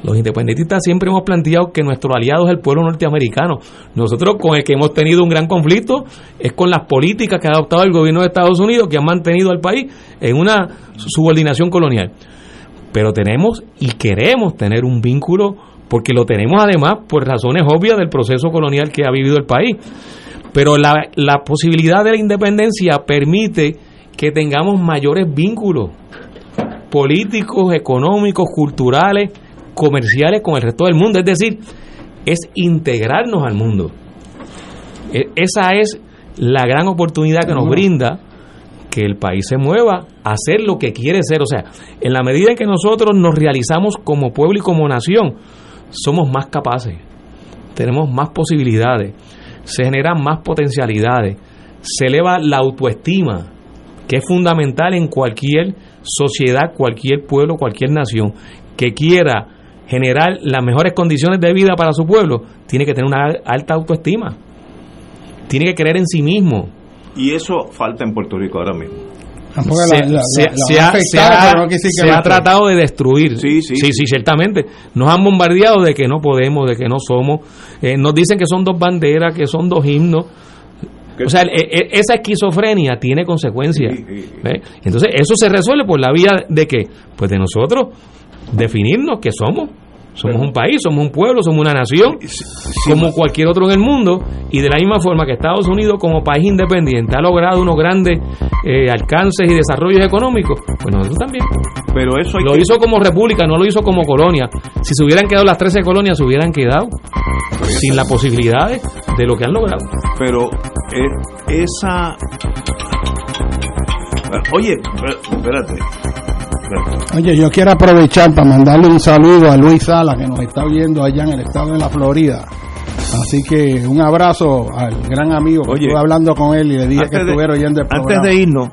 Los independentistas siempre hemos planteado que nuestro aliado es el pueblo norteamericano. Nosotros con el que hemos tenido un gran conflicto es con las políticas que ha adoptado el gobierno de Estados Unidos que han mantenido al país en una subordinación colonial. Pero tenemos y queremos tener un vínculo porque lo tenemos además por razones obvias del proceso colonial que ha vivido el país. Pero la, la posibilidad de la independencia permite que tengamos mayores vínculos políticos, económicos, culturales, comerciales con el resto del mundo. Es decir, es integrarnos al mundo. E, esa es la gran oportunidad que nos brinda que el país se mueva a hacer lo que quiere ser. O sea, en la medida en que nosotros nos realizamos como pueblo y como nación, somos más capaces, tenemos más posibilidades se generan más potencialidades, se eleva la autoestima, que es fundamental en cualquier sociedad, cualquier pueblo, cualquier nación que quiera generar las mejores condiciones de vida para su pueblo, tiene que tener una alta autoestima, tiene que creer en sí mismo. Y eso falta en Puerto Rico ahora mismo. Se, ha, tratado de destruir. Sí sí, sí ciertamente. Nos han bombardeado de que no podemos, de que no somos. Eh, nos dicen que son dos banderas, que son dos himnos. O sea, e, e, esa esquizofrenia tiene consecuencias. Entonces, eso se resuelve por la vía de que, pues de nosotros definirnos que somos. Somos un país, somos un pueblo, somos una nación, como cualquier otro en el mundo, y de la misma forma que Estados Unidos como país independiente ha logrado unos grandes eh, alcances y desarrollos económicos, pues nosotros también. Pero eso lo hizo como república, no lo hizo como colonia. Si se hubieran quedado las 13 colonias, se hubieran quedado sin las posibilidades de lo que han logrado. Pero eh, esa... Oye, espérate Oye, yo quiero aprovechar para mandarle un saludo a Luis Sala, que nos está viendo allá en el estado de la Florida. Así que un abrazo al gran amigo que estuve hablando con él y le dije que estuviera oyendo el programa. Antes de irnos,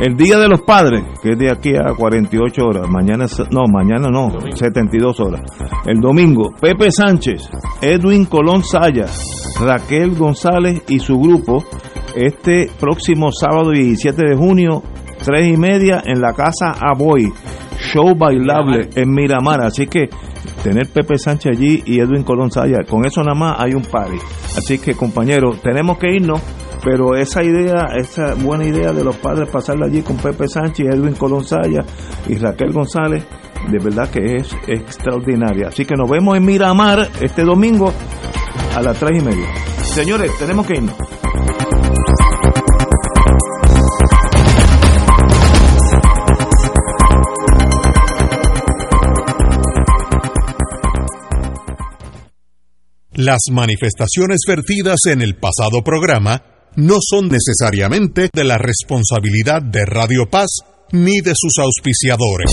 el Día de los Padres, que es de aquí a 48 horas, mañana, no, mañana no, 72 horas. El domingo, Pepe Sánchez, Edwin Colón Saya, Raquel González y su grupo, este próximo sábado 17 de junio tres y media en la casa Aboy, show bailable en Miramar. Así que tener Pepe Sánchez allí y Edwin Colón Saya, con eso nada más hay un party. Así que compañeros, tenemos que irnos, pero esa idea, esa buena idea de los padres pasarla allí con Pepe Sánchez, Edwin Colón Saya y Raquel González, de verdad que es extraordinaria. Así que nos vemos en Miramar este domingo a las tres y media. Señores, tenemos que irnos. Las manifestaciones vertidas en el pasado programa no son necesariamente de la responsabilidad de Radio Paz ni de sus auspiciadores.